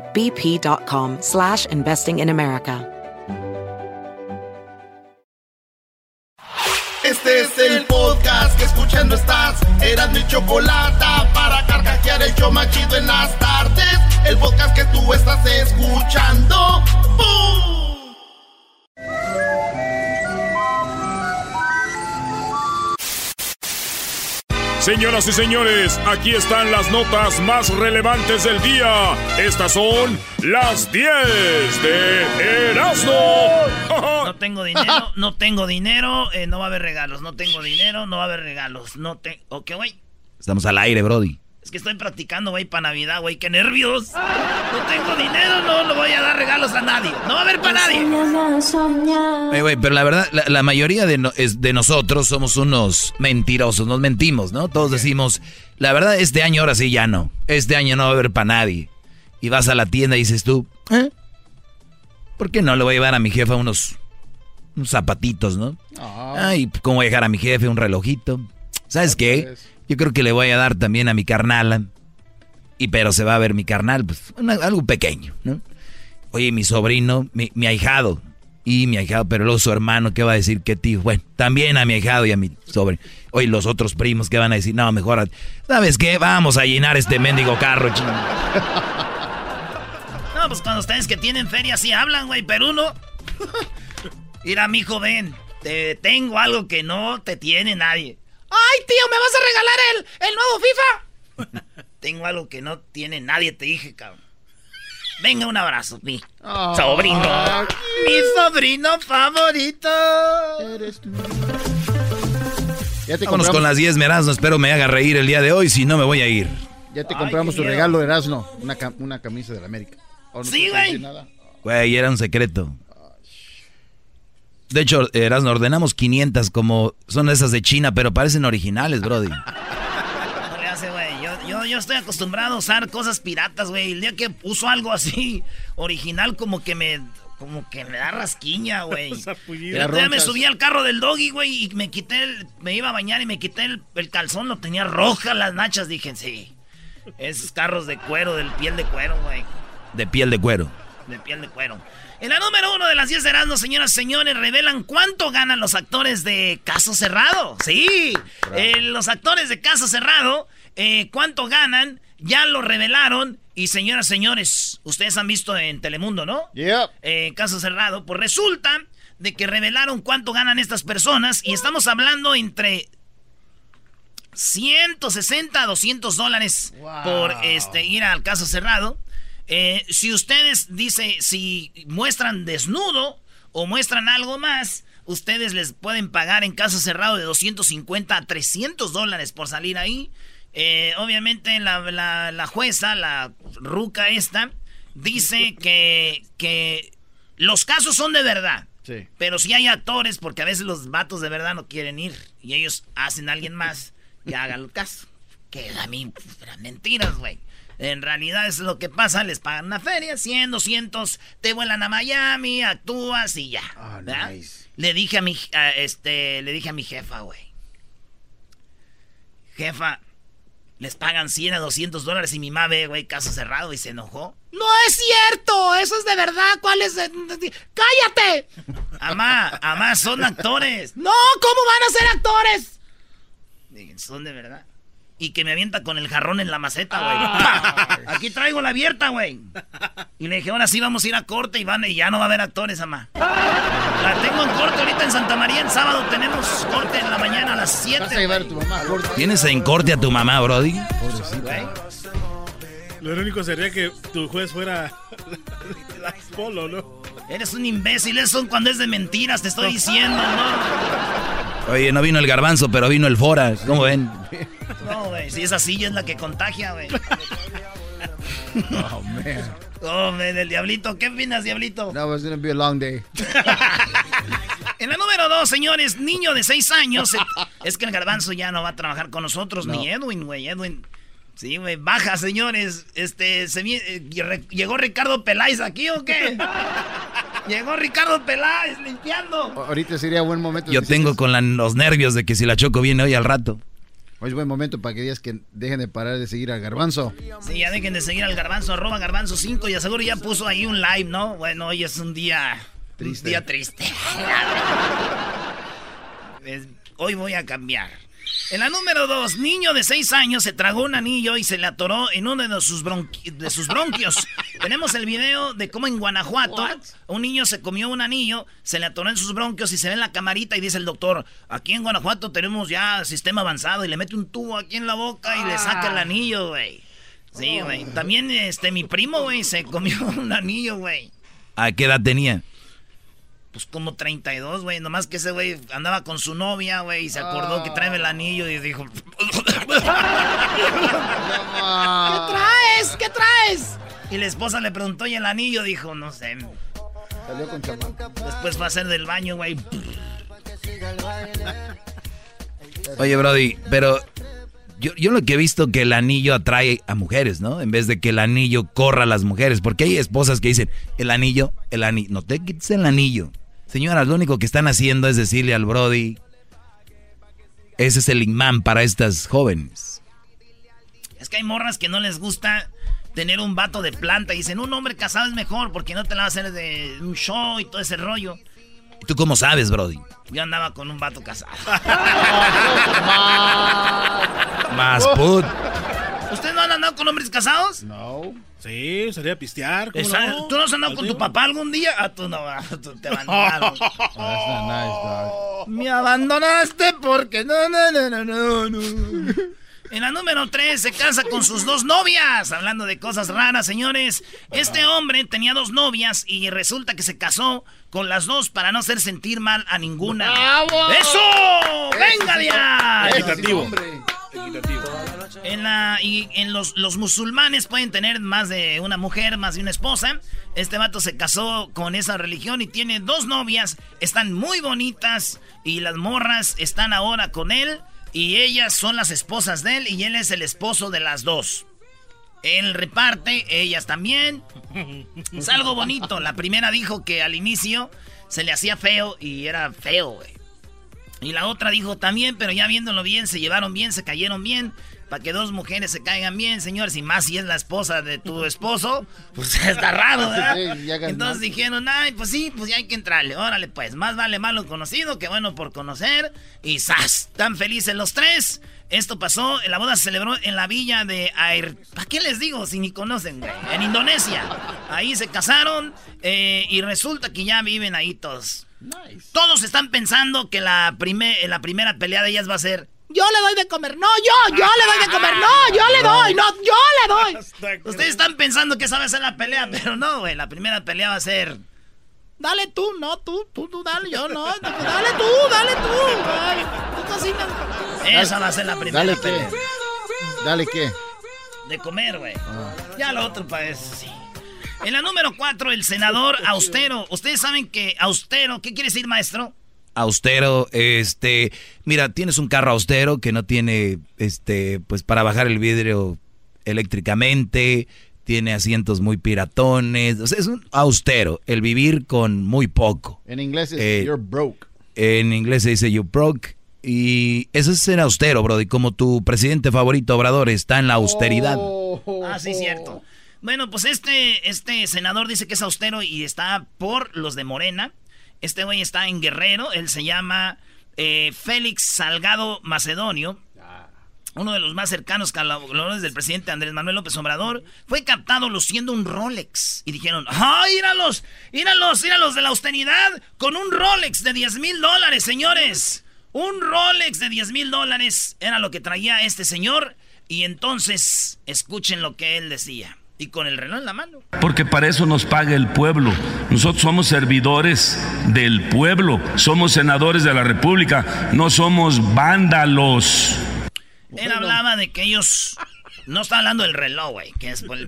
bp.com slash investing in America. Este es el podcast que escuchando estás. Eran mi chocolate para carcajear el yo machido en las tardes. El podcast que tú estás escuchando. ¡Bum! Señoras y señores, aquí están las notas más relevantes del día. Estas son las 10 de Erasmo. No tengo dinero, no tengo dinero, eh, no va a haber regalos. No tengo dinero, no va a haber regalos. No te... ¿Ok, güey? Estamos al aire, Brody. Es que estoy practicando, güey, para Navidad, güey. ¡Qué nervios! No tengo dinero, no le voy a dar regalos a nadie. No va a haber para nadie. Oye, güey, pero la verdad, la, la mayoría de, no- es- de nosotros somos unos mentirosos, nos mentimos, ¿no? Todos decimos, la verdad, este año ahora sí ya no. Este año no va a haber para nadie. Y vas a la tienda y dices tú, ¿eh? ¿Por qué no le voy a llevar a mi jefa unos, unos zapatitos, no? Ay, ¿cómo voy a dejar a mi jefe un relojito? ¿Sabes qué? Yo creo que le voy a dar también a mi carnala. Y pero se va a ver mi carnal, pues algo pequeño, ¿no? Oye, mi sobrino, mi, mi ahijado. Y mi ahijado, pero luego su hermano, ¿qué va a decir? ¿Qué tío? Bueno, también a mi ahijado y a mi sobrino. Oye, los otros primos, ¿qué van a decir? No, mejor, ¿sabes qué? Vamos a llenar este mendigo carro, ching. No, pues cuando ustedes que tienen feria sí hablan, güey, pero uno... Mira, mijo, ven. Te tengo algo que no te tiene nadie. ¡Ay, tío, me vas a regalar el, el nuevo FIFA! tengo algo que no tiene nadie, te dije, cabrón. Venga, un abrazo, mi sobrino. Mi sobrino favorito. Ya te Vámonos compramos, con las 10 merazno, espero me haga reír el día de hoy, si no me voy a ir. ya te Ay, compramos tu miedo. regalo, Erasno. Una, ca- una camisa de la América. ¿O no Sí, güey. Güey, era un secreto. De hecho, Erasmo, ordenamos 500 como son esas de China, pero parecen originales, Brody. No le hace, güey. Yo, yo, yo estoy acostumbrado a usar cosas piratas, güey. El día que uso algo así original, como que me. Como que me da rasquiña, güey. Día me subí al carro del doggy, güey, y me quité el. Me iba a bañar y me quité el, el calzón, lo tenía roja las nachas. Dije, sí. Esos carros de cuero, del piel de cuero, güey. De piel de cuero. De piel de cuero. En la número uno de las 10 de Erasmus, señoras y señores, revelan cuánto ganan los actores de Caso Cerrado. Sí, eh, los actores de Caso Cerrado, eh, cuánto ganan, ya lo revelaron. Y señoras y señores, ustedes han visto en Telemundo, ¿no? Yeah. Eh, Caso Cerrado, pues resulta de que revelaron cuánto ganan estas personas y estamos hablando entre 160 a 200 dólares por este ir al caso cerrado. Eh, si ustedes dice si muestran desnudo o muestran algo más, ustedes les pueden pagar en caso cerrado de 250 a 300 dólares por salir ahí. Eh, obviamente la, la- la jueza, la ruca esta, dice que, que los casos son de verdad. Sí. Pero si hay actores, porque a veces los vatos de verdad no quieren ir y ellos hacen a alguien más y hagan el caso. Que a mí, eran mentiras, güey. En realidad es lo que pasa, les pagan una feria, 100, 200, te vuelan a Miami, actúas y ya. Ah. Le dije a mi, a este, le dije a mi jefa, güey. Jefa, les pagan 100 a 200 dólares y mi mamá ve, güey, caso cerrado y se enojó. ¡No es cierto! ¡Eso es de verdad! ¿Cuál es? de- ¡Cállate! Amá, amá, son actores. ¡No! ¿Cómo van a ser actores? Son de verdad. Y que me avienta con el jarrón en la maceta, güey. Aquí traigo la abierta, güey. Y le dije, ahora sí vamos a ir a corte y, van, y ya no va a haber actores, mamá. La tengo en corte ahorita en Santa María, el sábado tenemos corte en la mañana a las 7. Vas a llevar a tu mamá a corte. ¿Tienes en corte a tu mamá, Brody? Pobrecita. Lo irónico sería que tu juez fuera la Polo, ¿no? Eres un imbécil, eso cuando es de mentiras, te estoy diciendo, ¿no? Oye, no vino el garbanzo, pero vino el Fora. ¿Cómo ven? No, güey, si esa silla es la que contagia, güey. Oh, man. Oh, del diablito, ¿qué opinas, diablito? That was gonna be a long day. En la número dos, señores, niño de seis años. Es que el garbanzo ya no va a trabajar con nosotros, ni Edwin, güey. Edwin. Sí, güey, baja, señores. Este, se eh, ¿Llegó Ricardo Peláez aquí o qué? Llegó Ricardo Peláez limpiando. Ahorita sería buen momento. Yo tengo con la- los nervios de que si la Choco viene hoy al rato. Hoy es buen momento para que digas que dejen de parar de seguir al garbanzo. Sí, ya dejen de seguir al garbanzo, arroba garbanzo 5 y aseguro ya puso ahí un live, ¿no? Bueno, hoy es un día... Triste. Un día triste. Es- hoy voy a cambiar. En la número 2, niño de 6 años se tragó un anillo y se le atoró en uno de sus, bronqui- de sus bronquios. Tenemos el video de cómo en Guanajuato un niño se comió un anillo, se le atoró en sus bronquios y se ve en la camarita y dice el doctor, aquí en Guanajuato tenemos ya sistema avanzado y le mete un tubo aquí en la boca y le saca el anillo, güey. Sí, güey. También este mi primo, güey, se comió un anillo, güey. ¿A qué edad tenía? Pues como 32, güey. Nomás que ese güey andaba con su novia, güey, y se acordó que trae el anillo y dijo... ¿Qué traes? ¿Qué traes? Y la esposa le preguntó y el anillo dijo, no sé. Salió con chamán. Después va a ser del baño, güey. Oye, Brody, pero yo, yo lo que he visto que el anillo atrae a mujeres, ¿no? En vez de que el anillo corra a las mujeres. Porque hay esposas que dicen, el anillo, el anillo, no te quites el anillo. Señoras, lo único que están haciendo es decirle al Brody, ese es el imán para estas jóvenes. Es que hay morras que no les gusta tener un vato de planta. Y dicen, un hombre casado es mejor porque no te la va a hacer de un show y todo ese rollo. ¿Y tú cómo sabes, Brody? Yo andaba con un vato casado. Más put. ¿Ustedes no han andado con hombres casados? No. Sí, salía a pistear. ¿cómo Esa- no? ¿Tú no has andado con tu papá algún día? Ah, tú no, ah, tú te abandonaron. Oh, that's not nice, dog. Me abandonaste porque no, no, no, no, no, no. En la número 3 se casa con sus dos novias. Hablando de cosas raras, señores. Este hombre tenía dos novias y resulta que se casó con las dos para no hacer sentir mal a ninguna. ¡Eso! ¡Venga ahí! Equitativo. En la y en los, los musulmanes pueden tener más de una mujer, más de una esposa. Este vato se casó con esa religión y tiene dos novias. Están muy bonitas y las morras están ahora con él y ellas son las esposas de él y él es el esposo de las dos. Él reparte, ellas también. Es algo bonito. La primera dijo que al inicio se le hacía feo y era feo, güey. Y la otra dijo también, pero ya viéndolo bien, se llevaron bien, se cayeron bien. Para que dos mujeres se caigan bien, señores, y más si es la esposa de tu esposo, pues está raro, ¿verdad? Sí. Entonces dijeron, ay, pues sí, pues ya hay que entrarle. Órale, pues, más vale malo conocido que bueno por conocer. Y ¡zas! Tan felices los tres. Esto pasó, la boda se celebró en la villa de Air... ¿Para qué les digo si ni conocen, güey? En Indonesia. Ahí se casaron eh, y resulta que ya viven ahí todos. Todos están pensando que la, prime- la primera pelea de ellas va a ser... Yo le doy de comer, no, yo, yo le doy de comer, no, yo le doy, no, yo le doy. Ustedes están pensando que esa va a ser la pelea, pero no, güey, la primera pelea va a ser... Dale tú, no, tú, tú, tú, dale, yo no, dale tú, dale tú, ay, tú cocinas. Esa va a ser la primera Dale pelea. qué. Dale qué. De comer, güey. Ya lo otro parece, sí. En la número cuatro, el senador Austero. Ustedes saben que Austero, ¿qué quiere decir, maestro? Austero, este, mira, tienes un carro austero que no tiene, este, pues para bajar el vidrio eléctricamente, tiene asientos muy piratones, o sea, es un austero, el vivir con muy poco. En inglés es Eh, you're broke. En inglés se dice you broke. Y eso es ser austero, bro. Y como tu presidente favorito, Obrador, está en la austeridad. Oh. Ah, sí, cierto. Bueno, pues este, este senador dice que es austero y está por los de Morena. Este güey está en Guerrero. Él se llama eh, Félix Salgado Macedonio. uno de los más cercanos colaboradores del presidente Andrés Manuel López Obrador, fue captado luciendo un Rolex. Y dijeron, ¡ay, íralos! ¡Íralos! ¡Íralos de la austeridad! Con un Rolex de 10 mil dólares, señores. Un Rolex de 10 mil dólares era lo que traía este señor. Y entonces, escuchen lo que él decía. Y con el reloj en la mano. Porque para eso nos paga el pueblo. Nosotros somos servidores del pueblo. Somos senadores de la República. No somos vándalos. Él hablaba de que ellos. No está hablando del reloj, güey.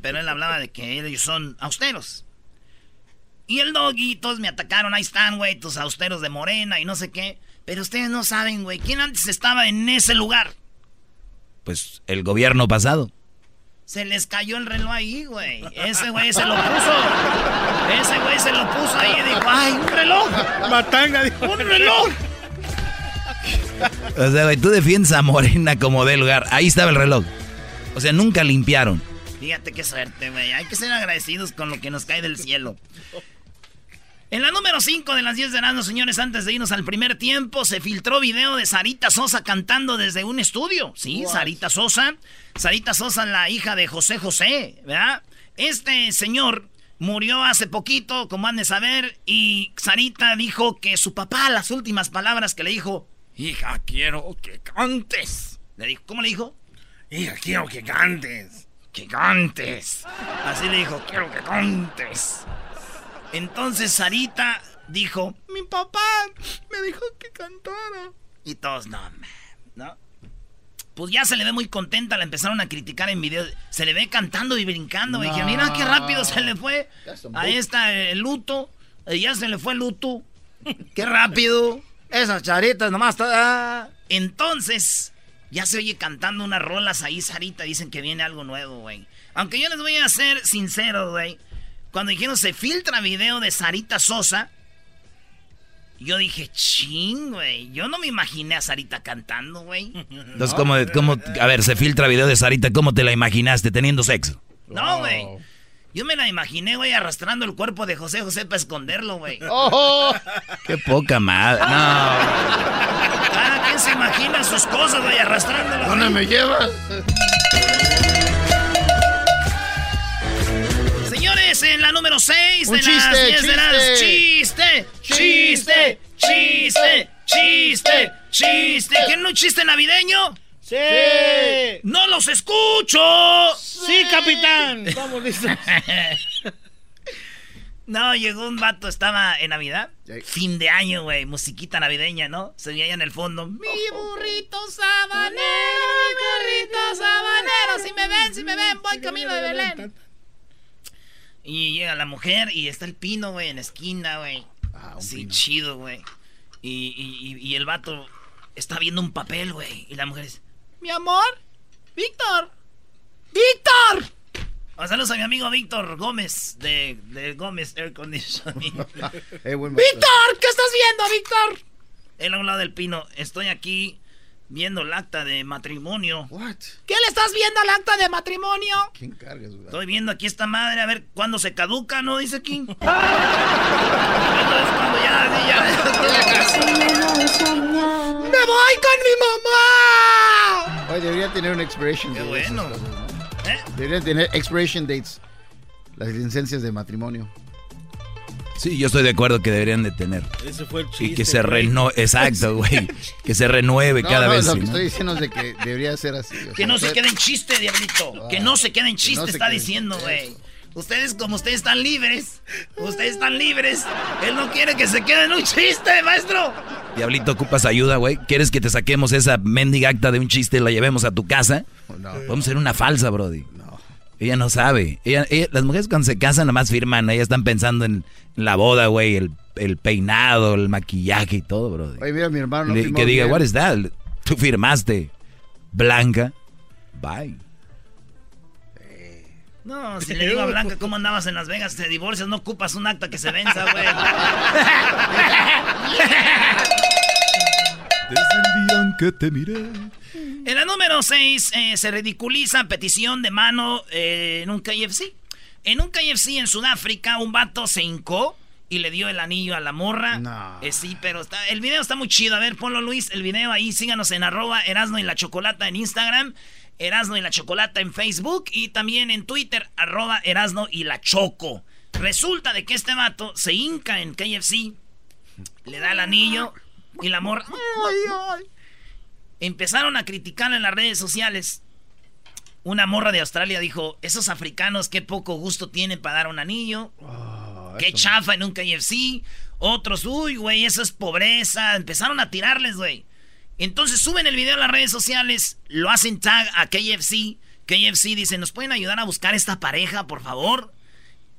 Pero él hablaba de que ellos son austeros. Y el doggy, todos me atacaron. Ahí están, güey, tus austeros de morena y no sé qué. Pero ustedes no saben, güey. ¿Quién antes estaba en ese lugar? Pues el gobierno pasado. Se les cayó el reloj ahí, güey. Ese güey se lo puso. Ese güey se lo puso ahí y dijo, ¡ay, un reloj! Matanga, dijo. ¡Un reloj! O sea, güey, tú defiendes a Morena como de lugar. Ahí estaba el reloj. O sea, nunca limpiaron. Fíjate qué suerte, güey. Hay que ser agradecidos con lo que nos cae del cielo. En la número 5 de las 10 de verano, señores, antes de irnos al primer tiempo, se filtró video de Sarita Sosa cantando desde un estudio. Sí, Sarita Sosa. Sarita Sosa, la hija de José José, ¿verdad? Este señor murió hace poquito, como han de saber, y Sarita dijo que su papá, las últimas palabras que le dijo, hija, quiero que cantes. Le dijo, ¿cómo le dijo? Hija, quiero que cantes. Que cantes. Así le dijo, quiero que cantes. Entonces Sarita dijo, mi papá me dijo que cantara. Y todos, no, ¿no? Pues ya se le ve muy contenta, la empezaron a criticar en video. Se le ve cantando y brincando. Y dijeron, mira qué rápido se le fue. Ahí está el luto. Ya se le fue el luto. qué rápido. Esas charitas nomás. está. Entonces, ya se oye cantando unas rolas ahí, Sarita. Dicen que viene algo nuevo, güey. Aunque yo les voy a ser sincero, güey. Cuando dijeron se filtra video de Sarita Sosa, yo dije, ching, güey. Yo no me imaginé a Sarita cantando, güey. Entonces, ¿cómo, cómo, a ver, se filtra video de Sarita, ¿cómo te la imaginaste teniendo sexo? No, güey. Yo me la imaginé, güey, arrastrando el cuerpo de José José para esconderlo, güey. Oh. ¡Qué poca madre! No. Cada quien se imagina sus cosas, güey, arrastrándolo. ¿Dónde me llevas? Señores, en la número 6 de las 10 de las... ¡Chiste! ¡Chiste! ¡Chiste! ¡Chiste! ¡Chiste! ¿Quieren un chiste navideño? ¡Sí! ¡No los escucho! ¡Sí, capitán! Vamos, listos. No, llegó un vato, estaba en Navidad. Fin de año, güey. Musiquita navideña, ¿no? Se veía allá en el fondo. Mi burrito sabanero, mi burrito sabanero. Si me ven, si me ven, voy camino de Belén. Y llega la mujer y está el pino, güey, en la esquina, güey. Ah, sí, chido, güey. Y, y, y, el vato está viendo un papel, güey. Y la mujer dice, mi amor, Víctor, Víctor. Saludos a mi amigo Víctor Gómez de, de Gómez Air Conditioning. Víctor, ¿qué estás viendo, Víctor? Él a un lado del pino. Estoy aquí viendo el acta de matrimonio. What? ¿Qué le estás viendo al acta de matrimonio? ¿Quién cargas, güey? Estoy viendo aquí esta madre a ver cuándo se caduca, ¿no? Dice aquí. cuando ya, ya. ¡Me voy con mi mamá! Oye, debería tener un expiration date. Qué bueno. ¿Eh? Debería tener expiration dates. Las licencias de matrimonio. Sí, yo estoy de acuerdo que deberían de tener. Ese fue el chiste. Y que se renueve, exacto, güey. que se renueve cada no, vez. Lo que estoy diciendo es de que debería ser así. que no se quede en chiste, diablito. que no se quede en chiste, no está diciendo, güey. Ustedes, como ustedes están libres, ustedes están libres. Él no quiere que se quede en un chiste, maestro. Diablito, ocupas ayuda, güey. ¿Quieres que te saquemos esa mendiga acta de un chiste y la llevemos a tu casa? No. Vamos a hacer una falsa, Brody. Ella no sabe. las mujeres cuando se casan nada más firman. Ellas están pensando en la boda, güey, el, peinado, el maquillaje y todo, bro. Oye, mira, mi hermano no Que diga, what is that? Tú firmaste. Blanca. Bye. No, si le digo a Blanca cómo andabas en Las Vegas, te divorcias, no ocupas un acta que se venza, güey. Desde el día en que te miré. En la número 6 eh, se ridiculiza petición de mano eh, en un KFC. En un KFC en Sudáfrica, un vato se hincó y le dio el anillo a la morra. No. Eh, sí, pero está, el video está muy chido. A ver, ponlo Luis, el video ahí. Síganos en arroba Erasno y la Chocolata en Instagram. Erasno y la Chocolata en Facebook. Y también en Twitter, arroba Erasno y la Choco. Resulta de que este vato se hinca en KFC. Le da el anillo y la morra... Empezaron a criticar en las redes sociales. Una morra de Australia dijo, esos africanos qué poco gusto tienen para dar un anillo. qué chafa en un KFC. Otros, uy, güey, eso es pobreza. Empezaron a tirarles, güey. Entonces suben el video a las redes sociales, lo hacen tag a KFC. KFC dice, ¿nos pueden ayudar a buscar esta pareja, por favor?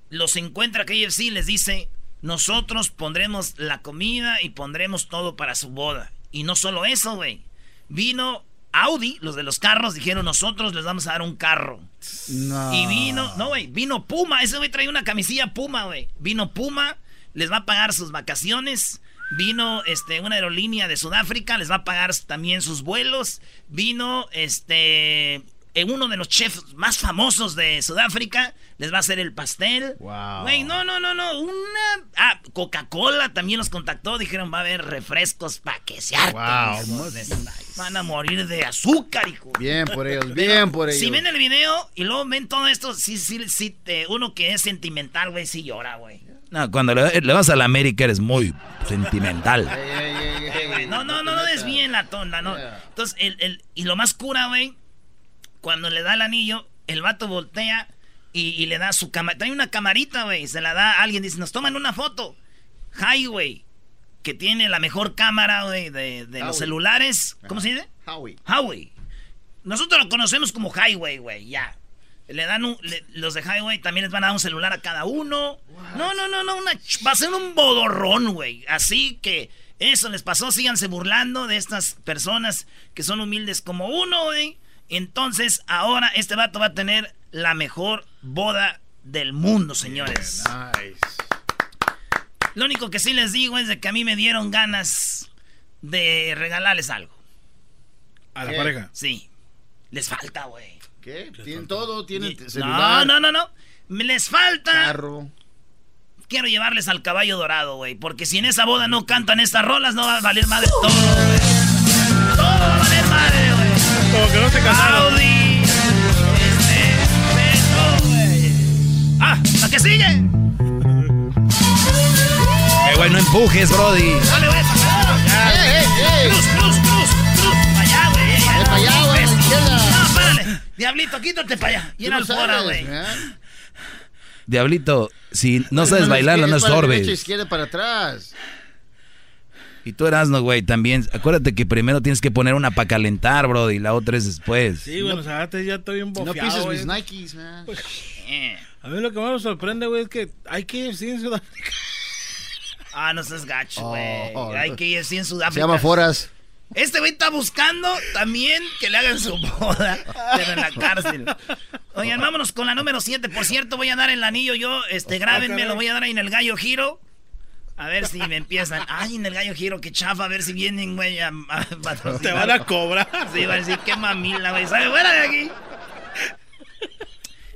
Los encuentra KFC y les dice, nosotros pondremos la comida y pondremos todo para su boda. Y no solo eso, güey. Vino Audi, los de los carros, dijeron, nosotros les vamos a dar un carro. No. Y vino, no, güey, vino Puma. Ese güey trae una camisilla Puma, güey. Vino Puma, les va a pagar sus vacaciones. Vino este, una aerolínea de Sudáfrica, les va a pagar también sus vuelos. Vino este, uno de los chefs más famosos de Sudáfrica, les va a hacer el pastel. Wow. Güey, no, no, no, no. Una. Ah, Coca-Cola también los contactó. Dijeron, va a haber refrescos para que se harten. Wow, Van a morir de azúcar, hijo. Bien por ellos, bien por ellos. Si ven el video y luego ven todo esto, sí, sí, sí, te- uno que es sentimental, güey, sí llora, güey. No, cuando le, le vas a la América eres muy sentimental. Ey, ey, ey, ey, Güey, No, no, no, no desvíen la tonda, no. Entonces, el, el- y lo más cura, güey, cuando le da el anillo, el vato voltea y, y le da su cámara. Trae una camarita, güey, se la da a alguien, dice, nos toman una foto. Highway, que tiene la mejor cámara, güey, de, de los Howie. celulares. ¿Cómo se dice? Howie. Highway. Nosotros lo conocemos como Highway, güey, ya. Le dan un, le- los de Highway también les van a dar un celular a cada uno. No, no, no, no, una va a ser un bodorrón, güey. Así que eso les pasó, síganse burlando de estas personas que son humildes como uno, güey. Entonces, ahora este vato va a tener la mejor boda del mundo, señores. Nice. Lo único que sí les digo es de que a mí me dieron ganas de regalarles algo. A la ¿Qué? pareja. Sí. Les falta, güey. ¿Qué? Tienen todo, tienen No, celular, no, no, no. Me les falta. carro. Quiero llevarles al caballo dorado, güey. Porque si en esa boda no cantan estas rolas, no va a valer madre todo, güey. Todo va a valer madre. Como que no se casaron. Audi. Beto, güey. Ah, ¿la que sigue? Eh, güey, no empujes, Brody. Dale, güey, para. ¡Ey, ey, ey! Cruz, cruz, cruz, cruz. Para allá, güey. Es para allá, güey, a. No, párale. Diablito, quítate para allá. Y en no alfora, sabes, güey. man. Diablito, si no sabes Mano bailarla, no izquierda para derecha, estorbes. izquierda para atrás. Y tú eras, no, güey, también. Acuérdate que primero tienes que poner una para calentar, Brody, y la otra es después. Sí, bueno, o sea, antes ya estoy bien No pises mis Nikes, man. Eh. A mí lo que más me sorprende, güey, es que hay que ir en Sudáfrica. Ah, no seas gacho, güey. Oh, Hay que ir así en Sudáfrica. Se llama Foras. Este güey está buscando también que le hagan su boda, pero en la cárcel. Oigan, vámonos con la número 7. Por cierto, voy a dar el anillo yo. Este, grábenme, lo voy a dar ahí en el gallo giro. A ver si me empiezan. Ay, en el gallo giro, qué chafa. A ver si vienen, güey, a, a patrocinar. Te van a cobrar. Sí, va a decir, qué mamila, güey. ¿Sabe? Fuera de aquí.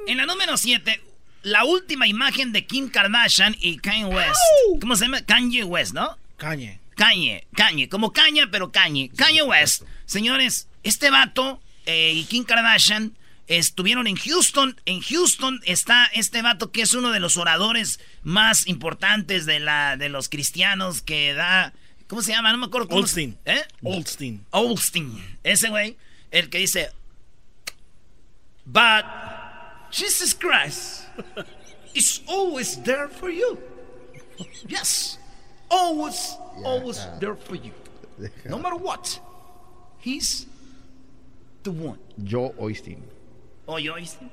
En la número 7, la última imagen de Kim Kardashian y Kanye West. ¿Cómo se llama? Kanye West, ¿no? Cañe. Kanye, Kanye, como caña, pero Kanye. Kanye West. Señores, este vato eh, y Kim Kardashian estuvieron en Houston. En Houston está este vato que es uno de los oradores más importantes de, la, de los cristianos que da... ¿Cómo se llama? No me acuerdo. cómo se- Olstein. ¿Eh? Olstein. Olstein. Ese güey, el que dice... But Jesus Christ is always there for you. Yes. Always, always there for you. No matter what. He's the one. Joe Oistin. Oye, ¿oíste?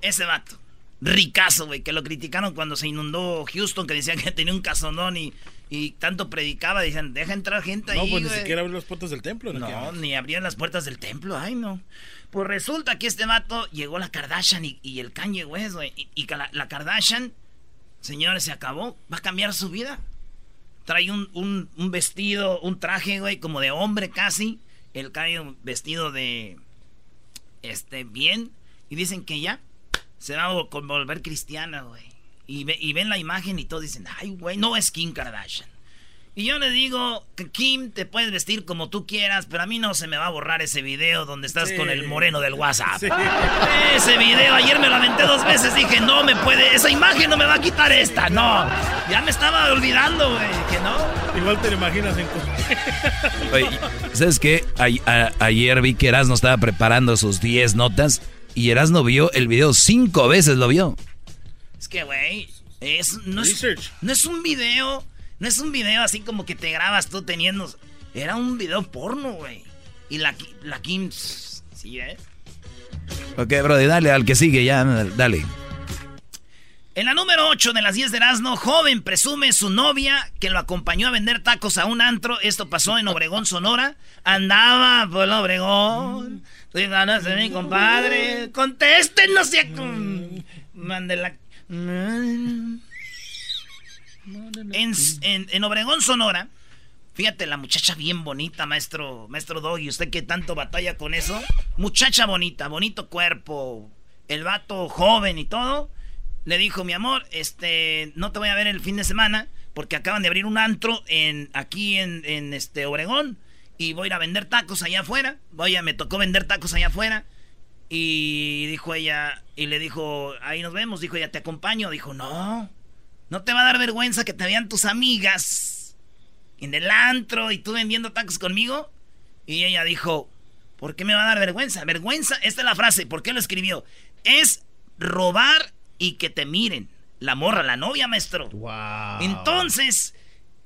Ese vato. Ricazo, güey, que lo criticaron cuando se inundó Houston, que decían que tenía un casonón y, y tanto predicaba. Decían, deja entrar gente No, ahí, pues ni güey". siquiera abrir las puertas del templo. ¿no? No, ni abrían las puertas del templo, ay no. Pues resulta que este vato llegó la Kardashian y, y el Kanye West, güey. Y, y la, la Kardashian, señores, se acabó. Va a cambiar su vida. Trae un, un- un vestido, un traje, güey, como de hombre casi. El Kanye vestido de, este, bien. Y dicen que ya se va a vol- volver cristiana, güey. y ven la imagen y todos dicen, ay, güey, no es Kim Kardashian. Y yo le digo, que Kim, te puedes vestir como tú quieras, pero a mí no se me va a borrar ese video donde estás Sí. con el moreno del WhatsApp. Sí. Ese video, ayer me lo aventé dos veces, dije, no me puede, esa imagen no me va a quitar esta, no. Ya me estaba olvidando, güey, que no. Igual te lo imaginas en... Oye, ¿sabes qué? A- a- ayer vi que Erasmo estaba preparando sus 10 notas y Erasmo vio el video cinco veces, lo vio. Es que, güey, es, no, es, Research. no es un video, no es un video así como que te grabas tú teniendo... Era un video porno, güey. Y la, la Kim, ¿sí, eh? Ok, Brody, dale al que sigue ya, dale. En la número 8 de las 10 de Erasmo, joven presume su novia que lo acompañó a vender tacos a un antro. Esto pasó en Obregón, Sonora. Andaba por el Obregón. Soy ganas de mi compadre. Contesten, no sé. Mande la. En, en, en Obregón, Sonora. Fíjate, la muchacha bien bonita, maestro, maestro Doggy. Usted que tanto batalla con eso. Muchacha bonita, bonito cuerpo. El vato joven y todo. Le dijo, mi amor, este, no te voy a ver el fin de semana porque acaban de abrir un antro en, aquí en, en este Obregón y voy a ir a vender tacos allá afuera. Voy a, me tocó vender tacos allá afuera. Y dijo ella, y le dijo, ahí nos vemos. Dijo ella, te acompaño. Dijo, no, no te va a dar vergüenza que te vean tus amigas en el antro y tú vendiendo tacos conmigo. Y ella dijo, ¿por qué me va a dar vergüenza? Vergüenza, esta es la frase, ¿por qué lo escribió? Es robar y que te miren. La morra, la novia, maestro. Wow. Entonces,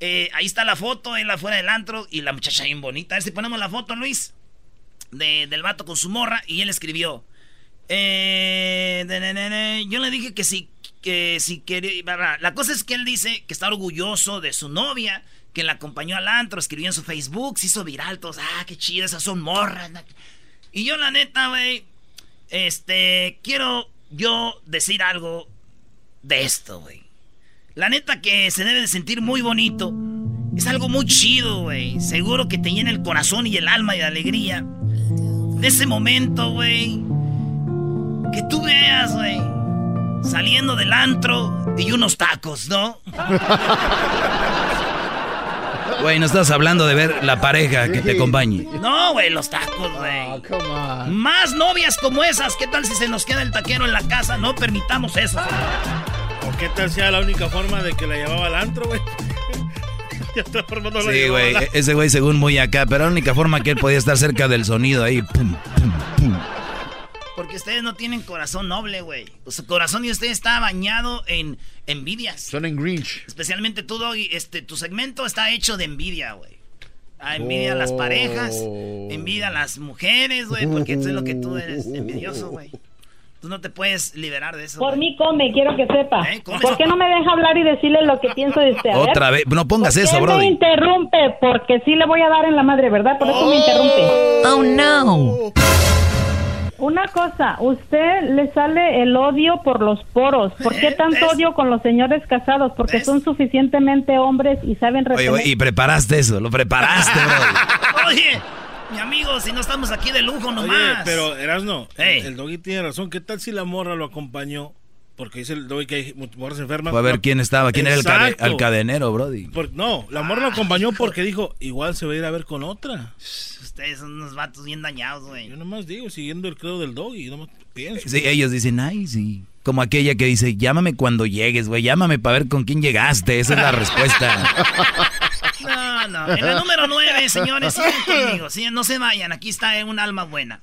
eh, ahí está la foto, él afuera del antro y la muchacha bien bonita. A ver si ponemos la foto, Luis, de- del vato con su morra y él escribió. eh, de- de- yo le dije que si, que si quería... La cosa es que él dice que está orgulloso de su novia, que la acompañó al antro, escribió en su Facebook, se hizo viral, todos, ah, qué chido, esas son morras. Y yo la neta, güey, este, quiero yo decir algo de esto, güey. La neta que se debe de sentir muy bonito. Es algo muy chido, güey. Seguro que te llena el corazón y el alma y de alegría. De ese momento, güey. Que tú veas, güey. Saliendo del antro y unos tacos, ¿no? Güey, no estás hablando de ver la pareja que te acompañe. No, güey, los tacos, güey. Oh, come on. Más novias como esas. ¿Qué tal si se nos queda el taquero en la casa? No permitamos eso. ¿O qué tal sea la única forma de que la llevaba al antro, güey? no Sí, güey, e- ese güey según muy acá, pero la única forma que él podía estar cerca del sonido ahí. pum, pum, pum. Porque ustedes no tienen corazón noble, güey. Pues Su corazón de ustedes está bañado en envidias. Son en Grinch. Especialmente tú, Doggy, este, tu segmento está hecho de envidia, güey. Ah, envidia a las Oh. parejas, envidia a las mujeres, güey, porque eso es lo que tú eres envidioso, güey. Tú no te puedes liberar de eso. Por mí come, quiero que sepa. ¿Eh? Come. ¿Por qué no me deja hablar y decirle lo que pienso de usted? A ver. Otra vez, no pongas ¿Por eso, qué me interrumpe? Porque sí le voy a dar en la madre, ¿verdad? Por eso me interrumpe. Oh no. Una cosa, usted le sale el odio por los poros. ¿Por qué ¿Eh? tanto ¿Ves? odio con los señores casados? Porque ¿Ves? son suficientemente hombres y saben Oye, retener. güey, y preparaste eso, lo preparaste, Brody. Oye, mi amigo, si no estamos aquí de lujo Oye, nomás. pero Erasno, Ey. el doggy tiene razón. ¿Qué tal si la morra lo acompañó? Porque dice el doggy que hay morras enfermas. Fue a ver No, quién estaba, quién era el, el cadenero, Brody. Por- no, la morra lo acompañó porque dijo, igual se va a ir a ver con otra. Ustedes son unos vatos bien dañados, güey. Yo nomás digo, siguiendo el credo del doggy, nomás pienso. Sí, ellos dicen, ay, sí. Como aquella que dice, llámame cuando llegues, güey, llámame para ver con quién llegaste. Esa es la respuesta. No, no. En la número 9, señores, sigan conmigo. sí, no se vayan, aquí está eh, un alma buena.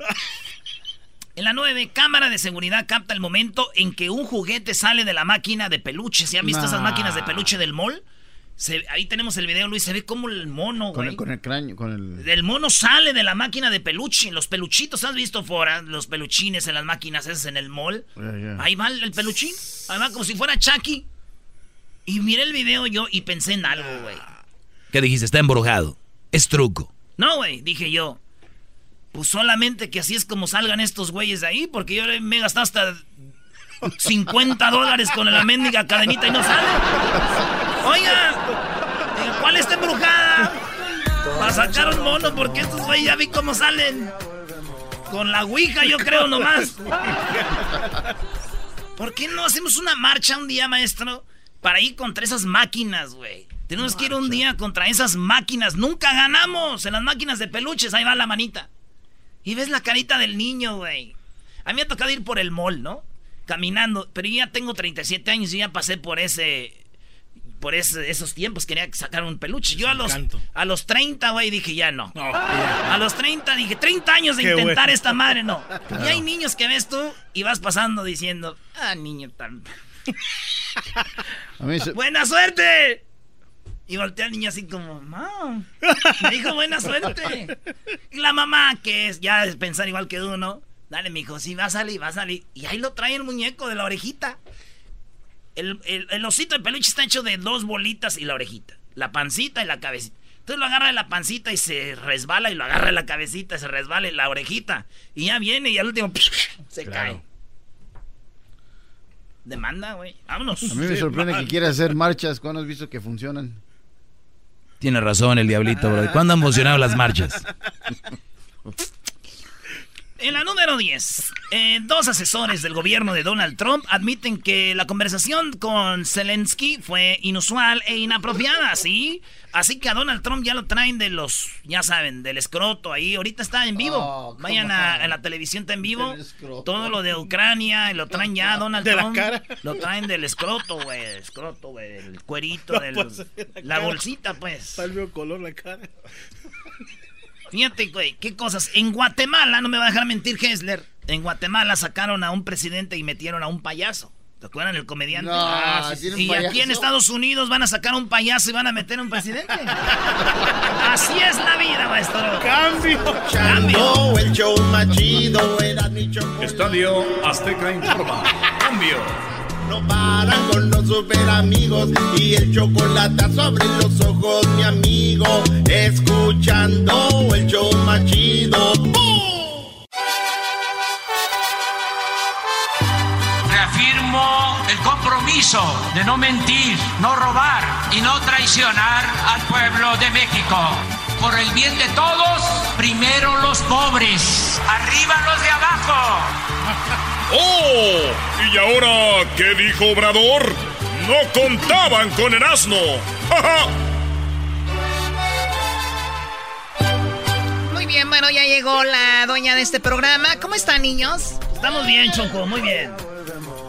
En la 9, cámara de seguridad capta el momento en que un juguete sale de la máquina de peluche. ¿Se han visto esas máquinas de peluche del mall? Se- ahí tenemos el video, Luis. Se ve como el mono, Con güey. el, con el cráneo, con el... El mono sale de la máquina de peluche. Los peluchitos, ¿has visto fuera? Los peluchines en las máquinas esas en el mall. Yeah, yeah. Ahí va el el peluchín. Ahí va como si fuera Chucky. Y miré el video yo y pensé en algo, güey. ¿Qué dijiste? Está embrujado. Es truco. No, güey, dije yo. Pues solamente que así es como salgan estos güeyes de ahí, porque yo me he gastado hasta 50 dólares con la mendiga cadenita y no sale. Oiga, ¿cuál está embrujada? Para sacar un mono, porque estos güeyes ya vi cómo salen. Con la ouija, yo creo nomás. ¿Por qué no hacemos una marcha un día, maestro? Para ir contra esas máquinas, güey. Tenemos que ir un día contra esas máquinas. Nunca ganamos en las máquinas de peluches. Ahí va la manita. Y ves la carita del niño, güey. A mí me ha tocado ir por el mall, ¿no? Caminando. Pero yo ya tengo 37 años y ya pasé por ese... Por esos tiempos quería sacar un peluche. Yo a los, a los 30, güey, dije ya no. A los 30 dije, 30 años de intentar esta madre, no. Y hay niños que ves tú y vas pasando diciendo, ah, niño tan... ¡Buena suerte! Y voltea al niño así como, mamá. Me dijo buena suerte. Y la mamá, que es ya es pensar igual que uno, dale, mijo, sí, va a salir, va a salir. Y ahí lo trae el muñeco de la orejita. El, osito de peluche está hecho de dos bolitas y la orejita. La pancita y la cabecita. Entonces lo agarra de la pancita y se resbala y lo agarra de la cabecita y se resbala y la orejita. Y ya viene y al último se cae. Demanda, güey. Vámonos. A mí me sorprende que quiera hacer marchas cuando has visto que funcionan. Tiene razón el diablito, bro. ¿Cuándo han funcionado las marchas? En la número 10, eh, dos asesores del gobierno de Donald Trump admiten que la conversación con Zelensky fue inusual e inapropiada, ¿sí? Así que a Donald Trump ya lo traen de los, ya saben, del escroto ahí. Ahorita está en vivo. Oh, Vayan a, la televisión, está en vivo. Todo lo de Ucrania, lo traen ya a Donald Trump. Lo traen del escroto, güey. Escroto, güey. El cuerito, del, la, bolsita, pues. Está color la cara. Fíjate, güey, qué cosas. En Guatemala, no me va a dejar mentir Hessler, en Guatemala sacaron a un presidente y metieron a un payaso. ¿Te acuerdan el comediante? Ah, y aquí en Estados Unidos van a sacar un payaso y van a meter a un presidente. Así es la vida, maestro. Cambio. Cambio. El show machido Estadio Azteca informa. Cambio no paran con los super amigos y el chocolate sobre los ojos, mi amigo, escuchando el show machido. Reafirmo el compromiso de no mentir, no robar y no traicionar al pueblo de México. Por el bien de todos, primero los pobres, arriba los de abajo. ¡Oh! ¿Y ahora qué dijo Obrador? No contaban con el asno. Muy bien, bueno, ya llegó la dueña de este programa. ¿Cómo están, niños? Estamos bien, Choco, muy bien.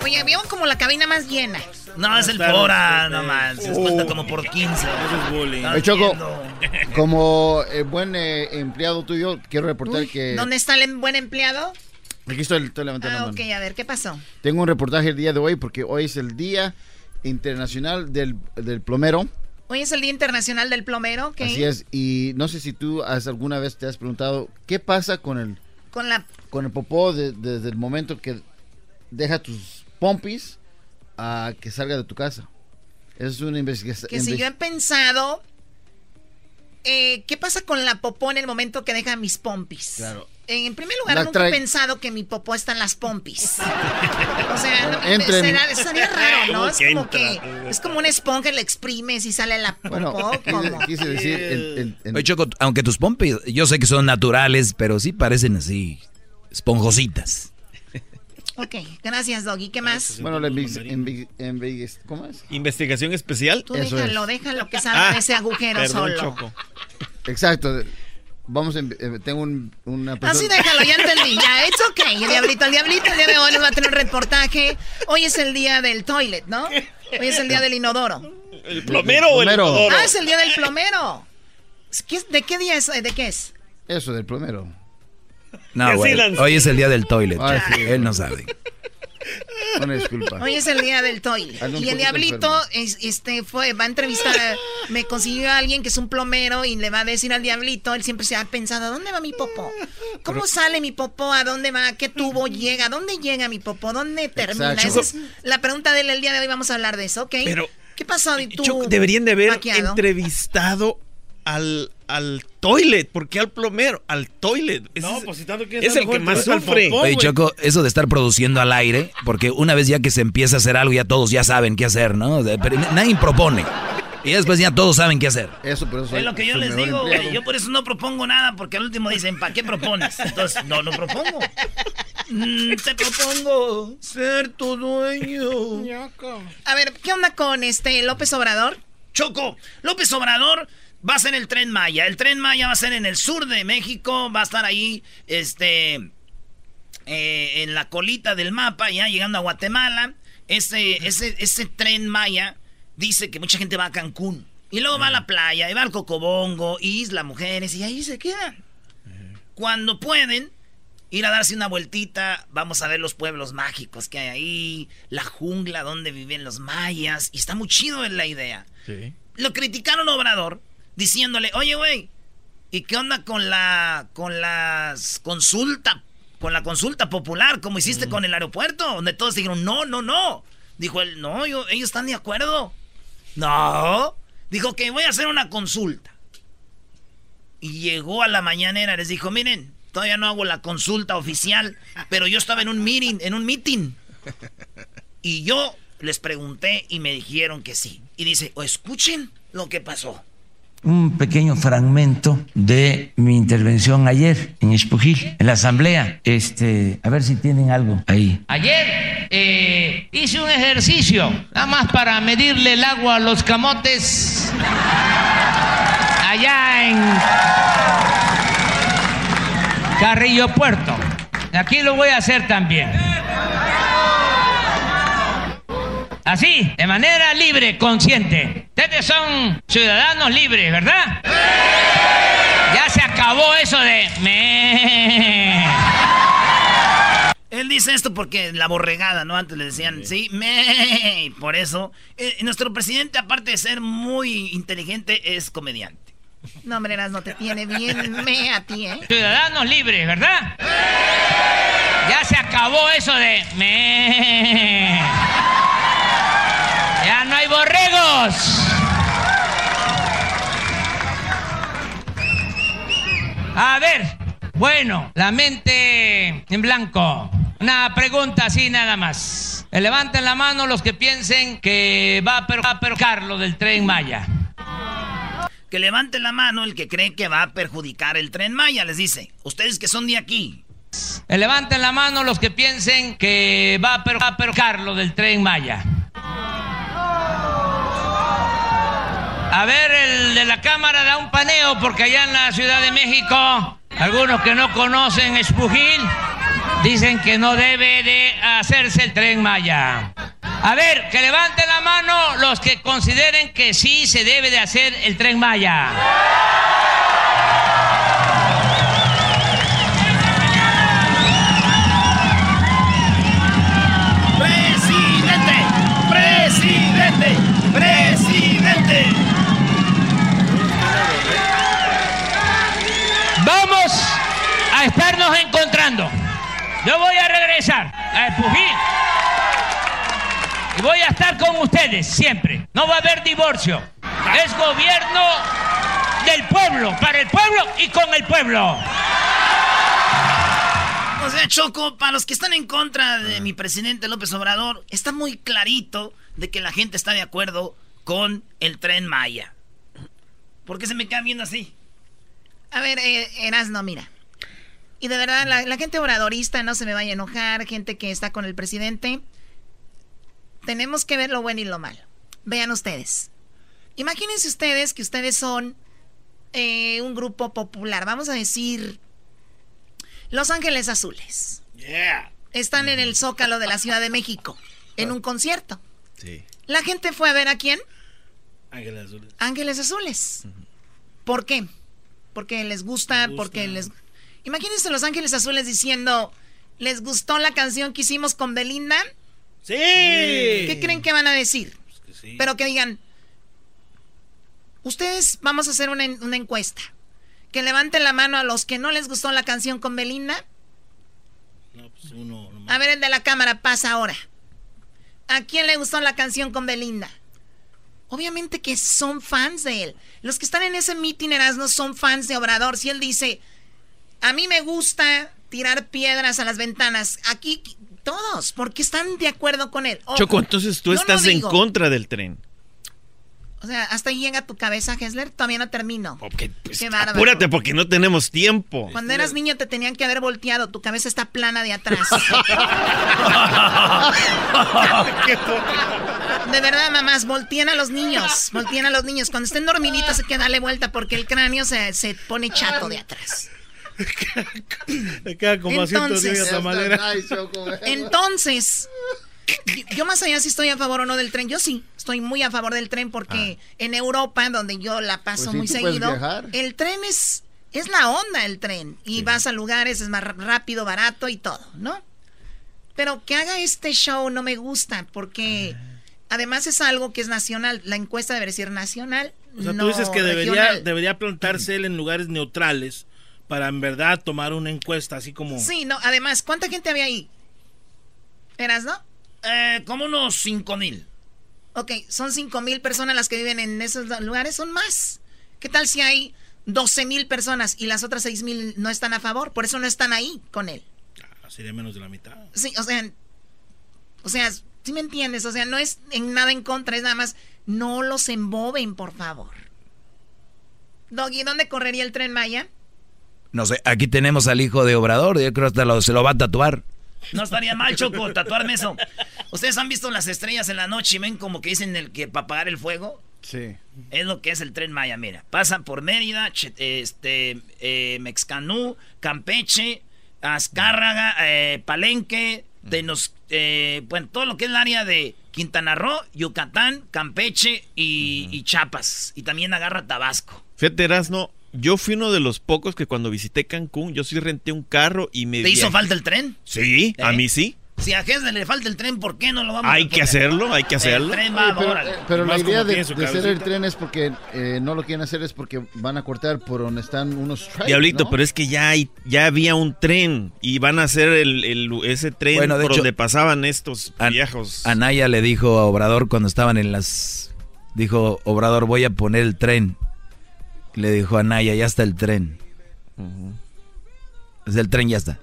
Oye, veo como la cabina más llena. No, es el Fora, nomás. Se cuenta como por 15. Oye, Choco, como eh, buen eh, empleado tuyo, quiero reportar que... ¿Dónde está el buen empleado? Aquí estoy, estoy levantando ah, ok, a ver, ¿qué pasó? Tengo un reportaje el día de hoy porque hoy es el Día Internacional del, Plomero. Hoy es el Día Internacional del Plomero, ¿ok? Así es, y no sé si tú has, alguna vez te has preguntado qué pasa con el... Con la... Con el popó desde el momento que deja tus pompis a que salga de tu casa. Es una investigación. Que si yo he pensado, eh, ¿qué pasa con la popó en el momento que deja mis pompis? Claro. En primer lugar, nunca he pensado que mi popó está en las pompis. o sea, sería raro, ¿no? Es como que es como una esponja, le exprimes y sale la popó. Bueno, quise, decir... Oye, Choco, aunque tus pompis, yo sé que son naturales, pero sí parecen así, esponjositas. Ok, gracias, Doggy. ¿Qué más? Bueno, la ¿cómo es? ¿Investigación especial? Tú déjalo, déjalo que salga ah, ese agujero solo. Choco. Exacto. Vamos, eh, tengo un, una persona... Así déjalo, ya entendí, ya, it's okay. El diablito, el diablito el día de hoy nos va a tener un reportaje. Hoy es el día del toilet, ¿no? Hoy es el día del inodoro. ¿El plomero o el inodoro? Ah, es el día del plomero. ¿De qué día es? ¿De qué es? Eso, del plomero. No, güey, hoy es el día del toilet. Ah, Él no sabe. Una disculpa. Hoy es el día del toy. y el diablito este, fue, va a entrevistar, me consiguió a alguien que es un plomero y le va a decir al diablito, él siempre se ha pensado, ¿a dónde va mi popó? ¿Cómo sale mi popó? ¿A dónde va? ¿Qué tubo llega? ¿A dónde llega mi popó? ¿Dónde termina? Esa es la pregunta del día de hoy, vamos a hablar de eso, ¿ok? Pero, ¿Qué pasó? ¿tú, deberían de haber entrevistado al, al toilet, ¿por qué al plomero? Al toilet. no, pues si tanto es el que más sufre. Oye, Choco, eso de estar produciendo al aire, porque una vez ya que se empieza a hacer algo, ya todos ya saben qué hacer, ¿no? Pero nadie propone. Y después ya todos saben qué hacer. Eso, pero eso es lo que yo les digo, güey. Yo por eso no propongo nada, porque al último dicen, ¿para qué propones? Entonces, no, no propongo. Mm, te propongo ser tu dueño. A ver, ¿qué onda con este López Obrador? Choco, López Obrador va a ser el tren Maya. El tren Maya va a ser en el sur de México, va a estar ahí, este, eh, en la colita del mapa, ya llegando a Guatemala. Ese, ese, ese tren Maya dice que mucha gente va a Cancún. Y luego va a la playa, y va al Cocobongo, Isla Mujeres, y ahí se quedan. Cuando pueden ir a darse una vueltita, vamos a ver los pueblos mágicos que hay ahí, la jungla donde viven los mayas, y está muy chido en la idea. Lo criticaron Obrador, diciéndole, oye, güey, ¿y qué onda con la, con las consulta, con la consulta popular, como hiciste con el aeropuerto? Donde todos dijeron, no, no, no. Dijo él, no, ellos están de acuerdo. No. Dijo que voy a hacer una consulta. Y llegó a la mañanera, les dijo, miren, todavía no hago la consulta oficial, pero yo estaba en un meeting, en un meeting. Y yo les pregunté y me dijeron que sí. Y dice, o escuchen lo que pasó un pequeño fragmento de mi intervención ayer en Espujil, en la asamblea. Este, a ver si tienen algo ahí. Ayer eh, hice un ejercicio, nada más para medirle el agua a los camotes allá en Carrillo Puerto. Aquí lo voy a hacer también. Así, de manera libre, consciente. Ustedes son ciudadanos libres, ¿verdad? Ya se acabó eso de... Me... Él dice esto porque la borregada, ¿no? Antes le decían, sí, me. Por eso, eh, nuestro presidente, aparte de ser muy inteligente, es comediante. No, hombre, no te tiene bien me a ti, ¿eh? Ciudadanos libres, ¿verdad? Ya se acabó eso de me. Ya no hay borregos. A ver, bueno, la mente en blanco. Una pregunta así nada más. Levanten la mano los que piensen que va a perjudicar lo del tren Maya. Que levanten la mano el que cree que va a perjudicar el tren Maya, les dice. Ustedes que son de aquí. Levanten la mano los que piensen que va a perjudicar lo del tren Maya. A ver, el de la cámara da un paneo porque allá en la Ciudad de México, algunos que no conocen Espujil, dicen que no debe de hacerse el tren Maya. A ver, que levanten la mano los que consideren que sí se debe de hacer el tren Maya. A estarnos encontrando. Yo voy a regresar a Espujil. Y voy a estar con ustedes siempre. No va a haber divorcio. Es gobierno del pueblo, para el pueblo y con el pueblo. O sea, Choco, para los que están en contra de mi presidente López Obrador, está muy clarito de que la gente está de acuerdo con el tren Maya. ¿Por qué se me queda viendo así? A ver, eh, no, mira. Y de verdad, la, gente obradorista no se me vaya a enojar, gente que está con el presidente. Tenemos que ver lo bueno y lo malo. Vean ustedes. Imagínense ustedes que ustedes son eh, un grupo popular, vamos a decir Los Ángeles Azules. Yeah. Están en el Zócalo de la Ciudad de México, en un concierto. Sí. La gente fue a ver a quién? Ángeles Azules. Ángeles Azules. ¿Por qué? porque les gusta, porque les... Imagínense Los Ángeles Azules diciendo, ¿les gustó la canción que hicimos con Belinda? Sí. ¿Qué creen que van a decir? Pues que sí. Pero que digan, ustedes vamos a hacer una, encuesta. Que levanten la mano a los que no les gustó la canción con Belinda. No, pues uno, a ver, el de la cámara pasa ahora. ¿A quién le gustó la canción con Belinda? Obviamente que son fans de él. Los que están en ese meeting no son fans de Obrador. Si él dice, a mí me gusta tirar piedras a las ventanas, aquí todos, porque están de acuerdo con él. Choco, entonces tú estás en contra del tren. O sea, hasta ahí llega tu cabeza, Hessler. Todavía no termino. Okay, pues, Qué bárbaro. apúrate porque no tenemos tiempo. Cuando eras niño te tenían que haber volteado. Tu cabeza está plana de atrás. de verdad, mamás, volteen a los niños. Volteen a los niños. Cuando estén dormiditos hay que darle vuelta porque el cráneo se, se pone chato de atrás. Me queda como Entonces-. Entonces, yo- más allá si estoy a favor o no del tren, yo sí, estoy muy a favor del tren porque en Europa, donde yo la paso Pues sí, muy seguido, el tren es, es la onda el tren. Y vas a lugares, es más rápido, barato y todo, ¿no? Pero que haga este show no me gusta porque además es algo que es nacional. La encuesta debería ser nacional. O sea, no tú dices que debería, regional. debería plantarse él en lugares neutrales para en verdad tomar una encuesta así como... Sí, no, además, ¿cuánta gente había ahí? ¿Eras, no? Eh, como unos cinco mil. Ok, son cinco mil personas las que viven en esos lugares, son más. ¿Qué tal si hay 12 mil personas y las otras seis mil no están a favor? Por eso no están ahí con él. Ah, Sería menos de la mitad. Sí, o sea, o sea, ¿sí me entiendes? O sea, no es en nada en contra, es nada más, no los emboben, por favor. Doggy, ¿dónde correría el tren Maya? No sé, aquí tenemos al hijo de Obrador, yo creo que hasta lo- se lo va a tatuar. No estaría mal, Choco, tatuarme eso. ¿Ustedes han visto las estrellas en la noche y ven como que dicen el que para apagar el fuego? Sí. Es lo que es el tren Maya, mira. Pasan por Mérida, este, eh, Mexcanú, Campeche, Azcárraga, eh, Palenque, Tenos, eh, bueno, todo lo que es el área de Quintana Roo, Yucatán, Campeche y, y Chiapas. Y también agarra Tabasco. Fíjate, Erasno, yo fui uno de los pocos que cuando visité Cancún, yo sí renté un carro y me... ¿Te hizo falta el tren? Sí, a ¿Eh? mí sí. Si a Hesler le falta el tren, ¿por qué no lo vamos Hay a que poner? hacerlo, hay que hacerlo. El tren va, Oye, pero eh, pero la idea de, de hacer el tren es porque eh, no lo quieren hacer es porque van a cortar por donde están unos tracks, Diablito, ¿no? pero es que ya hay, ya había un tren y van a hacer el, el- ese tren Bueno, de por hecho, donde pasaban estos An- viejos. Anaya le dijo a Obrador cuando estaban en las... Dijo, Obrador, voy a poner el tren. Le dijo a Anaya, ya está el tren. Desde el tren ya está.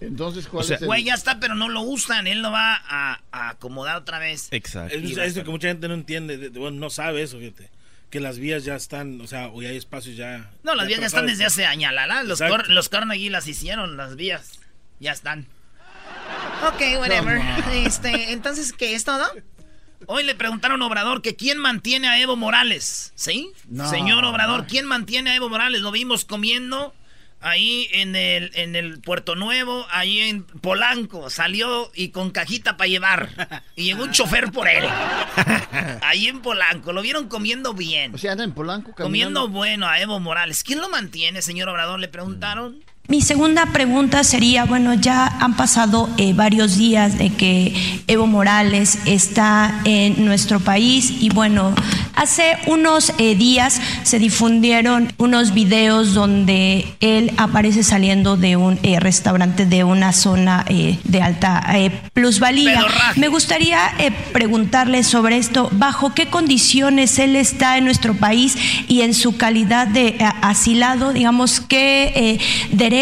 Entonces, ¿cuál O sea, es el...? Güey, ya está, pero no lo usan. Él lo va a, a acomodar otra vez. Exacto. Es, va a es lo estar- que mucha gente no entiende, de- de- bueno, no sabe eso, fíjate. Que las vías ya están, o sea, o ya hay espacios ya. No, las vías ya están desde hace años. Los, cor- los Carnegie las hicieron, las vías. Ya están. Ok, whatever. Este, entonces, ¿qué es todo? Hoy le preguntaron a Obrador que quién mantiene a Evo Morales, ¿sí? No. Señor Obrador, ¿quién mantiene a Evo Morales? Lo vimos comiendo ahí en el, en el Puerto Nuevo, ahí en Polanco. Salió y con cajita para llevar. Y llegó un chofer por él. Ahí en Polanco. Lo vieron comiendo bien. O sea, anda en Polanco Comiendo bueno a Evo Morales. ¿Quién lo mantiene, señor Obrador? Le preguntaron. Mi segunda pregunta sería, bueno, ya han pasado eh, varios días de que Evo Morales está en nuestro país y bueno, hace unos eh, días se difundieron unos videos donde él aparece saliendo de un eh, restaurante de una zona de alta plusvalía. Pedorraje. Me gustaría preguntarle sobre esto, bajo qué condiciones él está en nuestro país y en su calidad de asilado, digamos, qué eh,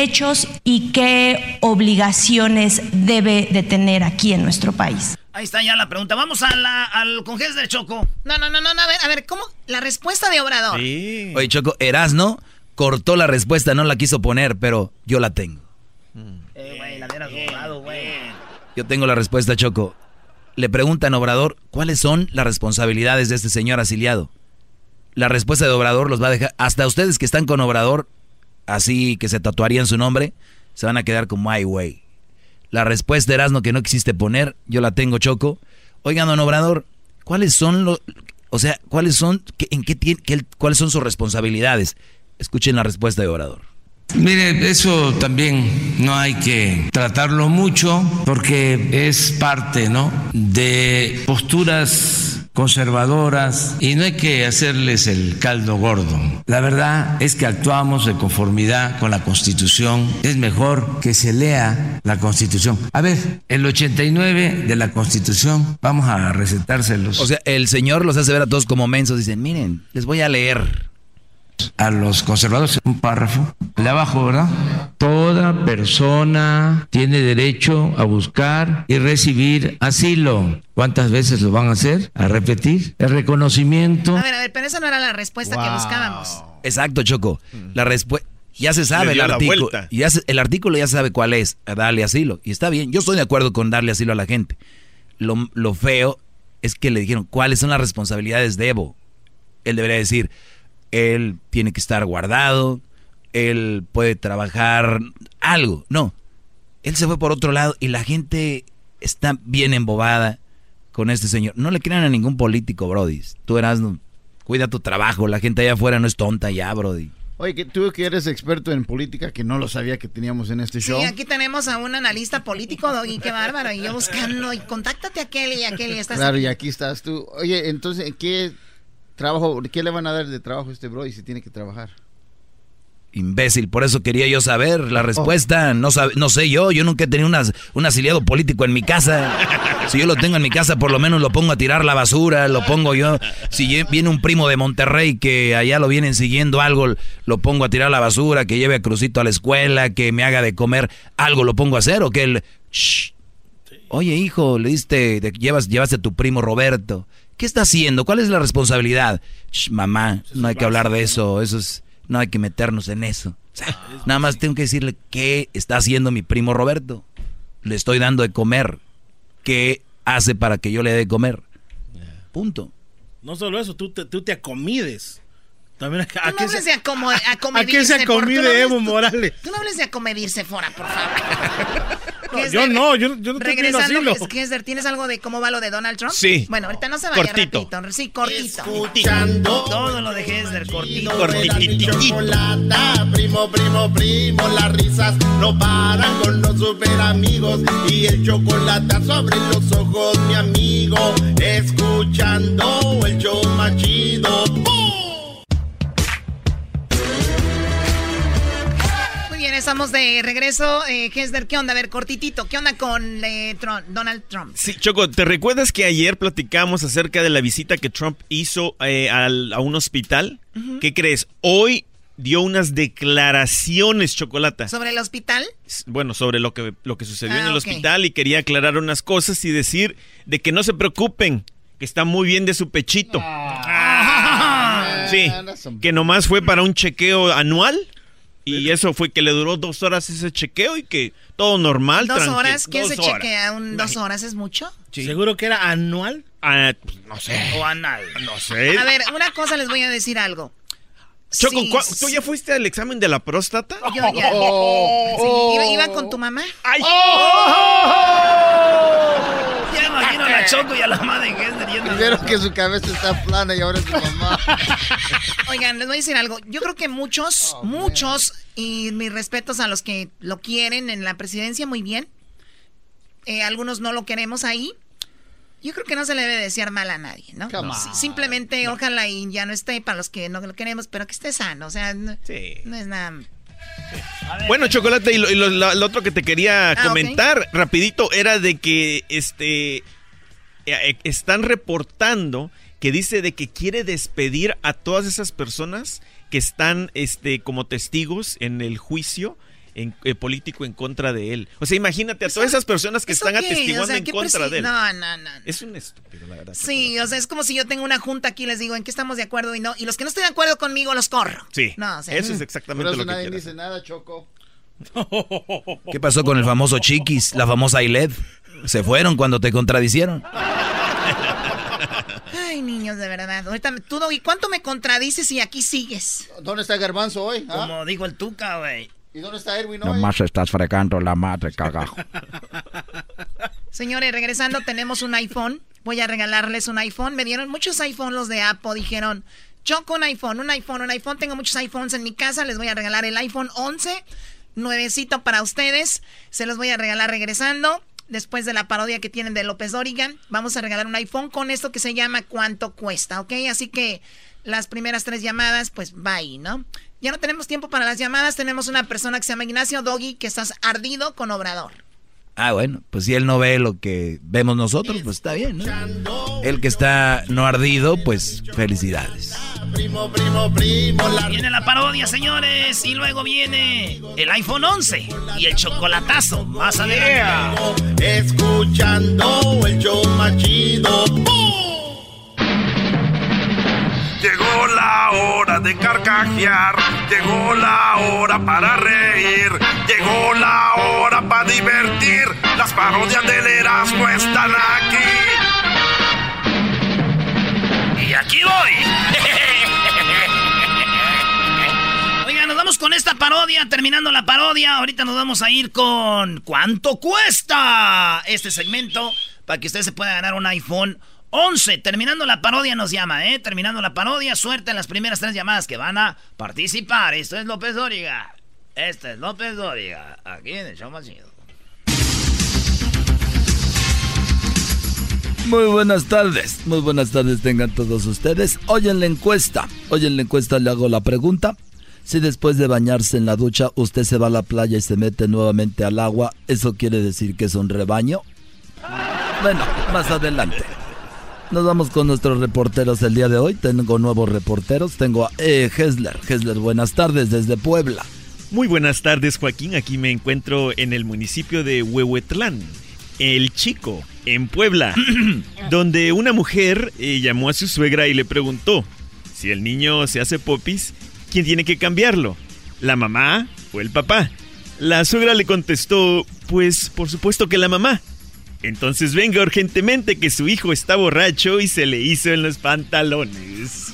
derechos y qué obligaciones debe de tener aquí en nuestro país. Ahí está ya la pregunta. Vamos a la, al con del Choco. No, no, no, no, no, a ver, a ver, ¿cómo? La respuesta de Obrador. Sí. Oye, Choco, Erasno cortó la respuesta, no la quiso poner, pero yo la tengo. Eh, güey, la hubieras borrado, güey. Yo tengo la respuesta, Choco. Le preguntan a Obrador cuáles son las responsabilidades de este señor asiliado. La respuesta de Obrador los va a dejar. Hasta ustedes que están con Obrador, así que se tatuarían su nombre, se van a quedar como ay, güey. La respuesta Erasno que no quisiste poner, yo la tengo, Choco. Oigan, don Obrador, ¿cuáles son los. O sea, ¿cuáles son. en qué tiene, qué- ¿Cuáles son sus responsabilidades? Escuchen la respuesta de Obrador. Mire, eso también no hay que tratarlo mucho porque es parte, ¿no? De posturas conservadoras y no hay que hacerles el caldo gordo. La verdad es que actuamos de conformidad con la Constitución. Es mejor que se lea la Constitución. A ver, el 89 de la Constitución, vamos a recetárselos. O sea, el señor los hace ver a todos como mensos. Dicen, miren, les voy a leer. A los conservadores un párrafo, de abajo, ¿verdad? Toda persona tiene derecho a buscar y recibir asilo. ¿Cuántas veces lo van a hacer? A repetir. El reconocimiento. A ver, a ver, pero esa no era la respuesta que buscábamos. Exacto, Choco. La respuesta ya se sabe el artículo. Ya el artículo ya sabe cuál es, darle asilo. Y está bien, yo estoy de acuerdo con darle asilo a la gente. Lo, lo feo es que le dijeron, ¿cuáles son las responsabilidades de Evo? Él debería decir, él tiene que estar guardado, él puede trabajar algo. No, él se fue por otro lado y la gente está bien embobada con este señor. No le crean a ningún político, Brody. Tú eras, cuida tu trabajo, la gente allá afuera no es tonta ya, Brody. Oye, que tú que eres experto en política, que no lo sabía que teníamos en este show. Sí, aquí tenemos a un analista político, Doggy, qué bárbaro. Y yo buscando, y contáctate a aquel y a aquel y estás Claro, y aquí estás tú. Oye, entonces, ¿qué trabajo, qué le van a dar de trabajo a este bro y si tiene que trabajar? Imbécil, por eso quería yo saber la respuesta. No, no sé yo, yo nunca he tenido un asiliado político en mi casa. Si yo lo tengo en mi casa, por lo menos lo pongo a tirar la basura, lo pongo yo. Si viene un primo de Monterrey que allá lo vienen siguiendo algo, lo pongo a tirar la basura, que lleve a Crucito a la escuela, que me haga de comer, algo lo pongo a hacer o que él... Oye, hijo, le diste, llevas, llevaste a tu primo Roberto. ¿Qué está haciendo? ¿Cuál es la responsabilidad? mamá, no hay que hablar de eso, eso es no hay que meternos en eso. nada más tengo que decirle qué está haciendo mi primo Roberto. Le estoy dando de comer. ¿Qué hace para que yo le dé de comer? Punto. No solo eso, tú te, tú te acomides. También, ¿a, qué se, acomedirse? ¿A qué se acomide Evo Morales? Tú no hables de acomedirse fuera, por favor. yo no, yo, yo no Regresando, Kessler, ¿tienes algo de cómo va lo de Donald Trump? Sí. Bueno, ahorita no se vaya cortito. Rapidito. Sí, cortito. Escuchando todo lo de Kessler, cortito. Cortitito. Primo, primo, primo, las risas no paran con los super amigos y el chocolate sobre los ojos, mi amigo. Escuchando el show machido. Estamos de regreso. Eh, ¿qué onda? A ver, cortitito, ¿qué onda con eh, Donald Trump? Sí, Choco, ¿te recuerdas que ayer platicamos acerca de la visita que Trump hizo eh, a un hospital? ¿Qué crees? Hoy dio unas declaraciones, Chocolata. ¿Sobre el hospital? Bueno, sobre lo que, lo que sucedió en ah, el hospital y quería aclarar unas cosas y decir de que no se preocupen, que está muy bien de su pechito. Ah. sí, que nomás fue para un chequeo anual y eso fue que le duró dos horas ese chequeo y que todo normal. ¿Dos horas? ¿Quién se chequea? Un, ¿Dos horas es mucho? ¿Seguro que era anual? Ah, pues, no sé. O anal. No sé. A ver, una cosa les voy a decir algo. Choco, ¿tú ya fuiste al examen de la próstata? Yo ya. Oh. sí, iba, con tu mamá. ¡Ay! Oh. Choco y a la madre que es Primero que su cabeza está plana y ahora es su mamá. Oigan, les voy a decir algo. Yo creo que muchos, oh, muchos, y mis respetos a los que lo quieren en la presidencia, muy bien. Eh, algunos no lo queremos ahí. Yo creo que no se le debe desear mal a nadie, ¿no? simplemente ojalá y ya no esté para los que no lo queremos, pero que esté sano. O sea, no, es nada. Bueno, Chocolate, y lo, otro que te quería ah, comentar rapidito era de que este están reportando que dice de que quiere despedir a todas esas personas que están este como testigos en el juicio en, eh, político en contra de él. O sea, imagínate a todas esas personas que están atestiguando en contra de él. No, no, no. Es un estúpido, la verdad. Sí, o sea, es como si yo tengo una junta aquí y les digo en qué estamos de acuerdo y no. Y los que no estén de acuerdo conmigo los corro. Sí. No, eso es exactamente lo que nadie dice nada, Choco. ¿Qué pasó con el famoso Chiquis, la famosa ILED? Se fueron cuando te contradicieron. Ay, niños, de verdad. Ahorita, tú, ¿y cuánto me contradices y aquí sigues? ¿Dónde está Garbanzo hoy? Ah? Como dijo el Tuca, güey. ¿Y dónde está Erwin hoy? Nomás estás fregando la madre, cagajo. Señores, regresando, tenemos un iPhone. Voy a regalarles un iPhone. Me dieron muchos iPhones los de Apple. Dijeron, yo con iPhone, un iPhone, un iPhone. Tengo muchos iPhones en mi casa. Les voy a regalar el iPhone 11. Nuevecito para ustedes. Se los voy a regalar regresando. Después de la parodia que tienen de López Dorigan, vamos a regalar un iPhone con esto que se llama ¿Cuánto cuesta? ¿Ok? Así que las primeras tres llamadas, pues bye, ¿no? Ya no tenemos tiempo para las llamadas. Tenemos una persona que se llama Ignacio Doggy que estás ardido con Obrador. Ah, bueno, pues si él no ve lo que vemos nosotros, pues está bien, ¿no? El que está no ardido, pues felicidades. Primo, primo, primo, Viene la parodia, señores, y luego viene el iPhone 11 y el chocolatazo más adelante. Escuchando el show machido. Llegó la hora de carcajear, llegó la hora para reír, llegó la hora para divertir. Las parodias del Erasmo están aquí. Y aquí voy. Oiga, nos vamos con esta parodia. Terminando la parodia, ahorita nos vamos a ir con ¿Cuánto cuesta? Este segmento para que usted se pueda ganar un iPhone 11. Terminando la parodia nos llama, ¿eh? Terminando la parodia, suerte en las primeras tres llamadas que van a participar. Esto es López Dóriga. Este es López Dóriga. Aquí en el show. Muy buenas tardes, muy buenas tardes tengan todos ustedes. Hoy en la encuesta, hoy en la encuesta le hago la pregunta. Si después de bañarse en la ducha usted se va a la playa y se mete nuevamente al agua, ¿eso quiere decir que es un rebaño? Bueno, más adelante. Nos vamos con nuestros reporteros el día de hoy. Tengo nuevos reporteros. Tengo a eh, Hesler. Hesler, buenas tardes desde Puebla. Muy buenas tardes, Joaquín. Aquí me encuentro en el municipio de Huehuetlán, El Chico, en Puebla, donde una mujer eh, llamó a su suegra y le preguntó, si el niño se hace popis, ¿quién tiene que cambiarlo? ¿La mamá o el papá? La suegra le contestó, pues por supuesto que la mamá. Entonces venga urgentemente que su hijo está borracho y se le hizo en los pantalones.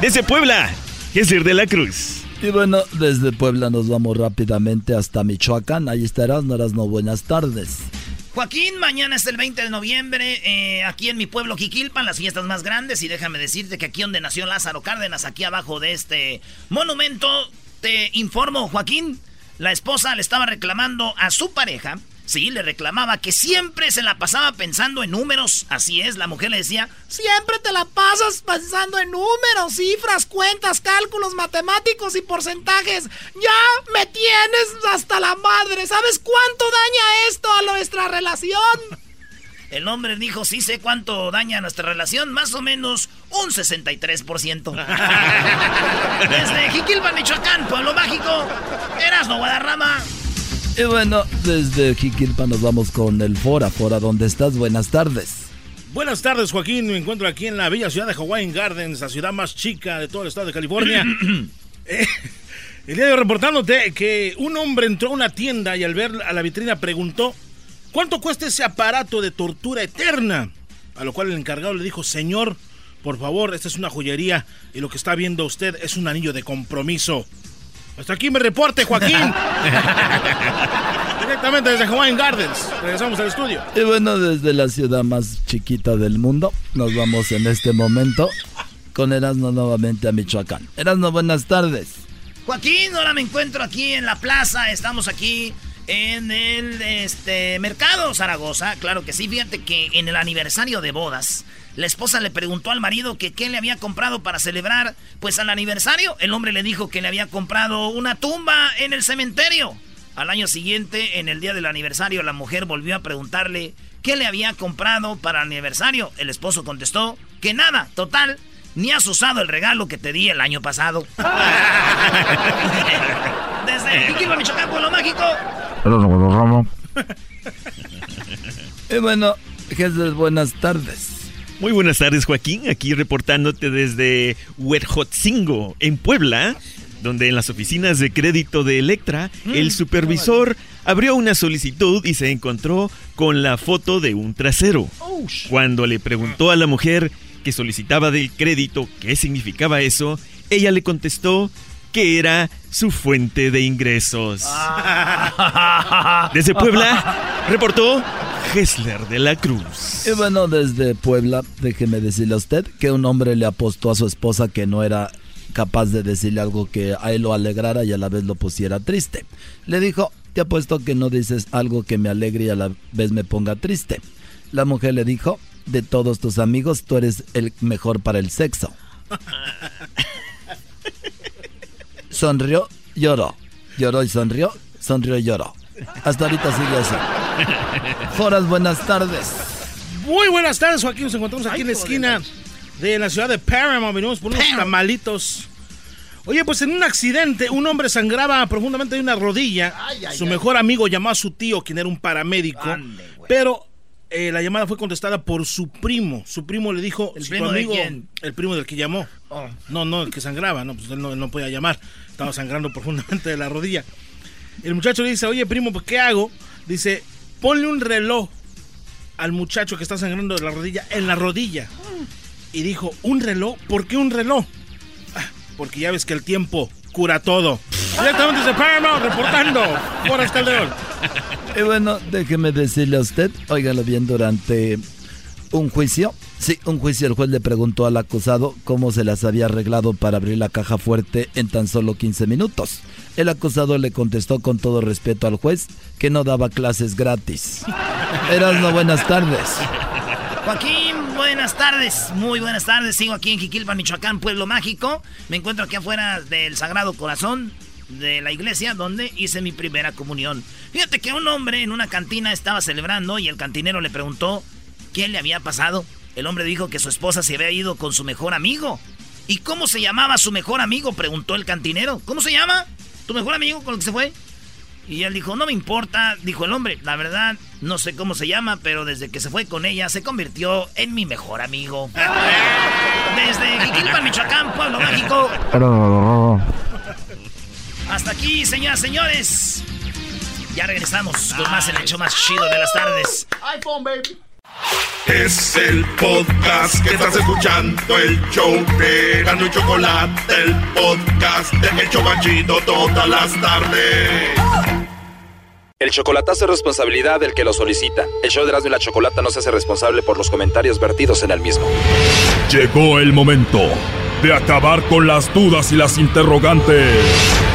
Desde Puebla, Jesús de la Cruz. Y bueno, desde Puebla nos vamos rápidamente hasta Michoacán. Ahí estarás, no no buenas tardes. Joaquín, mañana es el 20 de noviembre, eh, aquí en mi pueblo Jiquilpan, las fiestas más grandes. Y déjame decirte que aquí donde nació Lázaro Cárdenas, aquí abajo de este monumento, te informo, Joaquín, la esposa le estaba reclamando a su pareja, sí, le reclamaba que siempre se la pasaba pensando en números. Así es, la mujer le decía, siempre te la pasas pensando en números, cifras, cuentas, cálculos matemáticos y porcentajes. Ya me tienes hasta la madre. ¿Sabes cuánto daña esto a nuestra relación? El hombre dijo, sí sé cuánto daña nuestra relación, más o menos un 63%. Desde Jiquilpan, Michoacán, Pueblo Mágico, Erasmo Guadarrama. Y bueno, desde Jiquilpan nos vamos con el Fora. Fora, ¿dónde estás? Buenas tardes. Buenas tardes, Joaquín. Me encuentro aquí en la bella ciudad de Hawaiian Gardens, la ciudad más chica de todo el estado de California. Eh, el día de hoy reportándote que un hombre entró a una tienda y al ver a la vitrina preguntó ¿Cuánto cuesta ese aparato de tortura eterna? A lo cual el encargado le dijo, señor, por favor, esta es una joyería y lo que está viendo usted es un anillo de compromiso. Hasta aquí me reporte, Joaquín. Directamente desde Hawaiian Gardens. Regresamos al estudio. Y bueno, desde la ciudad más chiquita del mundo, nos vamos en este momento con Erasmo nuevamente a Michoacán. Erasmo, buenas tardes. Joaquín, ahora me encuentro aquí en la plaza. Estamos aquí en el este, mercado Zaragoza. Claro que sí, fíjate que en el aniversario de bodas, la esposa le preguntó al marido que qué le había comprado para celebrar, pues al aniversario. El hombre le dijo que le había comprado una tumba en el cementerio. Al año siguiente, en el día del aniversario, la mujer volvió a preguntarle qué le había comprado para el aniversario. El esposo contestó que nada, total, ni has usado el regalo que te di el año pasado. Desde Michoacán, Pueblo Mágico. y bueno, Jesús, buenas tardes. Muy buenas tardes, Joaquín. Aquí reportándote desde Huerjotzingo, en Puebla, donde en las oficinas de crédito de Electra, mm, el supervisor abrió una solicitud y se encontró con la foto de un trasero. Cuando le preguntó a la mujer que solicitaba del crédito qué significaba eso, ella le contestó que era su fuente de ingresos. Ah. Desde Puebla, reportó Hessler de la Cruz. Y bueno, desde Puebla, déjeme decirle a usted que un hombre le apostó a su esposa que no era capaz de decirle algo que a él lo alegrara y a la vez lo pusiera triste. Le dijo, te apuesto que no dices algo que me alegre y a la vez me ponga triste. La mujer le dijo, de todos tus amigos, tú eres el mejor para el sexo. sonrió, lloró. Lloró y sonrió, sonrió y lloró. Hasta ahorita sigue así. Joras, buenas tardes. Muy buenas tardes, Joaquín. Nos encontramos aquí en la esquina de la ciudad de Paramount. Venimos por unos tamalitos. Oye, pues en un accidente, un hombre sangraba profundamente de una rodilla. su mejor amigo llamó a su tío, quien era un paramédico. pero eh, la llamada fue contestada por su primo. Su primo le dijo, ¿El primo de quién? el primo del que llamó. Oh. No, no, el que sangraba, no, pues él no, él no podía llamar. Estaba sangrando profundamente de la rodilla. El muchacho le dice, oye primo, pues ¿qué hago? Dice, ponle un reloj al muchacho que está sangrando de la rodilla en la rodilla. Y dijo, ¿un reloj? ¿Por qué un reloj? "Ah, porque ya ves que el tiempo cura todo. Directamente desde Paramount, reportando. Calderón. Y bueno, déjeme decirle a usted, óigalo bien, durante un juicio, sí, un juicio, el juez le preguntó al acusado cómo se las había arreglado para abrir la caja fuerte en tan solo 15 minutos. El acusado le contestó con todo respeto al juez que no daba clases gratis. Erasno, buenas tardes. Joaquín, buenas tardes. Muy buenas tardes. Sigo aquí en Jiquilpan, Michoacán, Pueblo Mágico. Me encuentro aquí afuera del Sagrado Corazón de la iglesia donde hice mi primera comunión. Fíjate que un hombre en una cantina estaba celebrando y el cantinero le preguntó qué le había pasado. El hombre dijo que su esposa se había ido con su mejor amigo. ¿Y cómo se llamaba su mejor amigo? Preguntó el cantinero. ¿Cómo se llama? ¿Tu mejor amigo con el que se fue? Y él dijo, no me importa, dijo el hombre, la verdad, no sé cómo se llama, pero desde que se fue con ella se convirtió en mi mejor amigo. Desde Jiquilpan, Michoacán, Pueblo Mágico. Hasta aquí, señoras, señores. Ya regresamos con más el hecho más chido de las tardes. iPhone, baby. Es el podcast que estás escuchando, el show de Gano y Chocolate, el podcast de El Chobachito todas las tardes. El chocolatazo es responsabilidad del que lo solicita. El show de Erasmo y la Chocolata no se hace responsable por los comentarios vertidos en el mismo. Llegó el momento de acabar con las dudas y las interrogantes.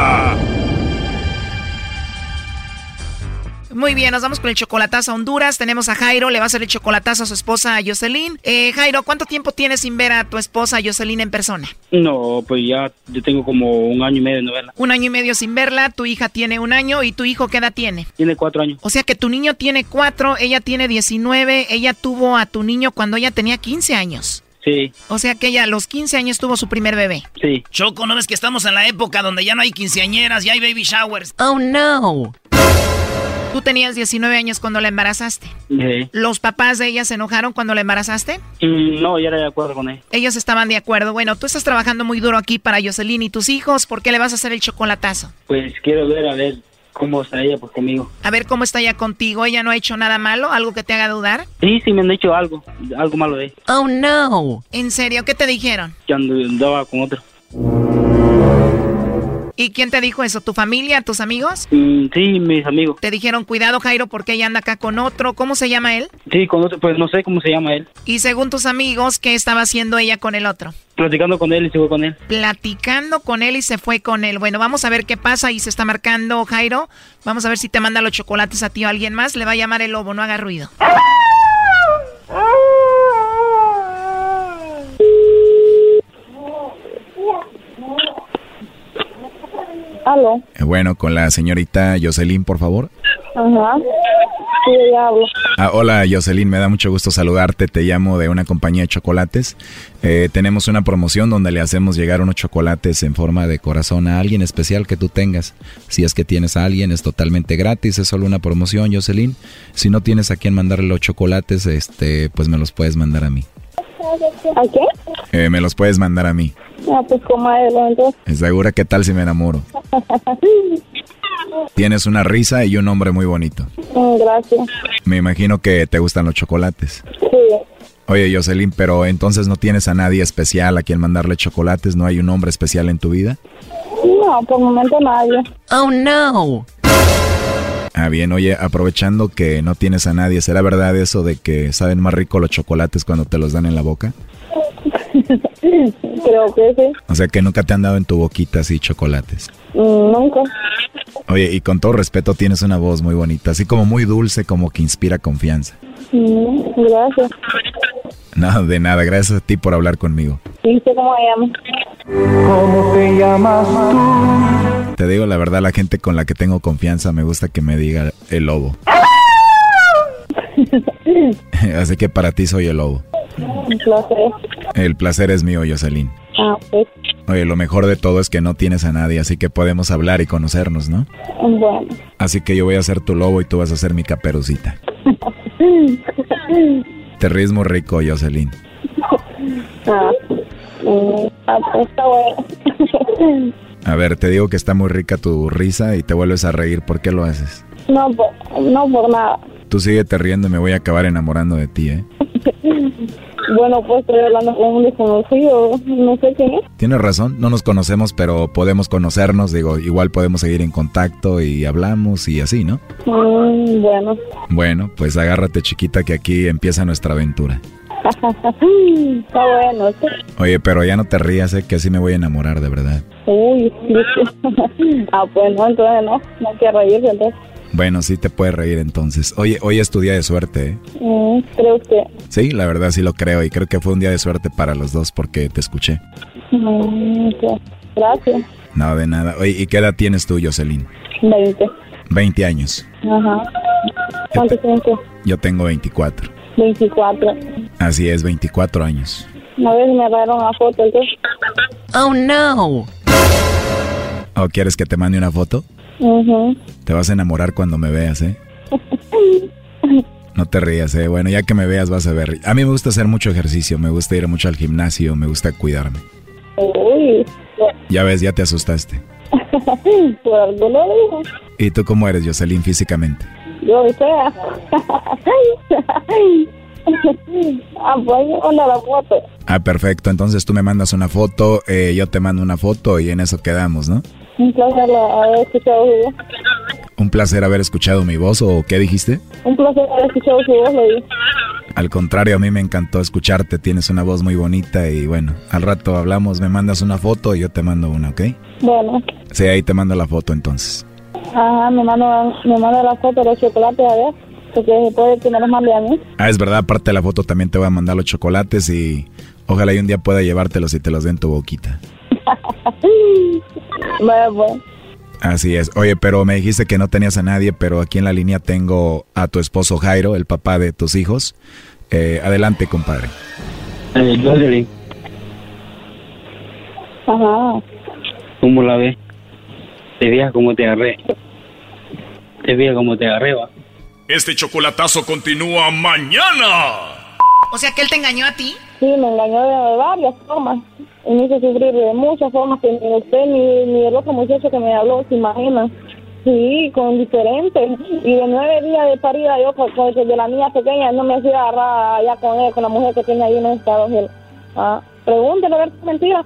Muy bien, nos vamos con el chocolatazo a Honduras. Tenemos a Jairo, le va a hacer el chocolatazo a su esposa Jocelyn. Eh, Jairo, ¿cuánto tiempo tienes sin ver a tu esposa Jocelyn en persona? No, pues ya yo tengo como un año y medio de no verla. Un año y medio sin verla, tu hija tiene un año y tu hijo qué edad tiene? Tiene cuatro años. O sea que tu niño tiene cuatro, ella tiene 19, ella tuvo a tu niño cuando ella tenía 15 años. Sí, O sea que ella a los 15 años tuvo su primer bebé. sí. Choco, ¿no ves que estamos en la época donde ya no hay quinceañeras, ya hay baby showers? Oh no. Tú tenías 19 años cuando la embarazaste. sí. ¿Los papás de ella se enojaron cuando la embarazaste? Mm, no, ya era de acuerdo con él. Ellos estaban de acuerdo. Bueno, tú estás trabajando muy duro aquí para Jocelyn y tus hijos. ¿Por qué le vas a hacer el chocolatazo? Pues quiero ver a ver cómo está ella pues conmigo. A ver cómo está ella contigo. ¿Ella no ha hecho nada malo? ¿Algo que te haga dudar? Sí, sí me han dicho algo, algo malo de él. Oh no. ¿En serio? ¿Qué te dijeron? Que andaba con otro. ¿Y quién te dijo eso? ¿Tu familia? ¿Tus amigos? Mm, sí, mis amigos. Te dijeron, cuidado Jairo, porque ella anda acá con otro. ¿Cómo se llama él? Sí, con otro, pues no sé cómo se llama él. Y según tus amigos, ¿qué estaba haciendo ella con el otro? Platicando con él y se fue con él. Platicando con él y se fue con él. Bueno, vamos a ver qué pasa y se está marcando Jairo. Vamos a ver si te manda los chocolates a ti o a alguien más. Le va a llamar el lobo, no haga ruido. Aló. Eh, Bueno, con la señorita Jocelyn, por favor. Ajá. Sí, habla. Ah, hola Jocelyn, me da mucho gusto saludarte. Te llamo de una compañía de chocolates. Eh, tenemos una promoción donde le hacemos llegar unos chocolates en forma de corazón a alguien especial que tú tengas. Si es que tienes a alguien, es totalmente gratis, es solo una promoción, Jocelyn. Si no tienes a quien mandarle los chocolates, este, pues me los puedes mandar a mí. ¿A qué? Eh, me los puedes mandar a mí. Ah, pues comadre, entonces. ¿Segura qué tal si me enamoro? Tienes una risa y un nombre muy bonito. Mm, Gracias. Me imagino que te gustan los chocolates. Sí. Oye, Jocelyn, pero entonces no tienes a nadie especial a quien mandarle chocolates, ¿no hay un hombre especial en tu vida? No, por el momento nadie. Oh no. Ah, bien, oye, aprovechando que no tienes a nadie, ¿será verdad eso de que saben más rico los chocolates cuando te los dan en la boca? Creo que sí. O sea, que nunca te han dado en tu boquita así chocolates. Mm, nunca. Oye, y con todo respeto tienes una voz muy bonita, así como muy dulce, como que inspira confianza. Mm, gracias. Nada, de nada, gracias a ti por hablar conmigo. ¿Y usted cómo se llama? ¿Cómo te llamas tú? Te digo la verdad, la gente con la que tengo confianza me gusta que me diga el lobo. Así que para ti soy el lobo. Un placer. El placer es mío, Jocelyn. Ah, pues. Oye, lo mejor de todo es que no tienes a nadie, así que podemos hablar y conocernos, ¿no? Bueno. Así que yo voy a ser tu lobo y tú vas a ser mi caperucita. Te ríes muy rico, Jocelyn. ah, mm, ah, pues está bueno. A ver, te digo que está muy rica tu risa y te vuelves a reír. ¿Por qué lo haces? no, por, no por nada. Tú síguete riendo y me voy a acabar enamorando de ti, ¿eh? bueno, pues estoy hablando con un desconocido. No sé quién es. Tienes razón, no nos conocemos, pero podemos conocernos. Digo, igual podemos seguir en contacto y hablamos y así, ¿no? Mm, bueno. Bueno, pues agárrate chiquita que aquí empieza nuestra aventura. está bueno. sí. Oye, pero ya no te rías, ¿eh? Que así me voy a enamorar, de verdad. Uy, ah, pues no, entonces no. No hay que reírse entonces. Bueno, sí te puedes reír entonces. Oye, hoy es tu día de suerte, ¿eh? Mm, creo que. Sí, la verdad sí lo creo y creo que fue un día de suerte para los dos porque te escuché. Mm. Gracias. No, de nada. Oye, ¿y qué edad tienes tú, Jocelyn? 20. 20 años. Ajá. ¿Cuánto tienes tú? Yo tengo 24. 24. Así es, 24 años. Una vez me agarraron una foto, entonces. Oh, no. ¿O quieres que te mande una foto? Te vas a enamorar cuando me veas, ¿eh? No te rías, ¿eh? Bueno, ya que me veas vas a ver. A mí me gusta hacer mucho ejercicio, me gusta ir mucho al gimnasio, me gusta cuidarme. Uy. Ya ves, ya te asustaste. Por algo lo digo. ¿Y tú cómo eres, Jocelyn, físicamente? Yo sea. ah, pues onda la foto. Ah, perfecto. Entonces tú me mandas una foto, eh, yo te mando una foto y en eso quedamos, ¿no? Un placer haber escuchado su voz. Un placer haber escuchado mi voz, ¿o qué dijiste? Un placer haber escuchado su voz, le dije. Al contrario, a mí me encantó escucharte, tienes una voz muy bonita y bueno, al rato hablamos, me mandas una foto y yo te mando una, ¿ok? Bueno. Sí, ahí te mando la foto entonces. Ajá, me manda, me manda la foto de los chocolates, a ver. Porque puede que me los mande a mí. Ah, es verdad, aparte de la foto también te voy a mandar los chocolates y ojalá y un día pueda llevártelos y te los den en tu boquita. Bueno. Así es. Oye, pero me dijiste que no tenías a nadie, pero aquí en la línea tengo a tu esposo Jairo, el papá de tus hijos. Eh, adelante, compadre. Eh, Ajá. ¿cómo la ves? Te veas como te agarré. Te veas como te agarré, va. Este chocolatazo continúa mañana. O sea, que él te engañó a ti. Sí, me engañó de varias formas. Y me hizo sufrir de muchas formas que ni usted ni, ni el otro muchacho que me habló se imagina. Sí, con diferentes. Y de nueve días de parida yo, con, con- de la niña pequeña, no me hacía agarrar allá con él, con la mujer que tiene ahí en Estados Unidos. Ah, pregúntele a ver si es mentira.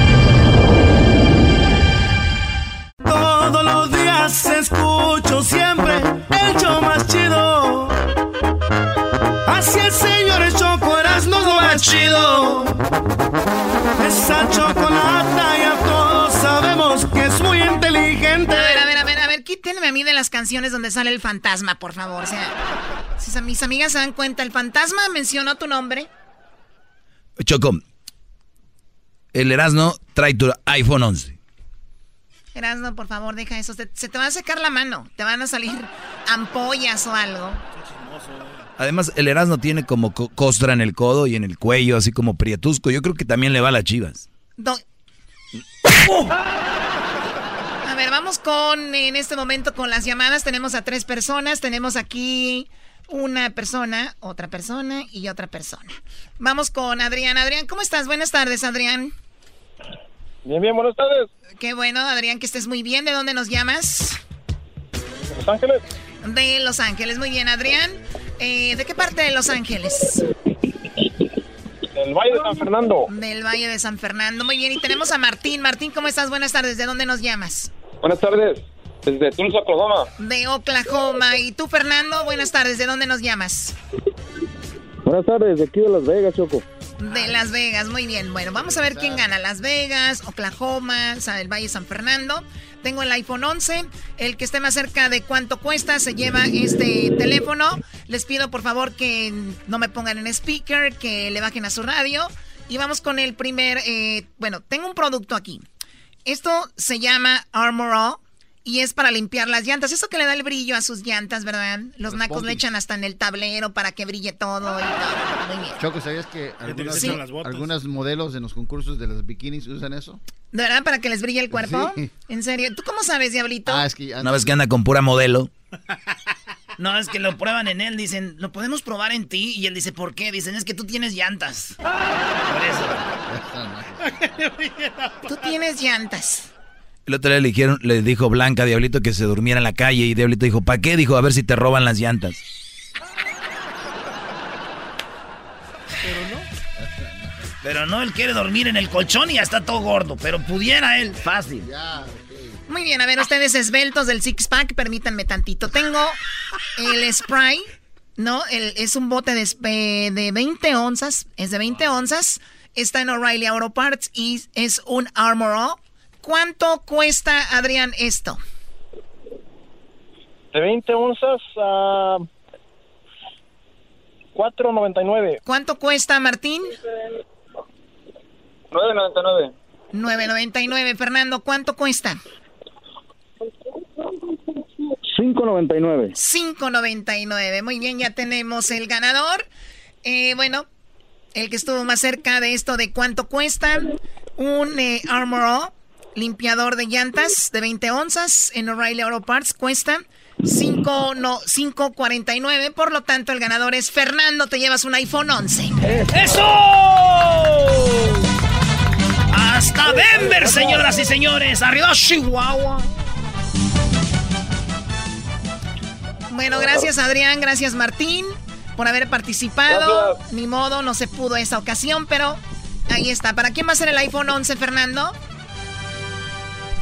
El señor Choco Erasmo lo más chido. Esa chocolata ya todos sabemos que es muy inteligente. A ver, a ver, a ver, a ver, quítenme a mí de las canciones donde sale el fantasma, por favor. O sea, si mis amigas se dan cuenta, el fantasma mencionó tu nombre. Choco, el Erasmo trae tu iPhone 11. Erasno, por favor, deja eso. Se, se te va a secar la mano. Te van a salir ampollas o algo. Además, el Erasmo tiene como co- costra en el codo y en el cuello, así como prietusco. Yo creo que también le va a las chivas. Do- A ver, vamos con, en este momento, con las llamadas. Tenemos a tres personas. Tenemos aquí una persona, otra persona y otra persona. Vamos con Adrián. Adrián, ¿cómo estás? Buenas tardes, Adrián. Bien, bien, buenas tardes. Qué bueno, Adrián, que estés muy bien. ¿De dónde nos llamas? Los Ángeles, De Los Ángeles. Muy bien, Adrián. Eh, ¿De qué parte de Los Ángeles? del Valle de San Fernando. Del Valle de San Fernando. Muy bien, y tenemos a Martín. Martín, ¿cómo estás? Buenas tardes. ¿De dónde nos llamas? Buenas tardes. Desde Tulsa, Oklahoma. De Oklahoma. ¿Y tú, Fernando? Buenas tardes. ¿De dónde nos llamas? Buenas tardes, de aquí de Las Vegas, Choco. De Las Vegas, muy bien. Bueno, vamos a ver quién gana. Las Vegas, Oklahoma, el Valle San Fernando. Tengo el iPhone 11. El que esté más cerca de cuánto cuesta se lleva este teléfono. Les pido por favor que no me pongan en speaker, que le bajen a su radio. Y vamos con el primer, eh, bueno, tengo un producto aquí. Esto se llama Armor All y es para limpiar las llantas. Eso que le da el brillo a sus llantas, ¿verdad? Los, nacos le echan hasta en el tablero para que brille todo y todo. Muy bien. Choco, ¿sabías que algunos modelos en los concursos de los bikinis usan eso? ¿De verdad? ¿Para que les brille el cuerpo? ¿En serio? ¿Tú cómo sabes, Diablito? Ah, es que... Una vez que anda con pura modelo. No, es que lo prueban en él, dicen, lo podemos probar en ti. Y él dice, ¿por qué? Dicen, es que tú tienes llantas. Por eso. tú tienes llantas. El otro día le, dijeron, le dijo Blanca a Diablito que se durmiera en la calle y Diablito dijo, ¿para qué? Dijo, a ver si te roban las llantas. Pero no. Pero no, él quiere dormir en el colchón y ya está todo gordo. Pero pudiera él, fácil. Muy bien, a ver, ustedes esbeltos del Six Pack, permítanme tantito. Tengo el spray, ¿no? es un bote de, de 20 onzas, es de 20 onzas. Está en O'Reilly Auto Parts y es un Armor All ¿Cuánto cuesta, Adrián, esto? De 20 onzas a 4.99. ¿Cuánto cuesta, Martín? 9.99. 9.99. Fernando, ¿cuánto cuesta? 5.99. 5.99. Muy bien, ya tenemos el ganador. Eh, bueno, el que estuvo más cerca de esto de cuánto cuesta. Un eh, Armor limpiador de llantas de 20 onzas en O'Reilly Auto Parts cuesta 5 no 5.49, por lo tanto el ganador es Fernando, te llevas un iPhone 11. ¡Eso! Hasta Denver, señoras y señores, arriba Chihuahua. Bueno, gracias Adrián, gracias Martín por haber participado. Ni modo, no se pudo esa ocasión, pero ahí está. ¿Para quién va a ser el iPhone 11, Fernando?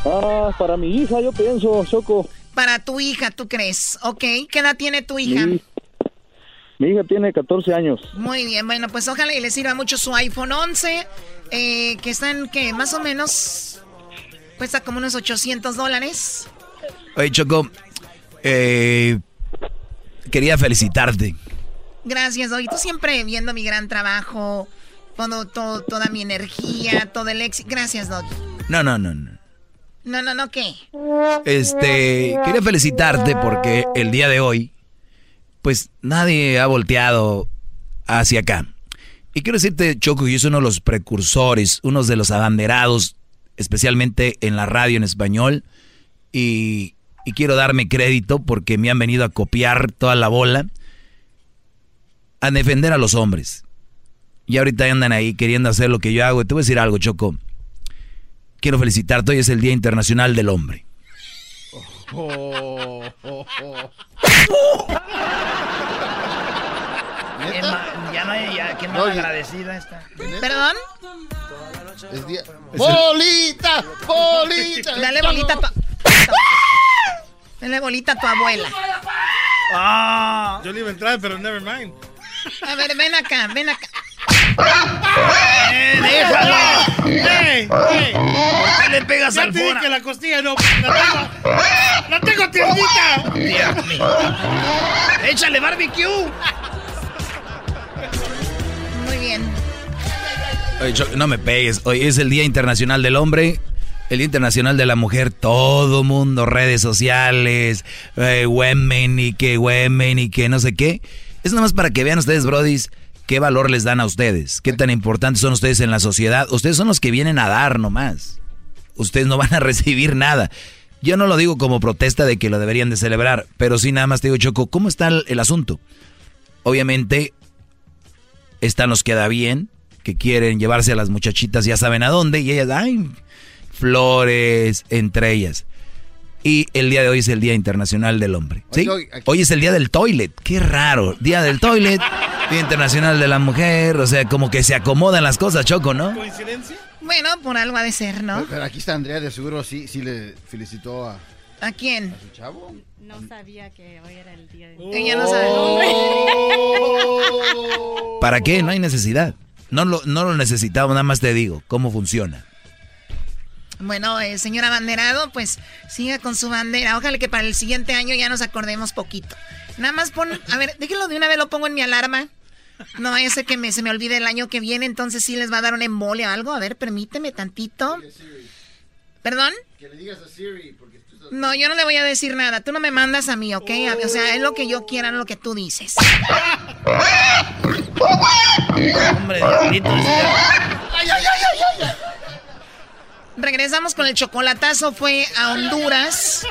Ah, para mi hija, yo pienso, Choco. Para tu hija, ¿tú crees? Ok, ¿qué edad tiene tu hija? Mi, hija tiene 14 años. Muy bien, bueno, pues ojalá y le sirva mucho su iPhone 11, eh, que están, que más o menos, cuesta como unos 800 dólares. Oye, Choco, eh, quería felicitarte. Gracias, hoy tú siempre viendo mi gran trabajo, todo, todo, toda mi energía, todo el éxito. Gracias, Doggy. No, no, no, no. No, no, no, ¿qué? Este, quería felicitarte porque el día de hoy, pues nadie ha volteado hacia acá. Y quiero decirte, Choco, yo soy uno de los precursores, uno de los abanderados, especialmente en la radio en español. Y, y quiero darme crédito porque me han venido a copiar toda la bola, a defender a los hombres. Y ahorita andan ahí queriendo hacer lo que yo hago. Y te voy a decir algo, Choco quiero felicitarte. Hoy es el Día Internacional del Hombre. ya no hay, ya, qué más agradecida está. ¿Perdón? Es día... ¡Bolita! ¡Bolita! Dale bolita a tu... Dale bolita a tu abuela. Ah. Yo le iba a entrar, pero never mind. A ver, ven acá, ven acá. ¡Eh, déjalo! ¡Ey! ¡Ey! ¿Por qué le pegas ya al te dije que la costilla no... ¡La tengo! ¡La tengo tiernita! Dios mío. ¡Échale barbecue! Muy bien. Oye, no me pegues. Hoy es el Día Internacional del Hombre. El Día Internacional de la Mujer, todo mundo, redes sociales, eh, women y que women y que no sé qué. Es nada más para que vean ustedes, brodis, ¿Qué valor les dan a ustedes? ¿Qué tan importantes son ustedes en la sociedad? Ustedes son los que vienen a dar nomás. Ustedes no van a recibir nada. Yo no lo digo como protesta de que lo deberían de celebrar, pero sí nada más te digo, Choco, ¿cómo está el, asunto? Obviamente, están los que da bien, que quieren llevarse a las muchachitas, ya saben a dónde, y ellas, ay, flores entre ellas. Y el día de hoy es el Día Internacional del Hombre. ¿Sí? Hoy es el día del toilet. Qué raro. Día del toilet. Día Internacional de la Mujer, o sea, como que se acomodan las cosas, Choco, ¿no? ¿Coincidencia? Bueno, por algo ha de ser, ¿no? Pero, pero aquí está Andrea, de seguro sí, sí le felicitó a, ¿A quién? a su chavo. No sabía que hoy era el día de... Ella no sabe el nombre. ¿Para qué? No hay necesidad. No lo, no lo necesitamos, nada más te digo cómo funciona. Bueno, eh, señora Banderado, pues siga con su bandera. Ojalá que para el siguiente año ya nos acordemos poquito. Nada más pon, a ver, déjenlo de una vez, lo pongo en mi alarma. No vaya a ser que me, se me olvide el año que viene, entonces sí les va a dar una embolia o algo. A ver, permíteme tantito. ¿Perdón? Que le digas a Siri, porque tú estás... No, yo no le voy a decir nada. Tú no me mandas a mí, ¿ok? O sea, es lo que yo quiera, no lo que tú dices. Hombre, diablito. Regresamos con el chocolatazo. Fue a Honduras.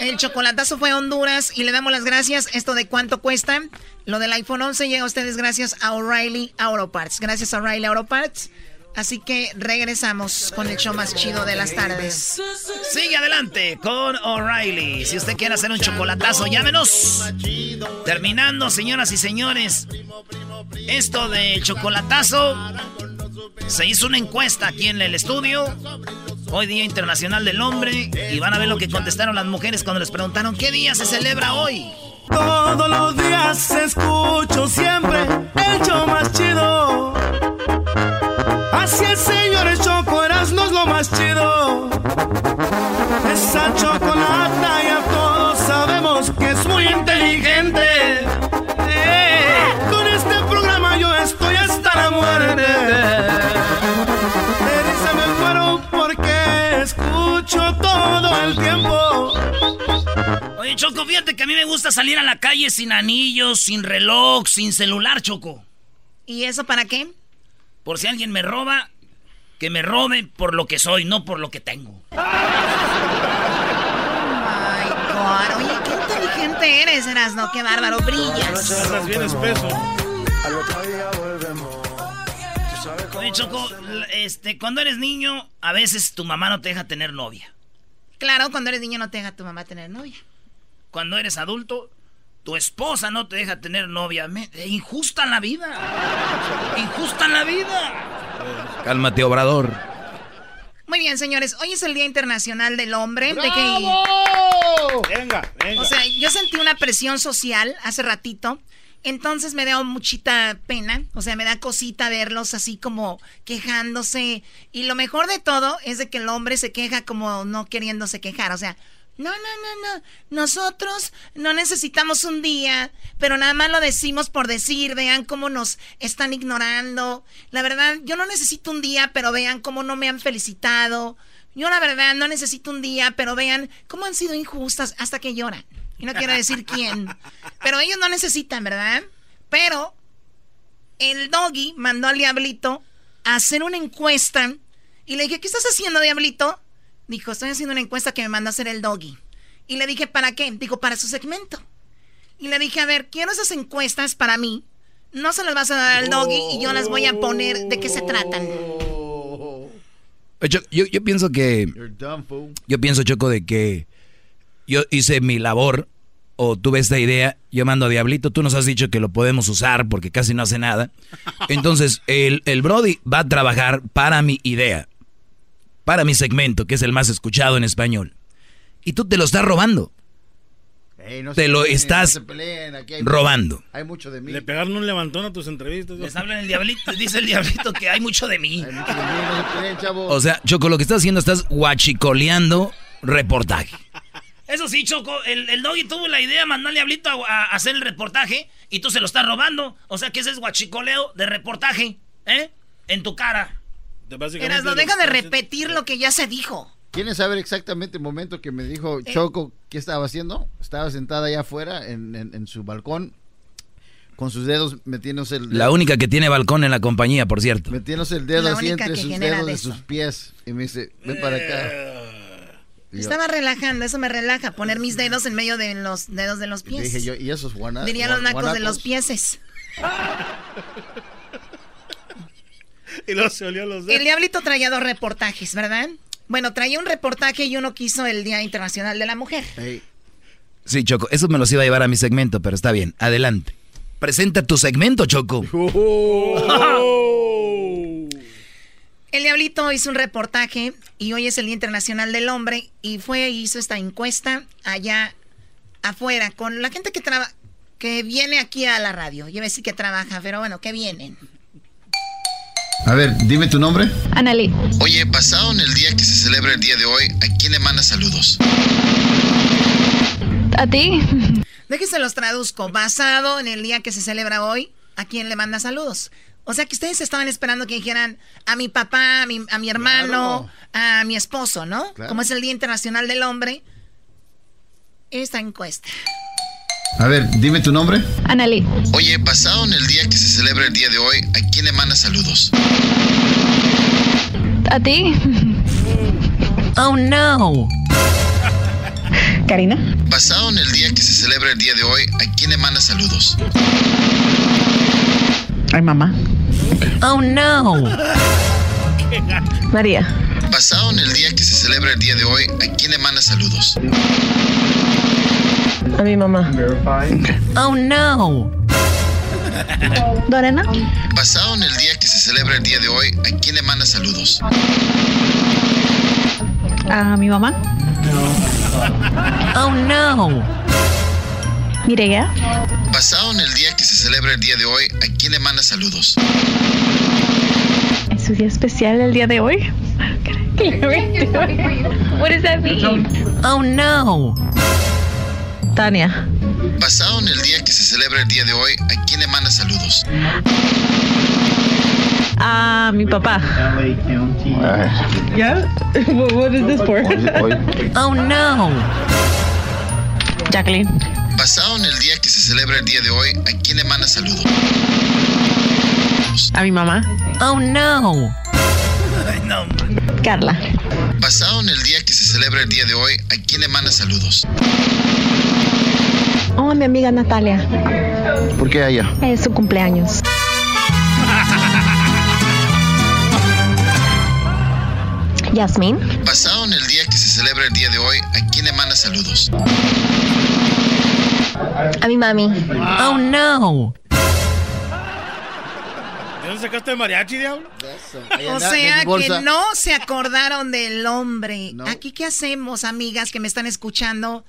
El chocolatazo fue a Honduras y le damos las gracias. Esto de cuánto cuesta. Lo del iPhone 11 llega a ustedes gracias a O'Reilly Auto Parts. Gracias a O'Reilly Auto Parts. Así que regresamos con el show más chido de las tardes. Sigue adelante con O'Reilly. Si usted quiere hacer un chocolatazo, llámenos. Terminando, señoras y señores. Esto del chocolatazo. Se hizo una encuesta aquí en el estudio. Hoy Día Internacional del Hombre. Y van a ver lo que contestaron las mujeres cuando les preguntaron qué día se celebra hoy. Todos los días escucho siempre el show más chido. Así el señor el Choco es lo más chido. Esa chocolata ya el tiempo. Oye, Choco, fíjate que a mí me gusta salir a la calle sin anillos, sin reloj, sin celular, Choco. ¿Y eso para qué? Por si alguien me roba, que me robe por lo que soy, no por lo que tengo. Ay, God. Oye, qué inteligente eres, Erasno. Qué bárbaro, brillas. Estás bien espeso. Oye, Choco, este, cuando eres niño, a veces tu mamá no te deja tener novia. Claro, cuando eres niño no te deja tu mamá tener novia. Cuando eres adulto, tu esposa no te deja tener novia. Me- injusta en la vida. Injusta en la vida. Cálmate, Obrador. Muy bien, señores. Hoy es el Día Internacional del Hombre. De que, Venga, venga. o sea, yo sentí una presión social hace ratito. Entonces me da muchita pena, o sea, me da cosita verlos así como quejándose. Y lo mejor de todo es de que el hombre se queja como no queriéndose quejar. O sea, no, no, no, no. Nosotros no necesitamos un día, pero nada más lo decimos por decir. Vean cómo nos están ignorando. La verdad, yo no necesito un día, pero vean cómo no me han felicitado. Yo la verdad no necesito un día, pero vean cómo han sido injustas hasta que lloran. Y no quiero decir quién. Pero ellos no necesitan, ¿verdad? Pero el doggy mandó al diablito a hacer una encuesta. Y le dije, ¿qué estás haciendo, diablito? Dijo, estoy haciendo una encuesta que me mandó a hacer el doggy. Y le dije, ¿para qué? Dijo, para su segmento. Y le dije, a ver, quiero esas encuestas para mí. No se las vas a dar al doggy y yo las voy a poner de qué se tratan. Yo, yo, yo pienso que. You're dumb, fool. Yo pienso, Choco, de que yo hice mi labor o tuve esta idea. Yo mando a Diablito, tú nos has dicho que lo podemos usar porque casi no hace nada. Entonces, el, el Brody va a trabajar para mi idea, para mi segmento, que es el más escuchado en español. Y tú te lo estás robando. Ey, no Te lo peleen, estás no se peleen, aquí hay robando. Mucho, hay mucho de mí. Le pegaron un levantón a tus entrevistas. Les hablan el diablito, dice el diablito que hay mucho de mí. Hay mucho de mí, no se peleen. O sea, Choco, lo que estás haciendo, estás guachicoleando reportaje. Eso sí, Choco, el, el doggy tuvo la idea de mandar al diablito a, a hacer el reportaje y tú se lo estás robando. O sea que ese es guachicoleo de reportaje, ¿eh? En tu cara. Eras, no deja de repetir lo que ya se dijo. ¿Quieren saber exactamente el momento que me dijo Eh. Choco qué estaba haciendo? Estaba sentada allá afuera en, en- en su balcón con sus dedos metiéndose el La única que tiene balcón en la compañía, por cierto. metiéndose el dedo La así entre sus dedos de sus pies y me dice, ven para acá. Yo- Estaba relajando, eso me relaja, poner mis dedos en medio de los dedos de los pies. dije yo, ¿y esos guana- Dirían los nacos de guanacos? los pieses. Y luego se olió los dedos. El diablito traía dos reportajes, ¿verdad? Bueno, traía un reportaje y uno quiso el Día Internacional de la Mujer. Sí, Choco, eso me los iba a llevar a mi segmento, pero está bien. Adelante. Presenta tu segmento, Choco. El Diablito hizo un reportaje y hoy es el Día Internacional del Hombre y fue hizo esta encuesta allá afuera con la gente que trabaja que viene aquí a la radio. Yo decir que trabaja, pero bueno, que vienen. A ver, dime tu nombre. Analí. Oye, basado en el día que se celebra el día de hoy, ¿a quién le manda saludos? ¿A ti? Déjense los traduzco. Basado en el día que se celebra hoy, ¿a quién le manda saludos? O sea que ustedes estaban esperando que dijeran a mi papá, a mi, a mi hermano, a mi esposo, ¿no? Claro. Como es el Día Internacional del Hombre. Esta encuesta. A ver, dime tu nombre. Analí. Oye, basado en el día que se celebra el día de hoy, ¿a quién le manda saludos? ¿A ti? Oh no. Karina. Basado en el día que se celebra el día de hoy, ¿a quién le manda saludos? Ay, mamá. Oh no. María. Basado en el día que se celebra el día de hoy, ¿a quién le manda saludos? A mi mamá. Oh no. Lorena. Basado en el día que se celebra el día de hoy, ¿a quién le manda saludos? A mi mamá. Oh no. Mireya. Basado en el día que se celebra el día de hoy, ¿a quién le manda saludos? ¿Es su día especial el día de hoy? What does that mean? Oh no. Tania. Basado en el día que se celebra el día de hoy, ¿a quién le manda saludos? A mi papá. Yeah? What is this for? Oh no. Jacqueline. Basado en el día que se celebra el día de hoy, ¿a quién le manda saludos? A mi mamá. Oh no. No. Carla. Basado en el día que se celebra el día de hoy, ¿a quién le manda saludos? Oh, a mi amiga Natalia. ¿Por qué a ella? Es su cumpleaños. Yasmín. Basado en el día que se celebra el día de hoy, ¿a quién le manda saludos? A mi mami. Oh no. ¿De dónde sacaste el mariachi, diablo? O sea que no se acordaron del hombre. Aquí, ¿qué hacemos, amigas que me están escuchando?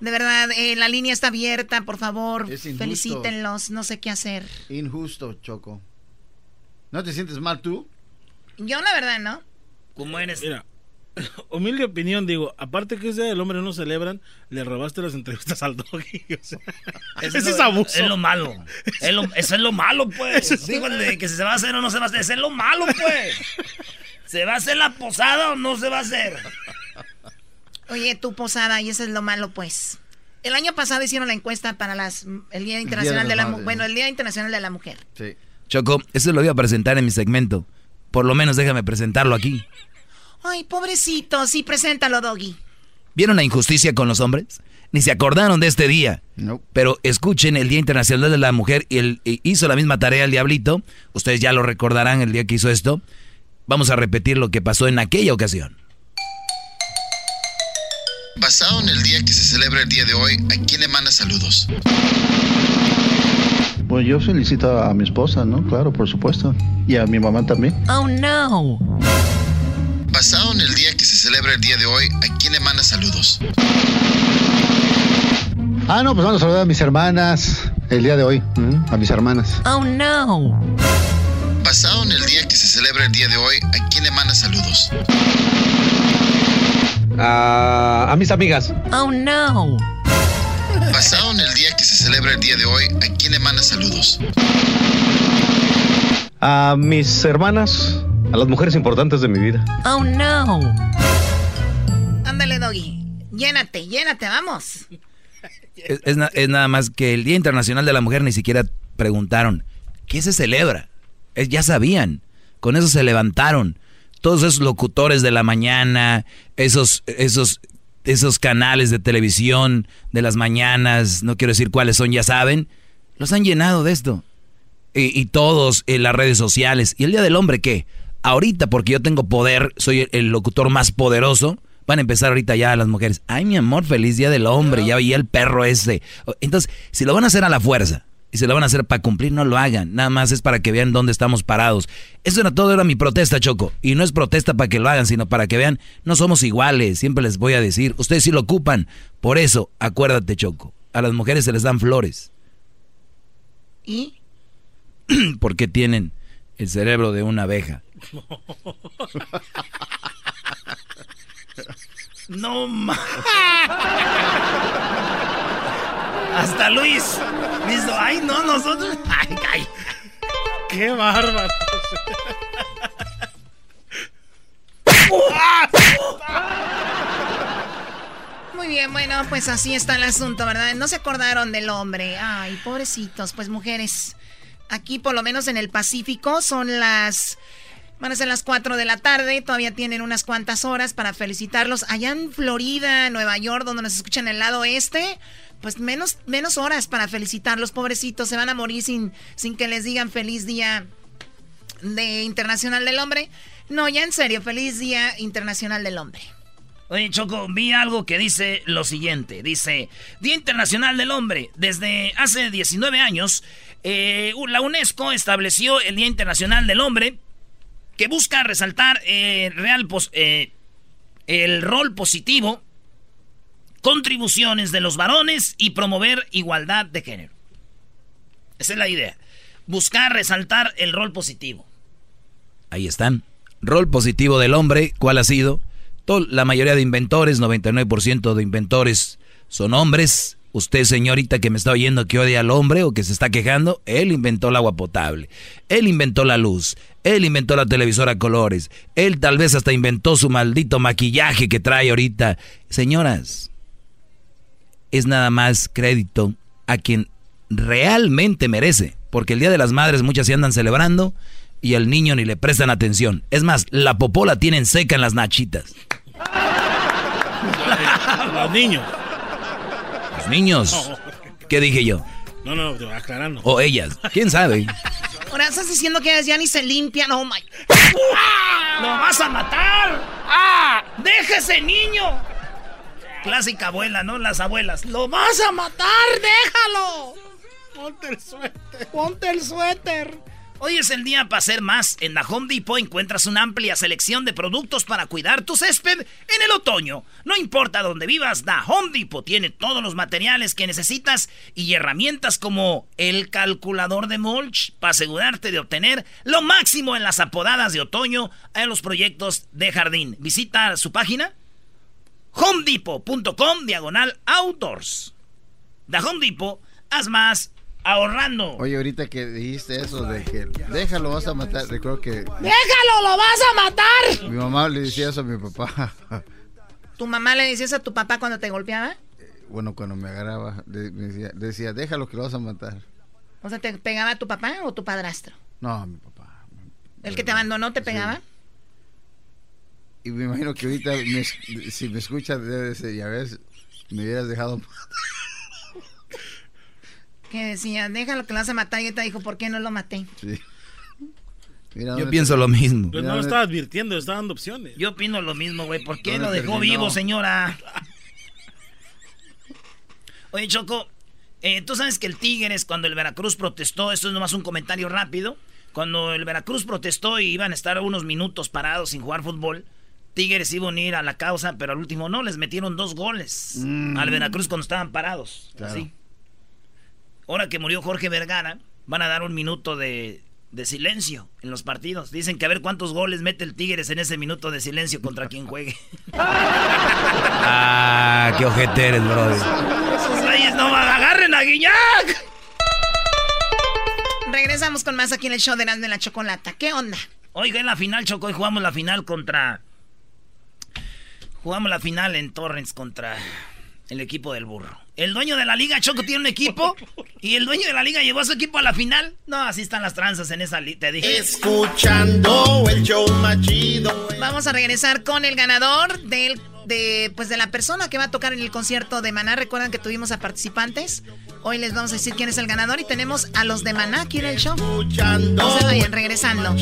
De verdad, eh, la línea está abierta, por favor, felicítenlos, no sé qué hacer. Injusto, Choco. ¿No te sientes mal tú? Yo, la verdad, ¿no? ¿Cómo eres? Mira, humilde opinión, digo, aparte que ese día del hombre no celebran, le robaste las entrevistas al doggy. O sea, ese es abuso. Es lo malo. Es lo- eso es lo malo, pues. Digo, el de que si se va a hacer o no se va a hacer. Eso es lo malo, pues. ¿Se va a hacer la posada o no se va a hacer? Oye, tu posada, y eso es lo malo, pues. El año pasado hicieron la encuesta para las el Día Internacional de de las la Mu- Madres, bueno, el Día Internacional de la Mujer. Sí. Choco, eso lo iba a presentar en mi segmento. Por lo menos déjame presentarlo aquí. Ay, pobrecito, sí, preséntalo, Doggy. ¿Vieron la injusticia con los hombres? Ni se acordaron de este día. Pero escuchen el Día Internacional de la Mujer y el, y hizo la misma tarea el diablito. Ustedes ya lo recordarán el día que hizo esto. Vamos a repetir lo que pasó en aquella ocasión. Basado en el día que se celebra el día de hoy, ¿a quién le manda saludos? Pues yo felicito a mi esposa, ¿no? Claro, por supuesto. Y a mi mamá también. Oh, no. Basado en el día que se celebra el día de hoy, ¿a quién le manda saludos? Ah, no, pues vamos a saludar a mis hermanas el día de hoy. A mis hermanas. Oh, no. Basado en el día que se celebra el día de hoy, ¿a quién le manda saludos? A, a mis amigas. Oh, no. Basado en el día que se celebra el día de hoy, ¿a quién le manda saludos? A mis hermanas. A las mujeres importantes de mi vida. Oh, no. Ándale, Doggy. Llénate, llénate, vamos. Es, es na- es nada más que el Día Internacional de la Mujer ni siquiera preguntaron, ¿qué se celebra? Es- ya sabían, con eso se levantaron. Todos esos locutores de la mañana, esos, esos, esos canales de televisión de las mañanas, no quiero decir cuáles son, ya saben, los han llenado de esto. Y, y todos en las redes sociales. ¿Y el Día del Hombre qué? Ahorita, porque yo tengo poder, soy el, locutor más poderoso, van a empezar ahorita ya las mujeres. Ay, mi amor, feliz Día del Hombre, ya veía el perro ese. Entonces, si lo van a hacer a la fuerza, y se lo van a hacer para cumplir, no lo hagan. Nada más es para que vean dónde estamos parados. Eso era todo, era mi protesta, Choco. Y no es protesta para que lo hagan, sino para que vean, no somos iguales. Siempre les voy a decir, ustedes sí lo ocupan. Por eso, acuérdate, Choco, a las mujeres se les dan flores. ¿Y? Porque tienen el cerebro de una abeja. No más. Hasta Luis. Ay, no, nosotros. Ay, ay. Qué bárbaro. Muy bien, bueno, pues así está el asunto, ¿verdad? No se acordaron del hombre. Ay, pobrecitos, pues mujeres. Aquí, por lo menos en el Pacífico, son las Van a ser las 4 de la tarde, todavía tienen unas cuantas horas para felicitarlos. Allá en Florida, Nueva York, donde nos escuchan el lado este, pues menos, menos horas para felicitarlos, pobrecitos. Se van a morir sin, sin que les digan feliz día de Internacional del Hombre. No, ya en serio, feliz día Internacional del Hombre. Oye, Choco, vi algo que dice lo siguiente. Dice, Día Internacional del Hombre. Desde hace 19 años, eh, la UNESCO estableció el Día Internacional del Hombre que busca resaltar eh, real eh, el rol positivo, contribuciones de los varones y promover igualdad de género. Esa es la idea. Buscar resaltar el rol positivo. Ahí están. Rol positivo del hombre, ¿cuál ha sido? la mayoría de inventores, 99% de inventores son hombres. Usted, señorita, que me está oyendo que odia al hombre o que se está quejando, él inventó el agua potable, él inventó la luz, él inventó la televisora a colores, él tal vez hasta inventó su maldito maquillaje que trae ahorita. Señoras, es nada más crédito a quien realmente merece, porque el Día de las Madres muchas se andan celebrando y al niño ni le prestan atención. Es más, la popola tienen seca en las nachitas. Los niños niños. ¿Qué dije yo? No, no, aclarando. O ellas, quién sabe. Ahora estás diciendo que ellas ya ni se limpian. Oh my. ¡Lo vas a matar! ¡Ah! ¡Déjese, niño! Clásica abuela, ¿no? Las abuelas. ¡Lo vas a matar! ¡Déjalo! Ponte el suéter. Ponte el suéter. Hoy es el día para hacer más. En la Home Depot encuentras una amplia selección de productos para cuidar tu césped en el otoño. No importa dónde vivas, la Home Depot tiene todos los materiales que necesitas y herramientas como el calculador de mulch para asegurarte de obtener lo máximo en las apodadas de otoño en los proyectos de jardín. Visita su página homedepot.com diagonal outdoors. The Home Depot, haz más ahorrando. Oye, ahorita que dijiste eso de que déjalo, vas a matar, recuerdo que... ¡Déjalo, lo vas a matar! Mi mamá le decía eso a mi papá. ¿Tu mamá le decía eso a tu papá cuando te golpeaba? Bueno, cuando me agarraba, le, decía, decía, déjalo que lo vas a matar. O sea, ¿te pegaba tu papá o tu padrastro? No, mi papá. ¿El que te abandonó te pegaba? Y me imagino que ahorita, si me escuchas, debe decir, ya ves, me hubieras dejado que decía, déjalo que lo vas a matar. Y te dijo, ¿por qué no lo maté? Sí. Yo pienso lo mismo. Pero no lo estaba advirtiendo, estaba dando opciones. Yo opino lo mismo, güey. ¿Por qué lo dejó vivo, señora? Oye, Choco, eh, tú sabes que el Tigres, cuando el Veracruz protestó, esto es nomás un comentario rápido. Cuando el Veracruz protestó y iban a estar unos minutos parados sin jugar fútbol, Tigres iba a unir a la causa, pero al último no, les metieron dos goles mm. al Veracruz cuando estaban parados. Así ahora que murió Jorge Vergara, van a dar un minuto de, silencio en los partidos. Dicen que a ver cuántos goles mete el Tigres en ese minuto de silencio contra quien juegue. ah, qué ojete eres, brother. Esos no agarren a Guiñac. Regresamos con más aquí en el show de de la Chocolata. ¿Qué onda? Oiga, en la final, Choco, hoy jugamos la final contra... Jugamos la final en Torrens contra el equipo del burro. El dueño de la liga, Choco, tiene un equipo. Y el dueño de la liga llevó a su equipo a la final. No, así están las tranzas en esa liga, te dije. Escuchando el show machido. Vamos a regresar con el ganador del, de, pues de la persona que va a tocar en el concierto de Maná. Recuerdan que tuvimos a participantes. Hoy les vamos a decir quién es el ganador. Y tenemos a los de Maná aquí en el show. No se vayan, regresando.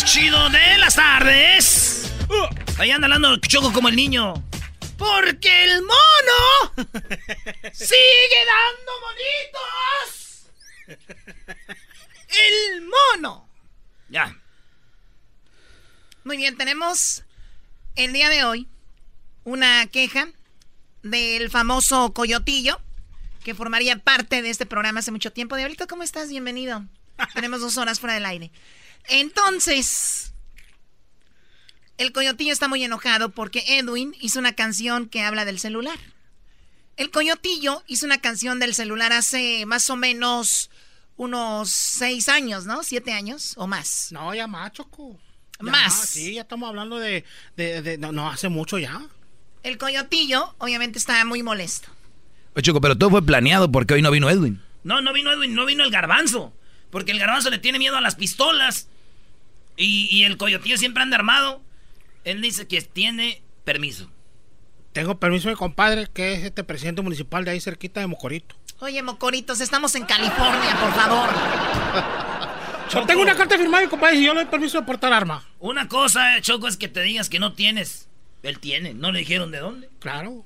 Más chido de las tardes. Ahí anda hablando Choco como el niño. Porque el mono sigue dando bonitos. El mono. Ya. Muy bien, tenemos el día de hoy una queja del famoso Coyotillo, que formaría parte de este programa hace mucho tiempo. Diablito, ¿cómo estás? Bienvenido. Tenemos dos horas fuera del aire. Entonces, el Coyotillo está muy enojado porque Edwin hizo una canción que habla del celular. El Coyotillo hizo una canción del celular hace más o menos unos seis años, ¿no? ¿Siete años o más? No, ya más, Choco. Ya Más. Sí, ya estamos hablando de... de- de- no, no, hace mucho ya. El Coyotillo, obviamente, está muy molesto. Oye, Choco, pero todo fue planeado porque hoy no vino Edwin. No, no vino Edwin, no vino el garbanzo. Porque el garbanzo le tiene miedo a las pistolas. Y, y el coyotillo siempre anda armado. Él dice que tiene permiso. Tengo permiso de mi compadre, que es este presidente municipal de ahí cerquita de Mocorito. Oye, Mocoritos, estamos en California, por favor. Yo tengo una carta firmada compadre y yo le doy permiso de portar arma. Una cosa, eh, Choco, es que te digas que no tienes. Él tiene. ¿No le dijeron de dónde? Claro.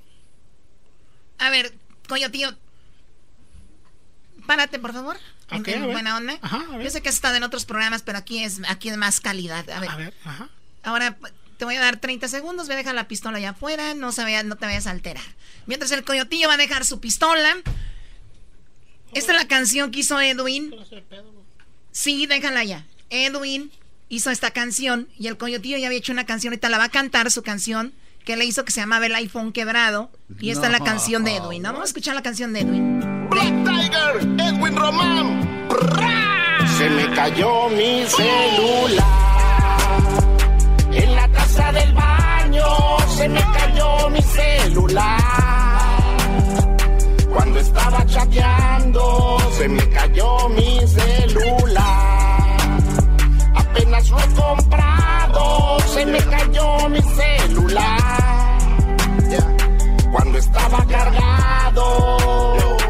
A ver, Coyotillo, párate, por favor. En- Ok, en buena onda. Ajá, a ver. Yo sé que has estado en otros programas, pero aquí es, aquí es más calidad. A ver. A ver, ajá. Ahora te voy a dar 30 segundos, voy a dejar la pistola allá afuera, no, se vaya- no te vayas a alterar. Mientras el coyotillo va a dejar su pistola. Esta es la canción que hizo Edwin. Sí, déjala ya. Edwin hizo esta canción y el coyotillo ya había hecho una canción, ahorita la va a cantar su canción que le hizo que se llamaba El iPhone Quebrado. Y esta es la canción de Edwin, ¿no? Vamos a escuchar la canción de Edwin. Edwin Román. Se me cayó mi celular. En la taza del baño se me cayó mi celular. Cuando estaba chateando se me cayó mi celular. Apenas lo he comprado se me cayó mi celular. Cuando estaba cargado.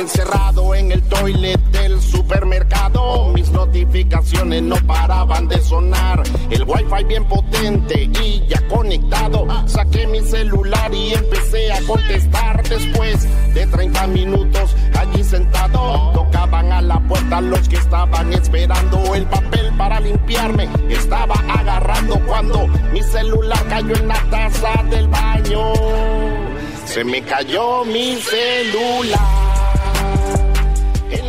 Encerrado en el toilet del supermercado, mis notificaciones no paraban de sonar. El wifi bien potente y ya conectado. Saqué mi celular y empecé a contestar. Después de 30 minutos allí sentado, tocaban a la puerta los que estaban esperando el papel para limpiarme. Estaba agarrando cuando mi celular cayó en la taza del baño. Se me cayó mi celular.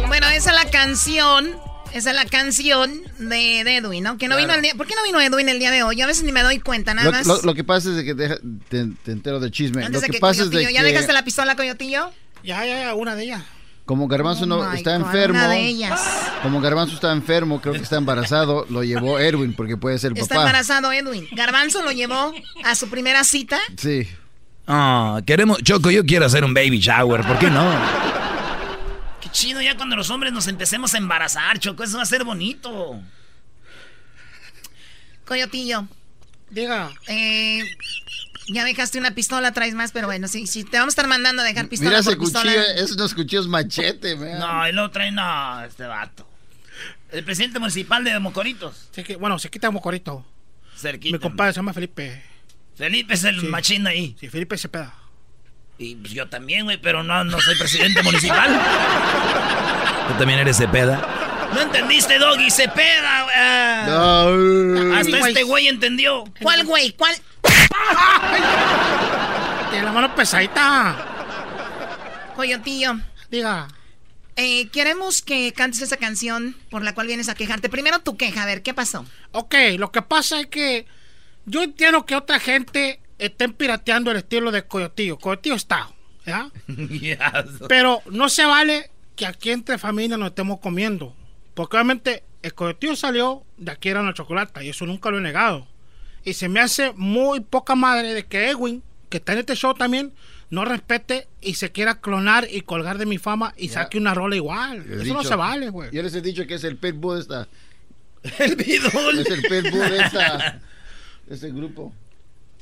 Bueno, esa es la canción. Esa es la canción de, de Edwin, ¿no? Que no Claro. vino el día. ¿Por qué no vino Edwin el día de hoy? Yo a veces ni me doy cuenta, nada Lo, más. lo- lo que pasa es de que deja- te, te entero del chisme. Antes lo de que, que, pasa es de Coyotillo, ¿ya que dejaste la pistola, Coyotillo? Ya, ya, ya, una de ellas. como Garbanzo Oh no está God, enfermo, una de ellas. como Garbanzo está enfermo, creo que está embarazado, lo llevó Erwin porque puede ser el Está embarazado Edwin. Garbanzo lo llevó a su primera cita. Sí. Ah, queremos, Choco, yo quiero hacer un baby shower, ¿por qué no? Chido ya cuando los hombres nos empecemos a embarazar, Choco. Eso va a ser bonito. Coyotillo. Diga. Eh, ya dejaste una pistola, traes más, pero bueno, si, si te vamos a estar mandando a dejar pistola Mira por ese cuchillo, pistola. esos unos cuchillos machete, man. No, él lo trae, no, este vato. El presidente municipal de Mocoritos. Sí, que, bueno, se quita Mocorito. Cerquita. Mi compadre se llama Felipe. Felipe es el Sí. machín ahí. Sí, Felipe Cepeda. Y pues, yo también, güey, pero no, no soy presidente municipal. ¿Tú también eres Cepeda? ¿No entendiste, Doggy? Cepeda, güey. No. Hasta este güey entendió. ¿Cuál güey? ¿Cuál? Tiene la mano pesadita. Coyotillo. Diga. Eh, queremos que cantes esa canción por la cual vienes a quejarte. Primero tu queja, a ver, ¿qué pasó? Ok, lo que pasa es que yo entiendo que otra gente estén pirateando el estilo de Coyotillo. Coyotillo está, ¿ya? Pero no se vale que aquí entre familia nos estemos comiendo. Porque obviamente el Coyotillo salió de aquí era la chocolate y eso nunca lo he negado. Y se me hace muy poca madre de que Edwin, que está en este show también, no respete y se quiera clonar y colgar de mi fama y saque una rola igual. Eso no se vale, güey. Yo les he dicho que es el pitbull de esta. El pitbull. Es el pitbull de esta. de este grupo.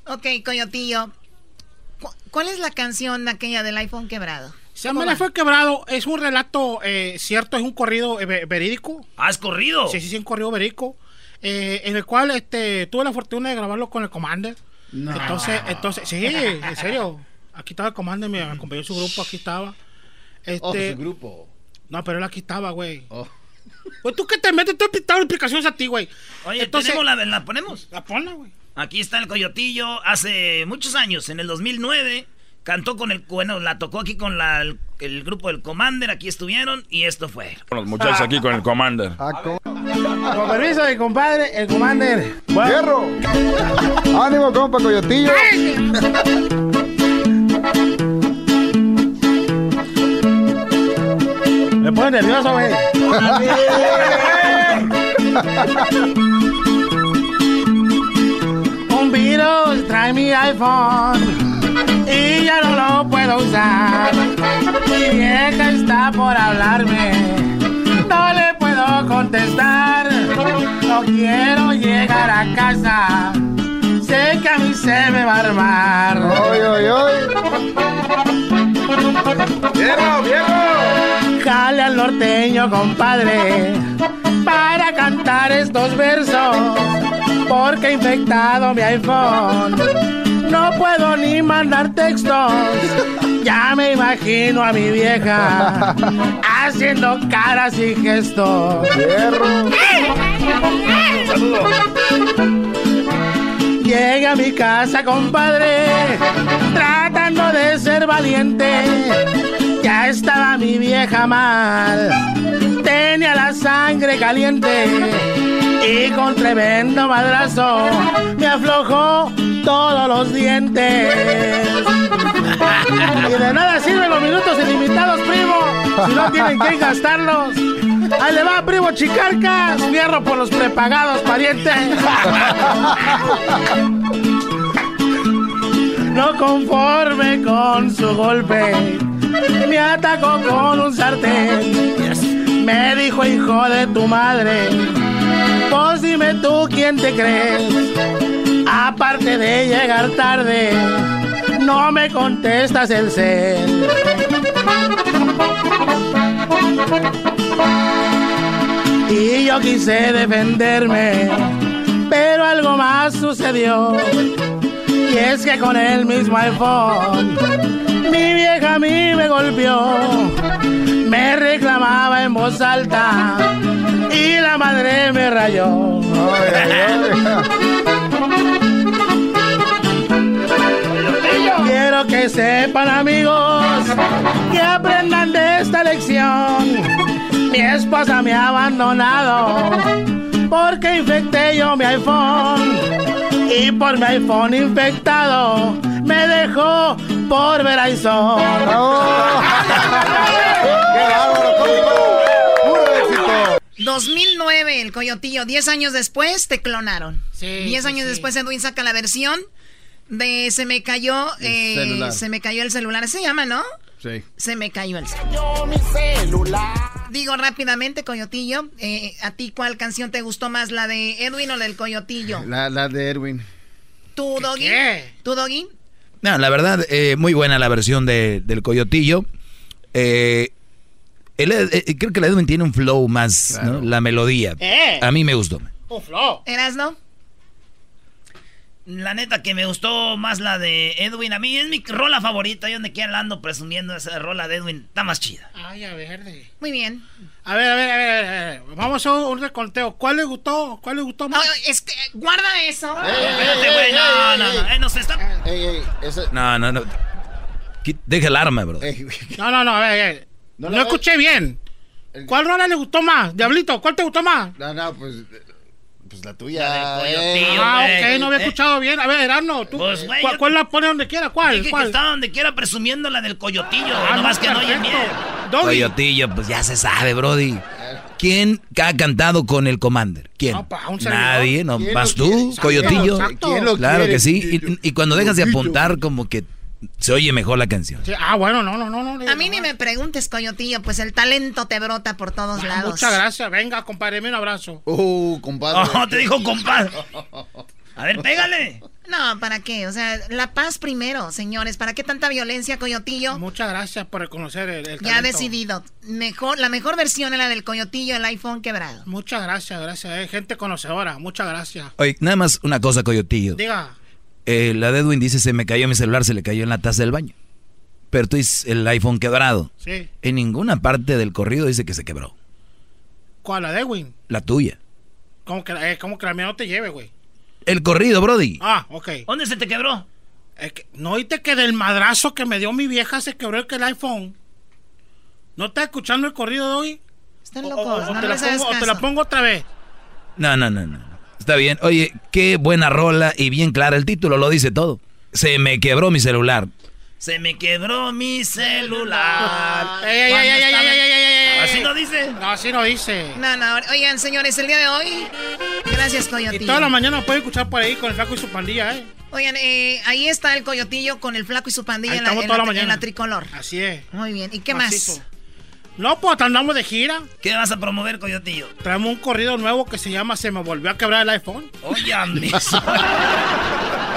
Ok, Coyotillo. ¿cu- ¿Cuál es la canción aquella del iPhone quebrado? Se llama Le fue quebrado, es un relato eh, cierto, es un corrido eh, ve- verídico. ¿Has corrido? Sí, sí, sí, un corrido verídico. eh, en el cual este, tuve la fortuna de grabarlo con el Commander. No. Entonces, entonces, sí, en serio. Aquí estaba el Commander, me acompañó su grupo, aquí estaba. Este, Oh, su grupo. No, pero él aquí estaba, güey. Pues tú que te metes, tú he dado explicaciones a ti, güey. Oye, ¿tenemos la, la ponemos? La ponla, güey. Aquí está el Coyotillo. Hace muchos años, en el 2009, cantó con el... Bueno, la tocó aquí con la, el, el grupo del Commander. Aquí estuvieron y esto fue. Los muchachos aquí con el Commander. Con permiso de compadre, el Commander. ¡Fierro! ¡Ánimo, compa, Coyotillo! Me pone nervioso, güey. Trae mi iPhone y ya no lo puedo usar. Mi vieja está por hablarme, no le puedo contestar. No quiero llegar a casa, sé que a mí se me va a armar. ¡Oy, oy, oy! ¡Viejo, viejo! Jale al norteño, compadre, para cantar estos versos, porque he infectado mi iPhone. No puedo ni mandar textos, ya me imagino a mi vieja haciendo caras y gestos. Llega a mi casa, compadre, tratando de ser valiente. Ya estaba mi vieja mal, tenía la sangre caliente y con tremendo madrazo me aflojó todos los dientes. Y de nada sirven los minutos ilimitados, primo, si no tienen que gastarlos. Ahí le va, primo Chicarcas, fierro por los prepagados, pariente. No conforme con su golpe, me atacó con un sartén. Me dijo, hijo de tu madre, pues dime tú quién te crees. Aparte de llegar tarde, no me contestas el cel. Y yo quise defenderme, pero algo más sucedió. Y es que con el mismo iPhone, mi vieja a mí me golpeó. Me reclamaba en voz alta y la madre me rayó. Quiero que sepan amigos que aprendan de esta lección. Mi esposa me ha abandonado porque infecté yo mi iPhone. Y por mi iPhone infectado me dejó por Verizon. éxito! 2009, el Coyotillo. 10 años después te clonaron. Sí, 10 sí, años sí. después Edwin saca la versión de Se me cayó, eh, celular. se me cayó el celular. Se llama, ¿no? Sí. Se me cayó el celular. Digo rápidamente, Coyotillo, eh, ¿a ti cuál canción te gustó más? ¿La de Edwin o la del Coyotillo? La, la de Erwin. ¿Tú, Doggy? ¿Tú, Doggy? No, la verdad, eh, muy buena la versión de, del Coyotillo. Eh, el- eh, creo que la Edwin tiene un flow más, ¿no? La melodía. Eh. A mí me gustó. Un flow. ¿Eras, no? La neta que me gustó más la de Edwin. A mí es mi rola favorita. Yo donde quiera la ando presumiendo esa rola de Edwin. Está más chida. Ay, a verde. Muy bien. A ver, a ver, a ver, a ver. Vamos a un reconteo. ¿Cuál le gustó? ¿Cuál le gustó más? es que, guarda eso. Espérate, güey. No, no, no. Eh, nos está... Ey, ey, esa- No, no, no. Deja el arma, bro. No, no, no, a ver, a ver. No escuché bien. ¿Cuál rola le gustó más? Diablito, ¿cuál te gustó más? No, no, pues, pues la tuya. La del eh. Coyotillo, Ah, ok, no había Eh. escuchado bien. A ver, Erasno, ¿tú, Pues, güey, ¿cuál, yo- cuál la pone donde quiera? ¿Cuál? Dije ¿Cuál? que está donde quiera presumiendo la del Coyotillo. Ah, no, que no oye perfecto. bien. Coyotillo, pues ya se sabe, Brody. ¿Quién ha cantado con el Commander? ¿Quién? No, pa, un servidor. Nadie, ¿no? ¿Quién ¿Vas tú, quiere? Coyotillo? Exacto. ¿Quién lo Claro quiere? que sí. Y, y cuando dejas de apuntar, como que se oye mejor la canción. Sí, ah, bueno, no, no, no. no A mí ni me preguntes, Coyotillo, pues el talento te brota por todos Ah, lados. Muchas gracias. Venga, compadre, un abrazo. Uh, compadre. Oh, te dijo compadre. A ver, pégale. No, ¿para qué? O sea, la paz primero, señores. ¿Para qué tanta violencia, Coyotillo? Muchas gracias por reconocer el, el Ya ha talento. decidido. Mejor, la mejor versión es la del Coyotillo, el iPhone quebrado. Muchas gracias, gracias. eh, gente conocedora, muchas gracias. Oye, nada más una cosa, Coyotillo. Diga, Eh, la de Edwin dice, se me cayó mi celular, se le cayó en la taza del baño. Pero tú dices, el iPhone quebrado. sí. En ninguna parte del corrido dice que se quebró. ¿Cuál? La de Edwin. La tuya. ¿Cómo que, eh, cómo que la mía no te lleve, güey? El corrido, Brody. Ah, ok. ¿Dónde se te quebró? Es que, ¿No oíste que del madrazo que me dio mi vieja se quebró el, que el iPhone? ¿No estás escuchando el corrido de hoy? Están locos, o- o no te la les hagas pongo, o te la caso. pongo otra vez. No, no, no, no. Está bien. Oye, qué buena rola y bien clara. El título lo dice todo. Se me quebró mi celular. Se me quebró mi celular. Ey, ey, ey, ¿Así no dice? No, así no dice. No, no. Oigan, señores, el día de hoy. Gracias, Coyotillo. Y toda la mañana pueden escuchar por ahí con el flaco y su pandilla, ¿eh? Oigan, eh, ahí está el Coyotillo con el flaco y su pandilla en la, en, la, en la, tricolor. Así es. Muy bien. ¿Y qué Macizo. más? No, pues andamos de gira. ¿Qué vas a promover, Coyotillo? Traemos un corrido nuevo que se llama Se me volvió a quebrar el iPhone. Oye, eso.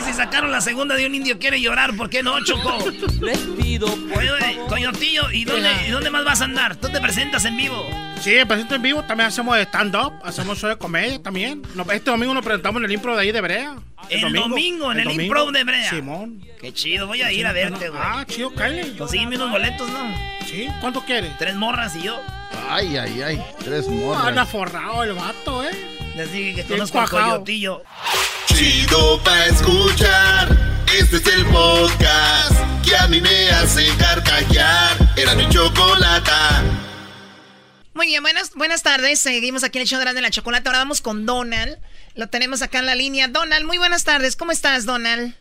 Güey, si sacaron la segunda de un indio quiere llorar, ¿por qué no, Choco? Les pido por Oye, oye, Coyotillo, ¿y dónde, ¿y dónde más vas a andar? ¿Tú te presentas en vivo? Sí, presento en vivo. También hacemos stand-up. Hacemos show de comedia también. Este domingo nos presentamos en el impro de ahí de Brea. El domingo, en el improv de Brea. Simón. Qué chido, voy a ir a verte, güey. Ah, chido, cállate. Consígueme unos boletos, ¿no? Sí, ¿cuánto quieres? Tres morras y yo. Ay, ay, ay. Tres Ah, morras. anda forrado el vato, ¿eh? Les dije que conozco al. Coyotillo. Chido pa' escuchar. Este es el podcast que a mí me hace carcajear. Era mi chocolata. Muy bien, buenas, buenas tardes. Seguimos aquí en el show de la, de la chocolate. Ahora vamos con Donald. Lo tenemos acá en la línea. Donald, muy buenas tardes. ¿Cómo estás, Donald?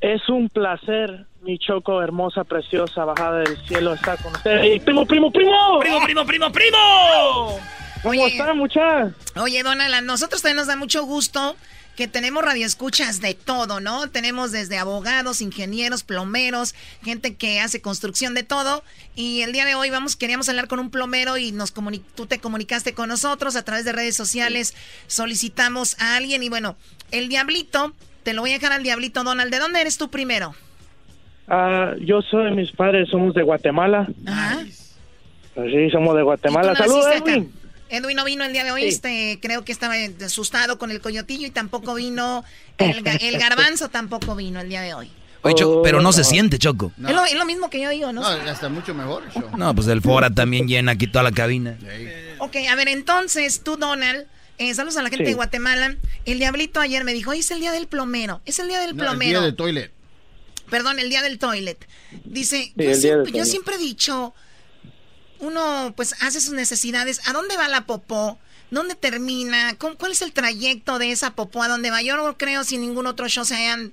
Es un placer, mi choco hermosa, preciosa, bajada del cielo, estar con ustedes. ¡Ey, primo, primo, primo! ¡Primo, primo, primo, primo! ¿Cómo están, muchachos? Oye, Donald, nosotros también nos da mucho gusto que tenemos radioescuchas de todo, ¿no? Tenemos desde abogados, ingenieros, plomeros, gente que hace construcción de todo. Y el día de hoy vamos, queríamos hablar con un plomero y nos tú te comunicaste con nosotros a través de redes sociales. Solicitamos a alguien y bueno, el diablito, te lo voy a dejar al diablito, Donald. ¿De dónde eres tú primero? Ah, yo soy, mis padres somos de Guatemala. Ajá. Sí, somos de Guatemala. ¿Y tú Saludos? Edwin. Edwin no vino el día de hoy, Sí. este, creo que estaba asustado con el coyotillo y tampoco vino el, ga- el garbanzo tampoco vino el día de hoy. Oye, Choco, pero no se siente, Choco. Es, lo, es lo mismo que yo digo, ¿no? No, hasta mucho mejor. el show. No, pues el Fora también llena aquí toda la cabina. Ok, a ver, entonces tú, Donald, eh, saludos a la gente Sí. de Guatemala. El diablito ayer me dijo, hoy es el día del plomero. Es el día del No, el plomero. día del toilet. Perdón, el día del toilet. Dice, Sí, yo, siempre, del yo siempre he dicho, uno pues hace sus necesidades. ¿A dónde va la popó? ¿Dónde termina? ¿Cómo- ¿Cuál es el trayecto de esa popó? ¿A dónde va? Yo no creo si ningún otro show se hayan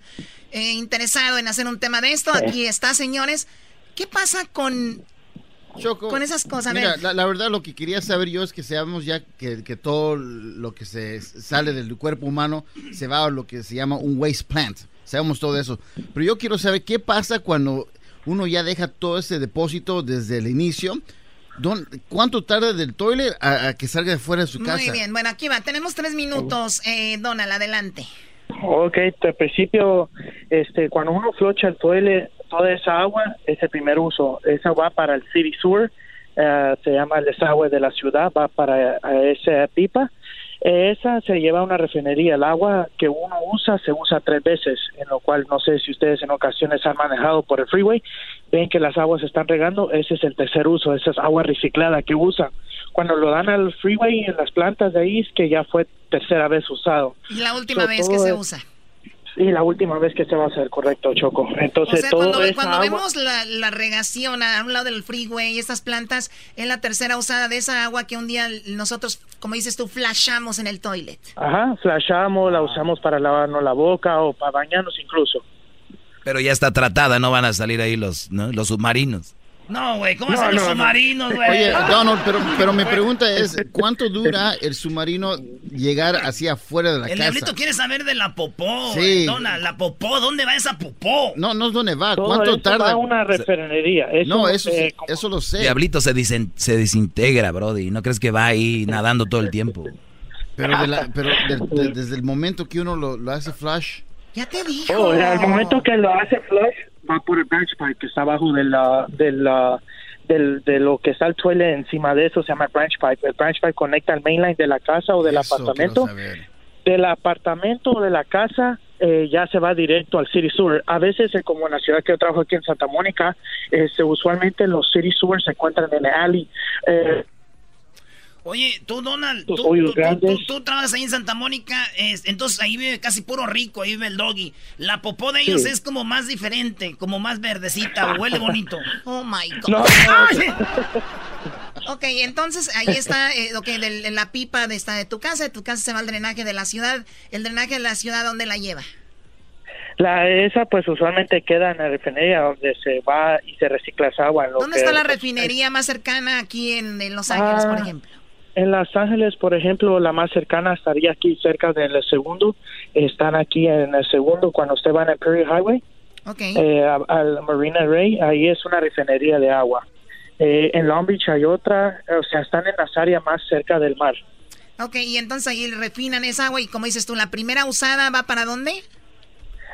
eh, interesado en hacer un tema de esto. Aquí está, señores. ¿Qué pasa con, con esas cosas? Mira, la, la verdad lo que quería saber yo es que sabemos ya que, que todo lo que se sale del cuerpo humano se va a lo que se llama un waste plant. Sabemos todo eso. Pero yo quiero saber qué pasa cuando uno ya deja todo ese depósito desde el inicio. Don- ¿Cuánto tarda del toilet a, a que salga de fuera de su casa? Muy bien, bueno, aquí va. Tenemos tres minutos. Eh, Donald, adelante. Ok, al principio, este, cuando uno flocha el toilet, toda esa agua es el primer uso. Esa va para el city sewer, eh, se llama el desagüe de la ciudad, va para eh, esa pipa. Esa se lleva a una refinería. El agua que uno usa se usa tres veces, en lo cual no sé si ustedes en ocasiones han manejado por el freeway, ven que las aguas se están regando, ese es el tercer uso, esa es agua reciclada que usan. Cuando lo dan al freeway en las plantas de ahí es que ya fue tercera vez usado. Y la última So, vez que se usa. Sí, la última vez que se va a hacer, correcto, Choco. O Entonces, sea, todo cuando, esa cuando agua- vemos la, la regación a un lado del freeway y estas plantas, es la tercera usada de esa agua que un día nosotros, como dices tú, flashamos en el toilet. Ajá, flashamos, la usamos para lavarnos la boca o para bañarnos incluso. Pero ya está tratada, no van a salir ahí los, ¿no? los submarinos. No, güey, ¿cómo No, hacen los no, no. submarinos, güey? Oye, Donald, pero, pero mi pregunta es, ¿cuánto dura el submarino llegar hacia afuera de la El casa? diablito quiere saber de la popó, Sí. güey. Dona, la popó, ¿dónde va esa popó? No, no es dónde va, Todo ¿cuánto eso tarda? va a una refinería. Eso, no, eso, sí, eh, eso lo sé. Diablito se, disen- se desintegra, Brody. ¿No crees que va ahí nadando todo el tiempo? Pero, de la- pero de- de- desde el momento que uno lo, lo hace flash. Ya te dijo. Oh, al momento que lo hace flush, va por el branch pipe que está abajo de la, de la, del, de lo que está el toilet encima de eso se llama branch pipe. El branch pipe conecta al mainline de la casa o del apartamento. Del apartamento o de la casa eh, ya se va directo al city sewer. A veces, eh, como en la ciudad que yo trabajo aquí en Santa Mónica, este, usualmente los city sewers se encuentran en el alley. Eh, Oye, tú, Donald, tú, trabajas ahí en Santa Mónica, es- entonces ahí vive casi puro rico, ahí vive el doggy. La popó de ellos Sí. es como más diferente, como más verdecita, huele bonito. Oh my God. No. Ok, entonces ahí está, eh, ok, del- la pipa de, esta, de tu casa, de tu casa se va al drenaje de la ciudad. El drenaje de la ciudad, ¿dónde la lleva? la, esa pues usualmente queda en la refinería donde se va y se recicla esa agua. lo ¿Dónde que- está la refinería más cercana aquí en, en Los Ángeles, por Ah, ejemplo? En Los Ángeles, por ejemplo, la más cercana estaría aquí cerca del segundo. Están aquí en el segundo cuando usted va en el Prairie Highway. Ok. eh, al Marina Ray, ahí es una refinería de agua. Eh, en Long Beach hay otra, o sea, están en las áreas más cerca del mar. Ok, y entonces ahí refinan esa agua y como dices tú, la primera usada va para dónde?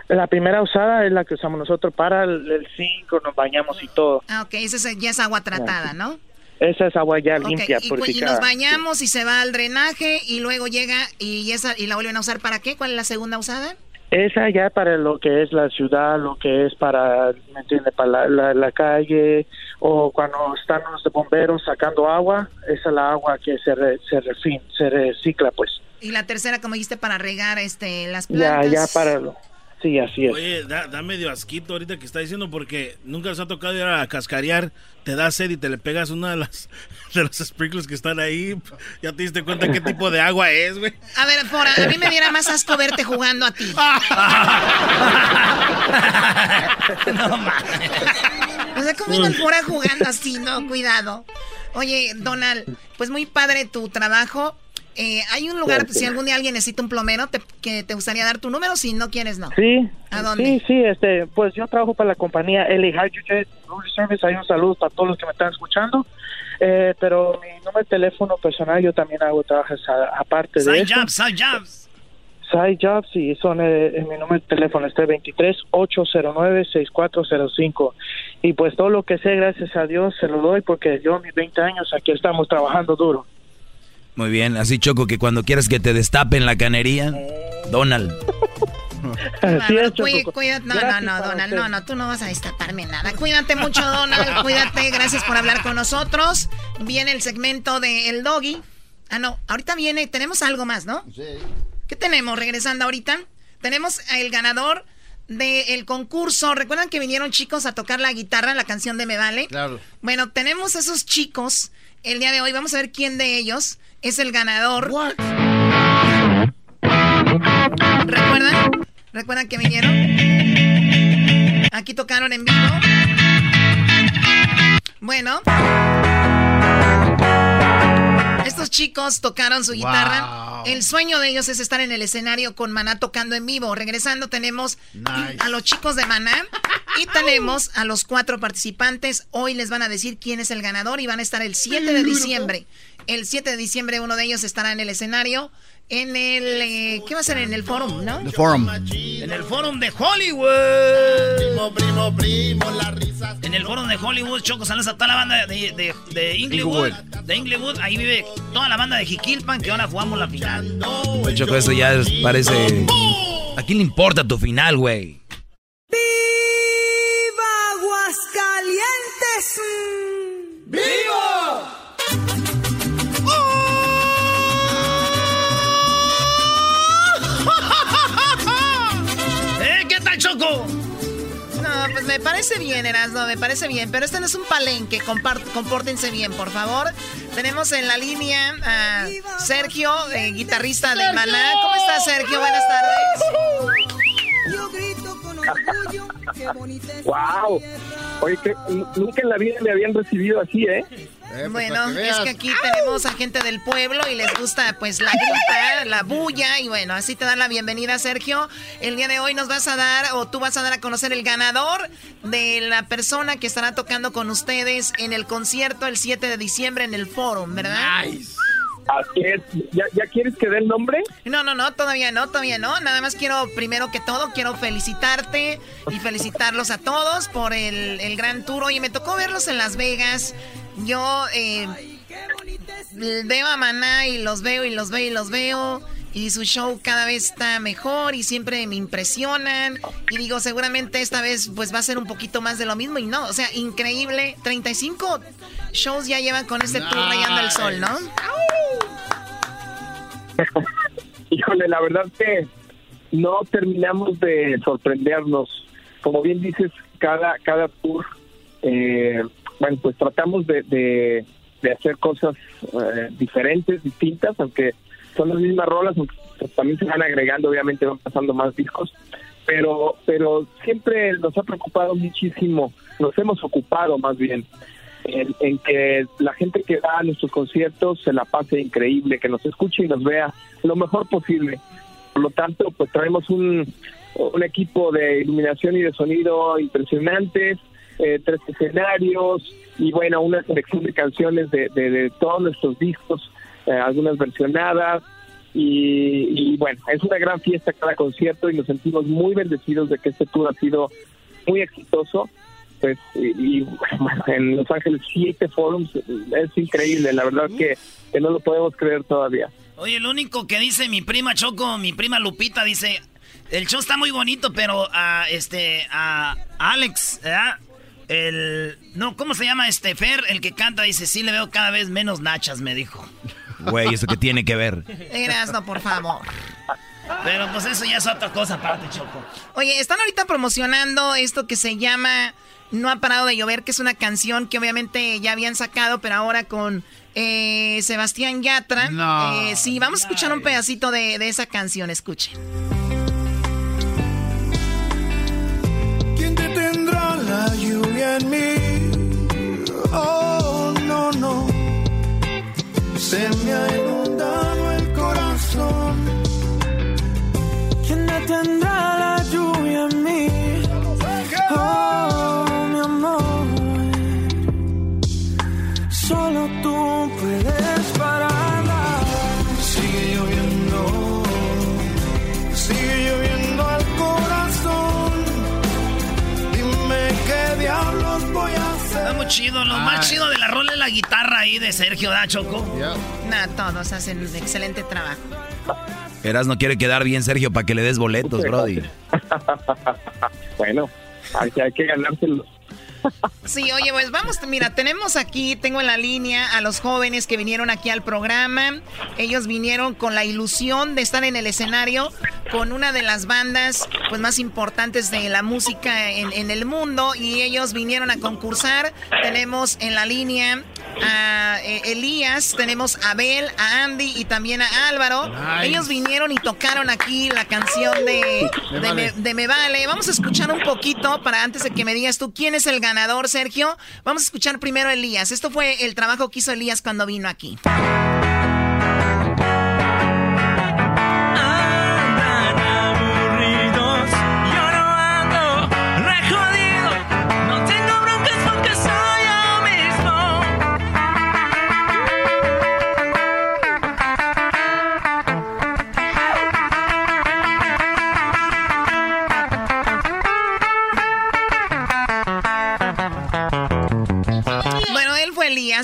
La primera usada es la que usamos nosotros para el, el zinc, nos bañamos y todo. Ah, ok, esa es- ya es agua tratada, ¿no? Esa es agua ya limpia, y, purificada. nos bañamos y se va al drenaje y luego llega y esa y la vuelven a usar para qué? ¿Cuál es la segunda usada? Esa ya para lo que es la ciudad, lo que es para, ¿me entiende? Para la, la- la calle o cuando están los bomberos sacando agua, esa es la agua que se, re- se, refin- se recicla, pues. Y la tercera, como dijiste, para regar este las Ya, plantas. ya para lo... Sí, así es. Oye, da, da medio asquito ahorita que está diciendo porque nunca les ha tocado ir a cascarear, te da sed y te le pegas una de las de los sprinkles que están ahí. Ya te diste cuenta qué tipo de agua es, güey. A ver, Fora, a mí me diera más asco verte jugando a ti. no mames. O sea, ¿cómo el Fora jugando así? No, cuidado. Oye, Donald, pues muy padre tu trabajo. Eh, hay un lugar, si algún día alguien necesita un plomero, te, que te gustaría dar tu número, si no quieres, no. Sí. ¿A dónde? Sí, sí, este, pues yo trabajo para la compañía LA Hydrogen Service. Hay un saludo para todos los que me están escuchando. Eh, pero mi número de teléfono personal, yo también hago trabajos a- aparte de Side eso. jobs, side jobs. Side Jobs y son eh, mi número de teléfono este 23-809-6405 y pues todo lo que sé gracias a Dios se lo doy porque yo mis 20 años aquí estamos trabajando duro Muy bien, así Choco que cuando quieras que te destapen la canería, Donald. Así es, Choco. cuídate- no, no, no, Donald, no, no, tú no vas a destaparme nada. Cuídate mucho, Donald, cuídate, gracias por hablar con nosotros. Viene el segmento de El Doggy. Ah, no, ahorita viene, tenemos algo más, ¿no? Sí. ¿Qué tenemos regresando ahorita? Tenemos el ganador del concurso. ¿Recuerdan que vinieron chicos a tocar la guitarra, la canción de Me Vale? Claro. Bueno, tenemos esos chicos el día de hoy. Vamos a ver quién de ellos es el ganador. ¿Recuerdan? ¿Recuerdan que vinieron? Aquí tocaron en vivo. Bueno. Estos chicos tocaron su guitarra. El sueño de ellos es estar en el escenario con Maná tocando en vivo. Regresando tenemos a los chicos de Maná y tenemos a los cuatro participantes. Hoy les van a decir quién es el ganador y van a estar el 7 de diciembre. El 7 de diciembre uno de ellos estará en el escenario en el... eh, ¿Qué va a ser? En el forum, ¿no? The Forum. En el forum de Hollywood. Primo, primo, primo, las risas. En el forum de Hollywood, Choco, saludos a toda la banda de, de, de Inglewood. De Inglewood, ahí vive toda la banda de Jiquilpan que ahora jugamos la final. Choco, eso ya es- parece... ¿A quién le importa tu final, güey? ¡Viva Aguascalientes! ¡Viva! Choco? No, pues me parece bien, Erasmo, me parece bien. Pero este no es un palenque, compórtense bien, por favor. Tenemos en la línea a Sergio, eh, guitarrista de Maná. ¿Cómo estás, Sergio? Buenas tardes. Yo grito con orgullo, qué bonita es ¡Wow! Oye, que nunca en la vida me habían recibido así, ¿eh? Bueno, es que aquí tenemos a gente del pueblo y les gusta pues la grita, la bulla y bueno, así te dan la bienvenida Sergio. El día de hoy nos vas a dar o tú vas a dar a conocer el ganador de la persona que estará tocando con ustedes en el concierto el 7 de diciembre en el Forum, ¿verdad? Así es. ¿Ya, ¿Ya quieres que dé el nombre? No, no, no, todavía no, todavía no. Nada más quiero, primero que todo, quiero felicitarte y felicitarlos a todos por el, el gran tour. Oye, me tocó verlos en Las Vegas. Yo eh, veo a Maná y los veo y los veo y los veo. Y su show cada vez está mejor y siempre me impresionan. Y digo, seguramente esta vez pues va a ser un poquito más de lo mismo. Y no, o sea, increíble. 35 shows ya llevan con este tour rayando el sol, ¿no? Híjole, la verdad que no terminamos de sorprendernos. Como bien dices, cada, cada tour, eh, bueno, pues tratamos de, de, hacer cosas eh, diferentes, distintas, aunque son las mismas rolas, aunque pues, también se van agregando, obviamente van pasando más discos, pero, pero siempre nos ha preocupado muchísimo, nos hemos ocupado más bien en, en, que la gente que va a nuestros conciertos se la pase increíble, que nos escuche y nos vea lo mejor posible. Por lo tanto, pues traemos un, un equipo de iluminación y de sonido impresionantes, eh, tres escenarios y bueno, una selección de canciones de, de, todos nuestros discos, eh, algunas versionadas. Y, y bueno, es una gran fiesta cada concierto y nos sentimos muy bendecidos de que este tour ha sido muy exitoso pues y, en Los Ángeles siete forums es increíble, la verdad que, no lo podemos creer todavía. Oye, el único que dice mi prima Choco, mi prima Lupita dice, el show está muy bonito, pero a este a Alex, ¿verdad? El no, ¿cómo se llama este Fer, el que canta dice, "Sí le veo cada vez menos nachas", me dijo. Güey, eso que tiene que ver. Erasno, por favor. Pero pues eso ya es otra cosa, aparte, Choco. Oye, están ahorita promocionando esto que se llama no ha parado de llover, que es una canción que obviamente ya habían sacado, pero ahora con eh, Sebastián Yatra. No, eh, sí, vamos a escuchar un pedacito de, de, esa canción, escuchen. La lluvia en mí? Oh, no, no. Se me ha inundado el corazón. ¿Quién detendrá la lluvia en mí? Oh, Solo tú voy a hacer. Está muy chido, lo Ay. más chido de la rola es la guitarra ahí de Sergio, ¿da, Choco? Yeah. Nah, todos hacen un excelente trabajo. Eras no quiere quedar bien, Sergio, para que le des boletos, Brody. bueno, hay que, hay que ganárselos. Sí, oye, pues vamos, mira, tenemos aquí, tengo en la línea a los jóvenes que vinieron aquí al programa. Ellos vinieron con la ilusión de estar en el escenario con una de las bandas pues más importantes de la música en, en el mundo y ellos vinieron a concursar. Tenemos en la línea a Elías, tenemos a Abel, a Andy y también a Álvaro. Nice. Ellos vinieron y tocaron aquí la canción de me, de, vale. me, de me Vale. Vamos a escuchar un poquito para antes de que me digas tú quién es el ganador, Sergio. Vamos a escuchar primero a Elías. Esto fue el trabajo que hizo Elías cuando vino aquí.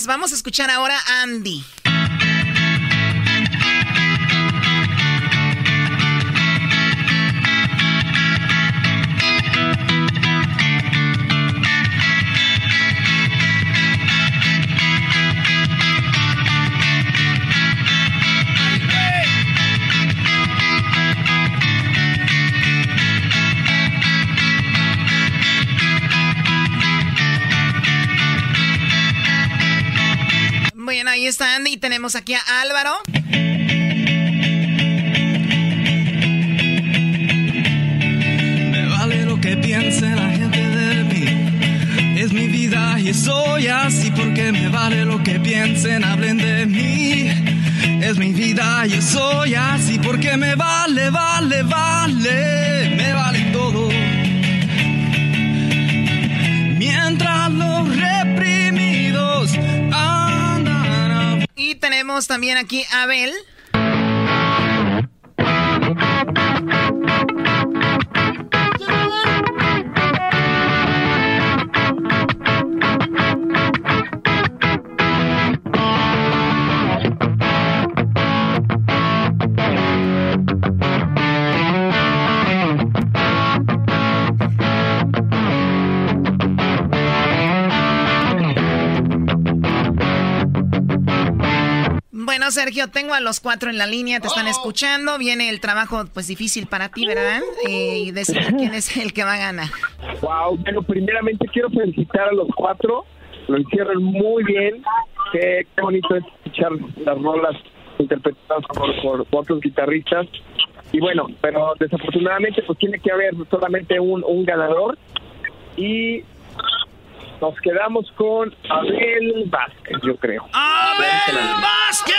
Vamos a escuchar ahora a Andy. Ahí está Andy y tenemos aquí a Álvaro. Me vale lo que piense la gente de mí. Es mi vida y soy así porque me vale lo que piensen, hablen de mí. Es mi vida y soy así porque me vale, vale, vale, me vale tenemos también aquí a Abel. Bueno, Sergio, tengo a los cuatro en la línea, te están escuchando. Viene el trabajo, pues difícil para ti, ¿verdad? Eh, y decidir quién es el que va a ganar. Wow, bueno, primeramente quiero felicitar a los cuatro. Lo hicieron muy bien. Qué, qué bonito es escuchar las rolas interpretadas por, por otros guitarristas. Y bueno, pero desafortunadamente pues tiene que haber solamente un, un ganador. Y nos quedamos con Abel Vázquez, yo creo. ¡Abel Vázquez!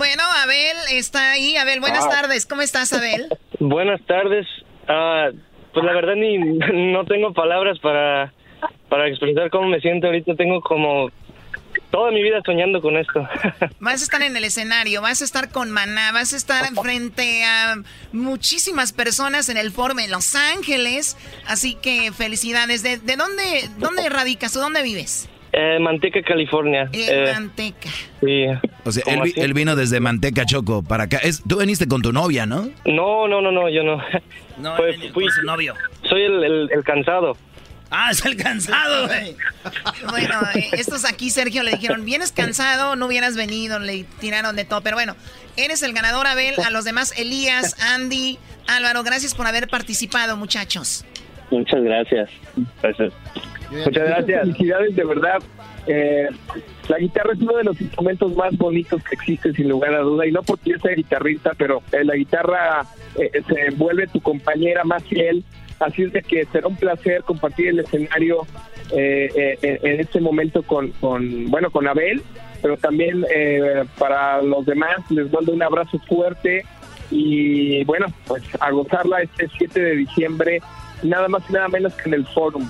Bueno, Abel está ahí. Abel, buenas Ah. tardes. ¿Cómo estás, Abel? Buenas tardes. Ah, pues la verdad ni no tengo palabras para, para expresar cómo me siento ahorita. Tengo como toda mi vida soñando con esto. Vas a estar en el escenario, vas a estar con Maná, vas a estar frente a muchísimas personas en el foro en Los Ángeles. Así que felicidades. ¿De, de dónde, dónde radicas o dónde vives? Eh, Manteca, California. En Eh, Manteca. sí. O sea, él, vino desde Manteca Choco para acá. Es, tú viniste con tu novia, ¿no? No, no, no, no, yo no. No, Pues, él fui- con su novio. Soy el, el- el cansado. Ah, es el cansado, güey. Bueno, eh, estos aquí, Sergio, le dijeron, vienes cansado, no hubieras venido, le tiraron de todo. Pero bueno, eres el ganador, Abel. A los demás, Elías, Andy, Álvaro, gracias por haber participado, muchachos. Muchas gracias. Gracias. Muchas gracias. Felicidades, de verdad. Eh, la guitarra es uno de los instrumentos más bonitos que existe, sin lugar a duda. Y no porque yo sea guitarrista, pero eh, la guitarra eh, se vuelve tu compañera más fiel. Así es de que será un placer compartir el escenario eh, eh, en este momento con, con, bueno, con Abel, pero también eh, para los demás les mando un abrazo fuerte y bueno, pues a gozarla este 7 de diciembre, nada más y nada menos que en el Forum.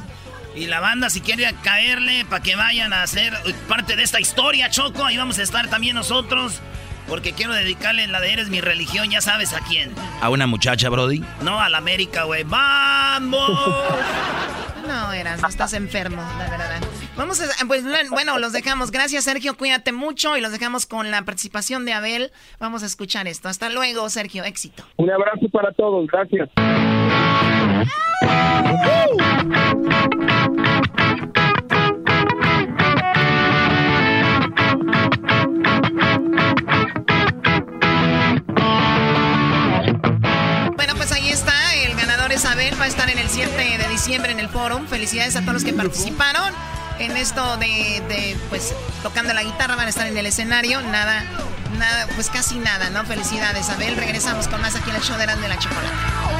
Y la banda, si quiere caerle para que vayan a ser parte de esta historia, Choco, ahí vamos a estar también nosotros. Porque quiero dedicarle la de Eres mi religión, ya sabes a quién. A una muchacha, Brody. No, a la América, güey. ¡Vamos! No, eras, no estás enfermo, la verdad. Vamos a, pues bueno, los dejamos. Gracias, Sergio, cuídate mucho y los dejamos con la participación de Abel. Vamos a escuchar esto. Hasta luego, Sergio, éxito. Un abrazo para todos, gracias. Bueno, pues ahí está, el ganador es Abel, va a estar en el 7 de diciembre en el forum. Felicidades a todos los que participaron en esto de, pues, tocando la guitarra, van a estar en el escenario. Nada, nada, pues casi nada, ¿no? Felicidades, Abel. Regresamos con más aquí en el show de de la Chocolate.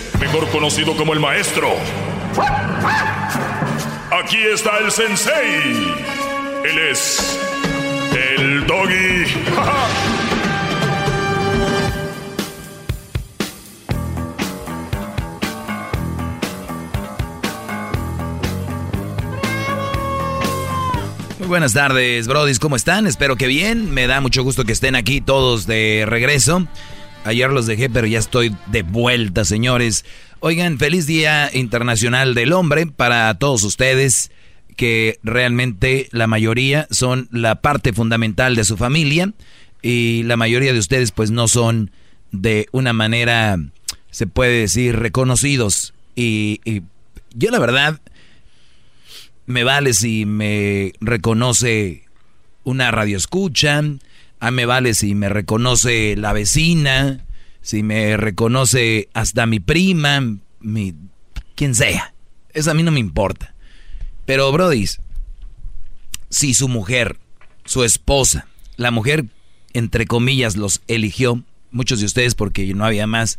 Mejor conocido como el maestro. Aquí está el sensei. Él es el doggy. Muy buenas tardes, Brodis, ¿cómo están? Espero que bien. Me da mucho gusto que estén aquí todos de regreso. Ayer los dejé, pero ya estoy de vuelta, señores. Oigan, feliz Día Internacional del Hombre para todos ustedes, que realmente la mayoría son la parte fundamental de su familia. Y la mayoría de ustedes pues no son de una manera, se puede decir, reconocidos. Y, yo la verdad, me vale si me reconoce una radio escucha, a me vale si me reconoce la vecina, si me reconoce hasta mi prima, mi quien sea. Eso a mí no me importa. Pero Brody, si su mujer, su esposa, la mujer entre comillas los eligió, muchos de ustedes porque no había más,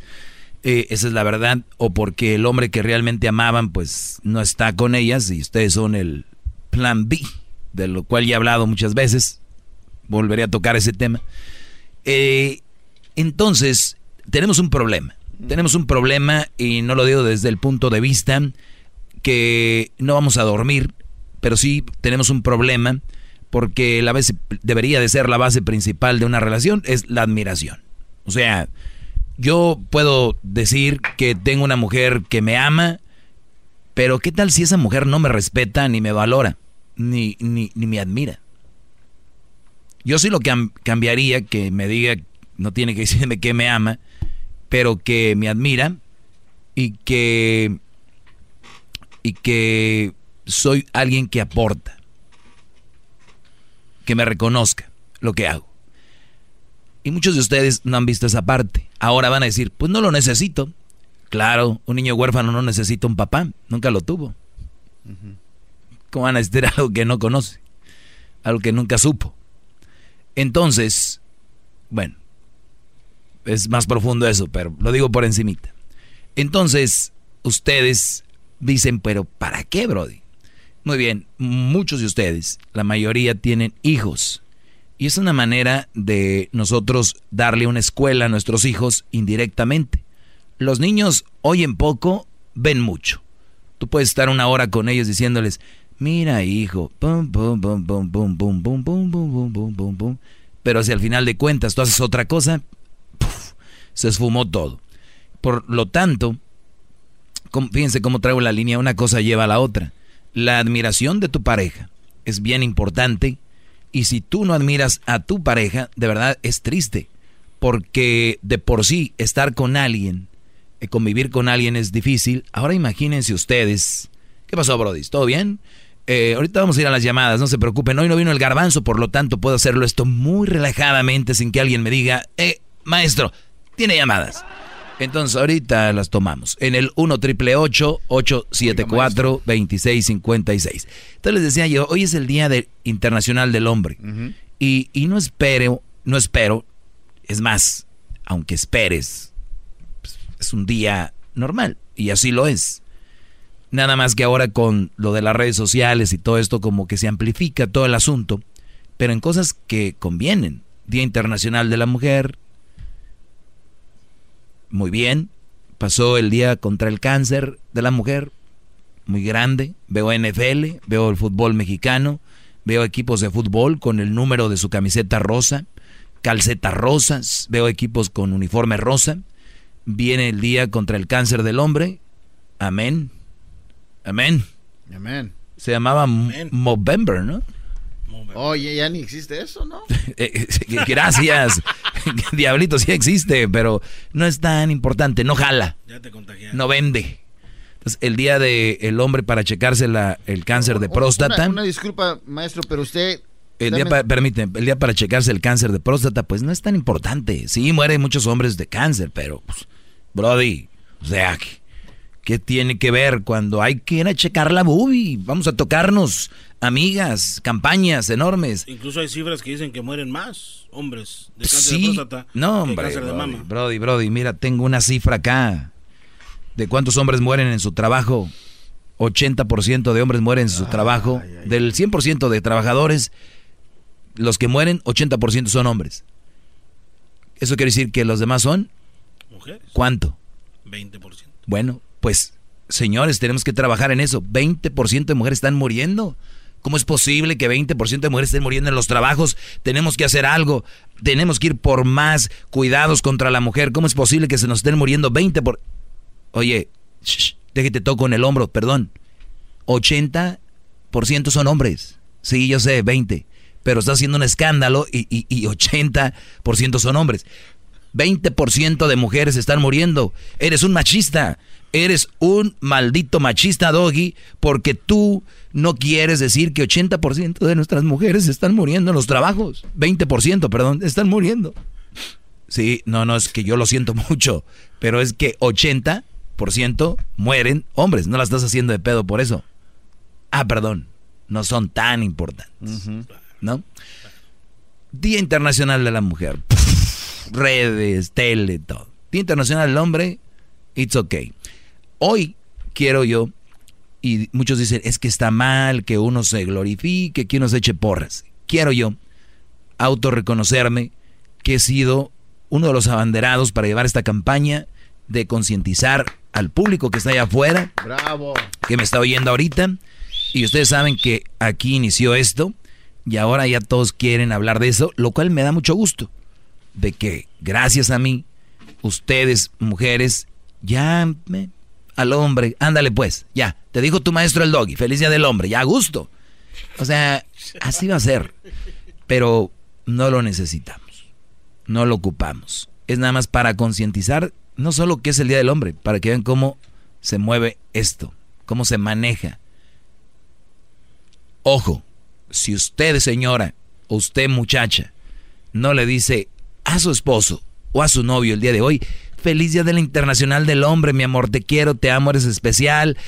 eh, esa es la verdad, o porque el hombre que realmente amaban pues no está con ellas y ustedes son el plan B, de lo cual ya he hablado muchas veces, volveré a tocar ese tema. Eh, entonces, tenemos un problema, tenemos un problema y no lo digo desde el punto de vista que no vamos a dormir, pero sí tenemos un problema porque la base, debería de ser la base principal de una relación, es la admiración. O sea, yo puedo decir que tengo una mujer que me ama, pero ¿qué tal si esa mujer no me respeta, ni me valora, ni, ni, me admira? Yo sí lo que cambiaría, que me diga, no tiene que decirme que me ama, pero que me admira y que, y que soy alguien que aporta, que me reconozca lo que hago. Y muchos de ustedes no han visto esa parte. Ahora van a decir, pues no lo necesito. Claro, un niño huérfano no necesita un papá, nunca lo tuvo. ¿Cómo van a decir algo que no conoce? Algo que nunca supo. Entonces, bueno, es más profundo eso, pero lo digo por encimita. Entonces, ustedes dicen, pero ¿para qué, Brody? Muy bien, muchos de ustedes, la mayoría tienen hijos. Y es una manera de nosotros darle una escuela a nuestros hijos indirectamente. Los niños oyen poco, ven mucho. Tú puedes estar una hora con ellos diciéndoles, mira hijo, pum, pum, pum, pum, pum, pum, pum, pum, pum, pum, pum, pum, Pero si al final de cuentas tú haces otra cosa, se esfumó todo. Por lo tanto, fíjense cómo traigo la línea, una cosa lleva a la otra. La admiración de tu pareja es bien importante y si tú no admiras a tu pareja, de verdad es triste. Porque de por sí estar con alguien, eh, convivir con alguien es difícil. Ahora imagínense ustedes. ¿Qué pasó, Brody? ¿Todo bien? Eh, ahorita vamos a ir a las llamadas, no se preocupen. Hoy no vino el garbanzo, por lo tanto puedo hacerlo esto muy relajadamente sin que alguien me diga, eh, maestro, tiene llamadas. Entonces ahorita las tomamos. En el 1 triple 874 2656. Entonces les decía yo, hoy es el Día Internacional del Hombre. y, y, no espero, no espero, es más, aunque esperes, pues, es un día normal. Y así lo es. Nada más que ahora con lo de las redes sociales y todo esto como que se amplifica todo el asunto, pero en cosas que convienen. Día Internacional de la Mujer, muy bien. Pasó el día contra el cáncer de la mujer, muy grande. Veo NFL, veo el fútbol mexicano, veo equipos de fútbol con el número de su camiseta rosa, calcetas rosas, veo equipos con uniforme rosa. Viene el día contra el cáncer del hombre. Amén. Amén. Amén. Se llamaba Movember, ¿no? Oye, ya ni existe eso, ¿no? Eh, eh, gracias. Diablito sí existe, pero no es tan importante, no jala. Ya te No vende. Entonces, el día del hombre para checarse la, el cáncer de próstata. Una, disculpa, maestro, pero usted... El día, permíteme, el día para checarse el cáncer de próstata, pues no es tan importante. Sí, mueren muchos hombres de cáncer, pero, pues, Brody, o sea, ¿qué tiene que ver cuando hay que ir a checar la boobie? Vamos a tocarnos amigas, campañas enormes. Incluso hay cifras que dicen que mueren más hombres de cáncer de próstata no, hombre, cáncer de mama. Brody, Brody, mira, tengo una cifra acá de cuántos hombres mueren en su trabajo. 80% de hombres mueren en su trabajo. Del 100% de trabajadores, los que mueren, 80% son hombres. ¿Eso quiere decir que los demás son? Mujeres. ¿Cuánto? 20%. Bueno, pues, señores, tenemos que trabajar en eso. 20% de mujeres están muriendo. ¿Cómo es posible que 20% de mujeres estén muriendo en los trabajos? Tenemos que hacer algo. Tenemos que ir por más cuidados contra la mujer. ¿Cómo es posible que se nos estén muriendo 20 por... Oye, déjate toco en el hombro, perdón. 80% son hombres. Sí, yo sé, 20. pero está haciendo un escándalo y, y, y 80% son hombres. 20% de mujeres están muriendo. Eres un machista. Eres un maldito machista, Doggy, porque tú no quieres decir que 80% de nuestras mujeres están muriendo en los trabajos. 20%, perdón, están muriendo. Sí, no, no, es que yo lo siento mucho, pero es que 80% mueren hombres. No la estás haciendo de pedo por eso. Ah, perdón, no son tan importantes. ¿No? Día Internacional de la Mujer. redes, tele, todo. Día Internacional del Hombre, it's okay. Hoy quiero yo, y muchos dicen, es que está mal que uno se glorifique, que uno se eche porras. Quiero yo autorreconocerme que he sido uno de los abanderados para llevar esta campaña de concientizar al público que está allá afuera. Bravo. Que me está oyendo ahorita. Y ustedes saben que aquí inició esto y ahora ya todos quieren hablar de eso, lo cual me da mucho gusto. De que gracias a mí, ustedes, mujeres, ya me al hombre, ándale pues, ya, te dijo tu maestro el doggy, feliz día del hombre, ya a gusto. O sea, así va a ser. Pero no lo necesitamos, no lo ocupamos. Es nada más para concientizar, no solo que es el día del hombre, para que vean cómo se mueve esto, cómo se maneja. Ojo, si usted señora, o usted muchacha, no le dice a su esposo o a su novio el día de hoy, Feliz Día de la Internacional del Hombre, mi amor, te quiero, te amo, eres especial,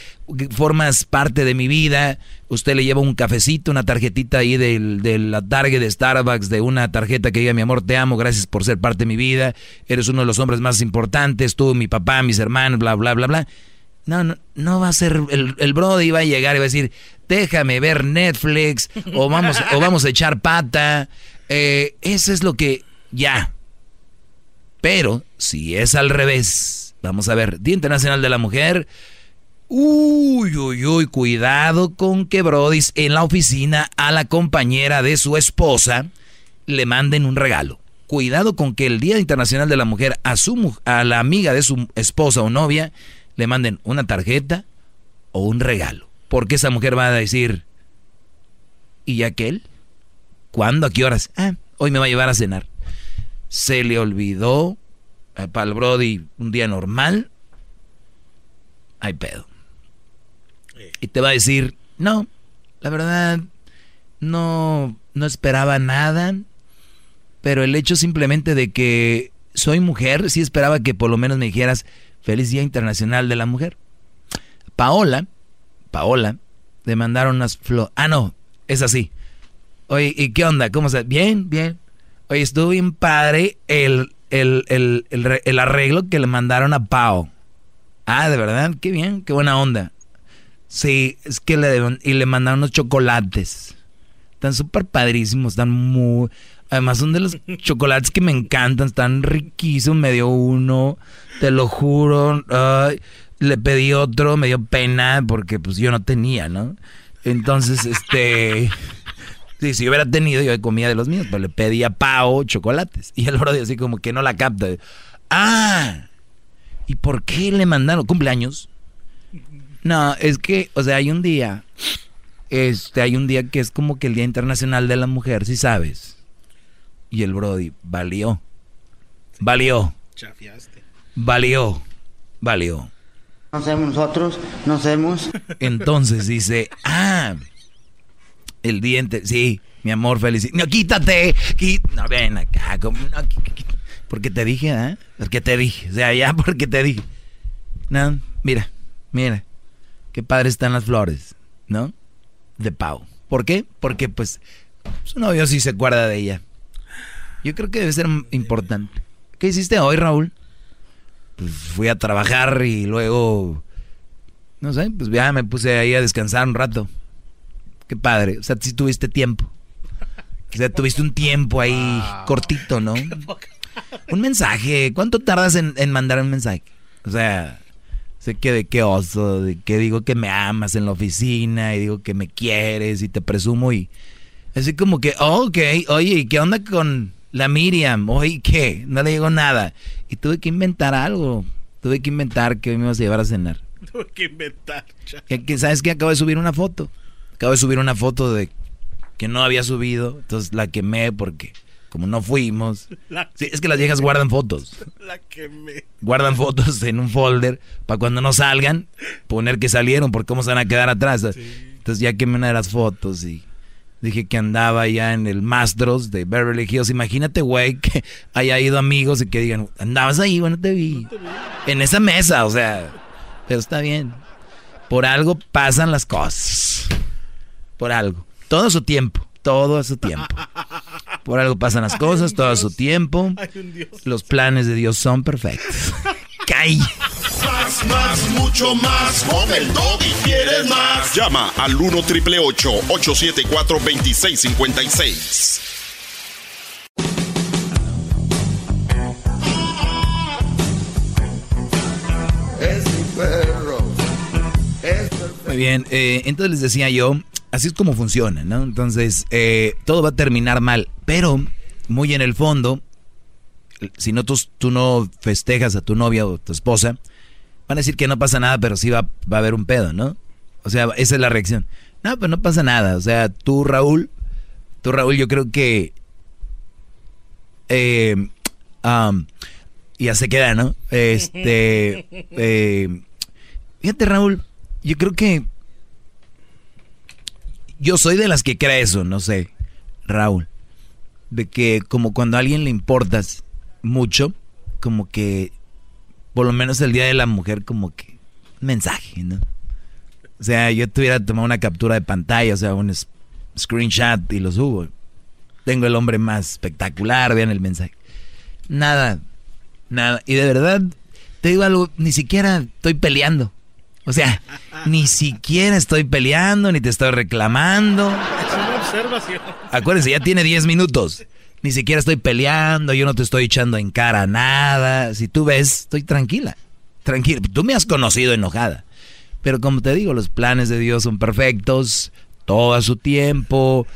formas parte de mi vida. Usted le lleva un cafecito, una tarjetita ahí del, de la de Starbucks, de una tarjeta que diga, mi amor, te amo, gracias por ser parte de mi vida, eres uno de los hombres más importantes, tú, mi papá, mis hermanos, bla, bla, bla, bla. No, no, no va a ser, el, el Brody va a llegar y va a decir, déjame ver Netflix, o vamos, o vamos a echar pata. Eh, eso es lo que, ya, pero si es al revés, vamos a ver, Día Internacional de la Mujer. Uy, uy, uy, cuidado con que Brody en la oficina a la compañera de su esposa le manden un regalo. Cuidado con que el Día Internacional de la Mujer a, su, a la amiga de su esposa o novia le manden una tarjeta o un regalo. Porque esa mujer va a decir, ¿y aquel? ¿Cuándo? ¿A qué horas? Ah, hoy me va a llevar a cenar se le olvidó eh, para el Brody un día normal, hay pedo. Y te va a decir, no, la verdad, no, no esperaba nada, pero el hecho simplemente de que soy mujer, sí esperaba que por lo menos me dijeras, feliz Día Internacional de la Mujer. Paola, Paola, le mandaron unas flores. Ah, no, es así. Oye, ¿y qué onda? ¿Cómo se? Bien, bien. Oye, estuvo bien padre el, el, arreglo que le mandaron a Pau. Ah, de verdad, qué bien, qué buena onda. Sí, es que le y le mandaron unos chocolates. Están súper padrísimos, están muy... Además son de los chocolates que me encantan, están riquísimos, me dio uno, te lo juro. le pedí otro, me dio pena porque pues yo no tenía, ¿no? Entonces, este si yo hubiera tenido, yo comía de los míos, pero le pedía pao, chocolates. Y el brody así como que no la capta. Ah, ¿y por qué le mandaron cumpleaños? No, es que, o sea, hay un día, este, hay un día que es como que el Día Internacional de la Mujer, si sabes. Y el brody valió. Valió. Valió. Valió. No sabemos nosotros, no sabemos. Entonces dice, ah, el diente, sí, mi amor, feliz. No, quítate. no, ven acá. porque te dije, ¿eh? Porque te dije. O sea, ya porque te dije. No, mira, mira. Qué padre están las flores, ¿no? De Pau. ¿Por qué? Porque, pues, su novio sí se acuerda de ella. Yo creo que debe ser importante. ¿Qué hiciste hoy, Raúl? Pues fui a trabajar y luego, no sé, pues ya me puse ahí a descansar un rato. Qué padre. O sea, si tuviste tiempo. O sea, tuviste un tiempo ahí cortito, ¿no? Un mensaje. ¿Cuánto tardas en, mandar un mensaje? O sea, sé que de qué oso, de que digo que me amas en la oficina y digo que me quieres y te presumo y así como que, oh, ok, oye, ¿y qué onda con la Miriam? Oye, ¿qué? No le digo nada. Y tuve que inventar algo. Tuve que inventar que me ibas a llevar a cenar. Tuve que inventar. ¿Sabes qué? Acabo de subir una foto. Acabo de subir una foto de que no había subido, entonces la quemé porque como no fuimos. Sí, es que las viejas guardan fotos. La quemé. Guardan fotos en un folder para cuando no salgan, poner que salieron, porque cómo se van a quedar atrás. Entonces ya quemé una de las fotos y dije que andaba ya en el Mastros de Beverly Hills. Imagínate, güey, que haya ido amigos y que digan, andabas ahí, bueno, te vi. En esa mesa, o sea, pero está bien. Por algo pasan las cosas. Por algo. Todo a su tiempo. Todo a su tiempo. Por algo pasan las cosas, todo a su tiempo. Los planes de Dios son perfectos. ¡Cay! Más, más, mucho más. Con el y quieres más. Llama al 1 triple 874 2656. Muy bien, eh, entonces les decía yo, así es como funciona, ¿no? Entonces, eh, todo va a terminar mal, pero muy en el fondo, si no tú, tú no festejas a tu novia o tu esposa, van a decir que no pasa nada, pero sí va, va a haber un pedo, ¿no? O sea, esa es la reacción. No, pero no pasa nada. O sea, tú, Raúl, tú, Raúl, yo creo que... Eh, ya se queda, ¿no? Este... Eh, fíjate, Raúl, yo creo que yo soy de las que cree eso, no sé, Raúl. De que como cuando a alguien le importas mucho, como que por lo menos el día de la mujer, como que mensaje, ¿no? O sea, yo tuviera tomado una captura de pantalla, o sea, un screenshot y lo subo. Tengo el hombre más espectacular, vean el mensaje. Nada, nada. Y de verdad, te digo algo, ni siquiera estoy peleando. O sea, ni siquiera estoy peleando, ni te estoy reclamando. Es una observación. Acuérdense, ya tiene 10 minutos. Ni siquiera estoy peleando, yo no te estoy echando en cara nada. Si tú ves, estoy tranquila. Tranquila. Tú me has conocido enojada. Pero como te digo, los planes de Dios son perfectos, todo a su tiempo,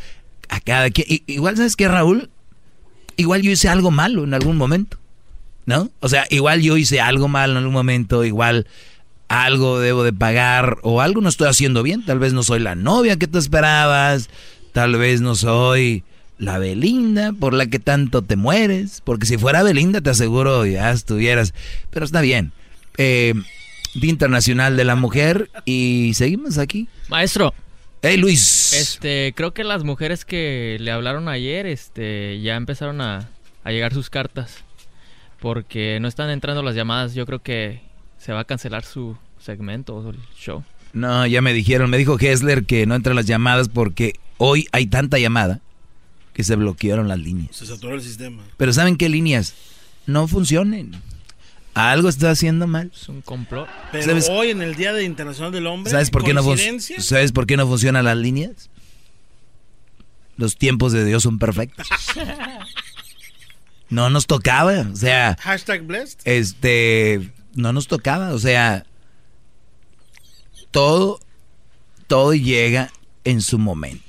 a cada quien. Igual, ¿sabes qué, Raúl? Igual yo hice algo malo en algún momento. ¿No? O sea, igual yo hice algo malo en algún momento, igual algo debo de pagar o algo no estoy haciendo bien. Tal vez no soy la novia que te esperabas, tal vez no soy la Belinda por la que tanto te mueres, porque si fuera Belinda te aseguro ya estuvieras, pero está bien. Eh, Día Internacional de la Mujer y seguimos aquí. Maestro. Hey Luis. Este, creo que las mujeres que le hablaron ayer, este, ya empezaron a, a llegar sus cartas, porque no están entrando las llamadas. Yo creo que se va a cancelar su segmento o el show. No, ya me dijeron, me dijo Hessler que no entran las llamadas porque hoy hay tanta llamada que se bloquearon las líneas. Se saturó el sistema. Pero ¿saben qué líneas? No funcionen. Algo está haciendo mal. Es un complot. Pero hoy en el Día de Internacional del Hombre, ¿sabes por, qué no ¿sabes por qué no funcionan las líneas? Los tiempos de Dios son perfectos. No nos tocaba, o sea... Hashtag blessed. Este, no nos tocaba, o sea, todo, todo llega en su momento.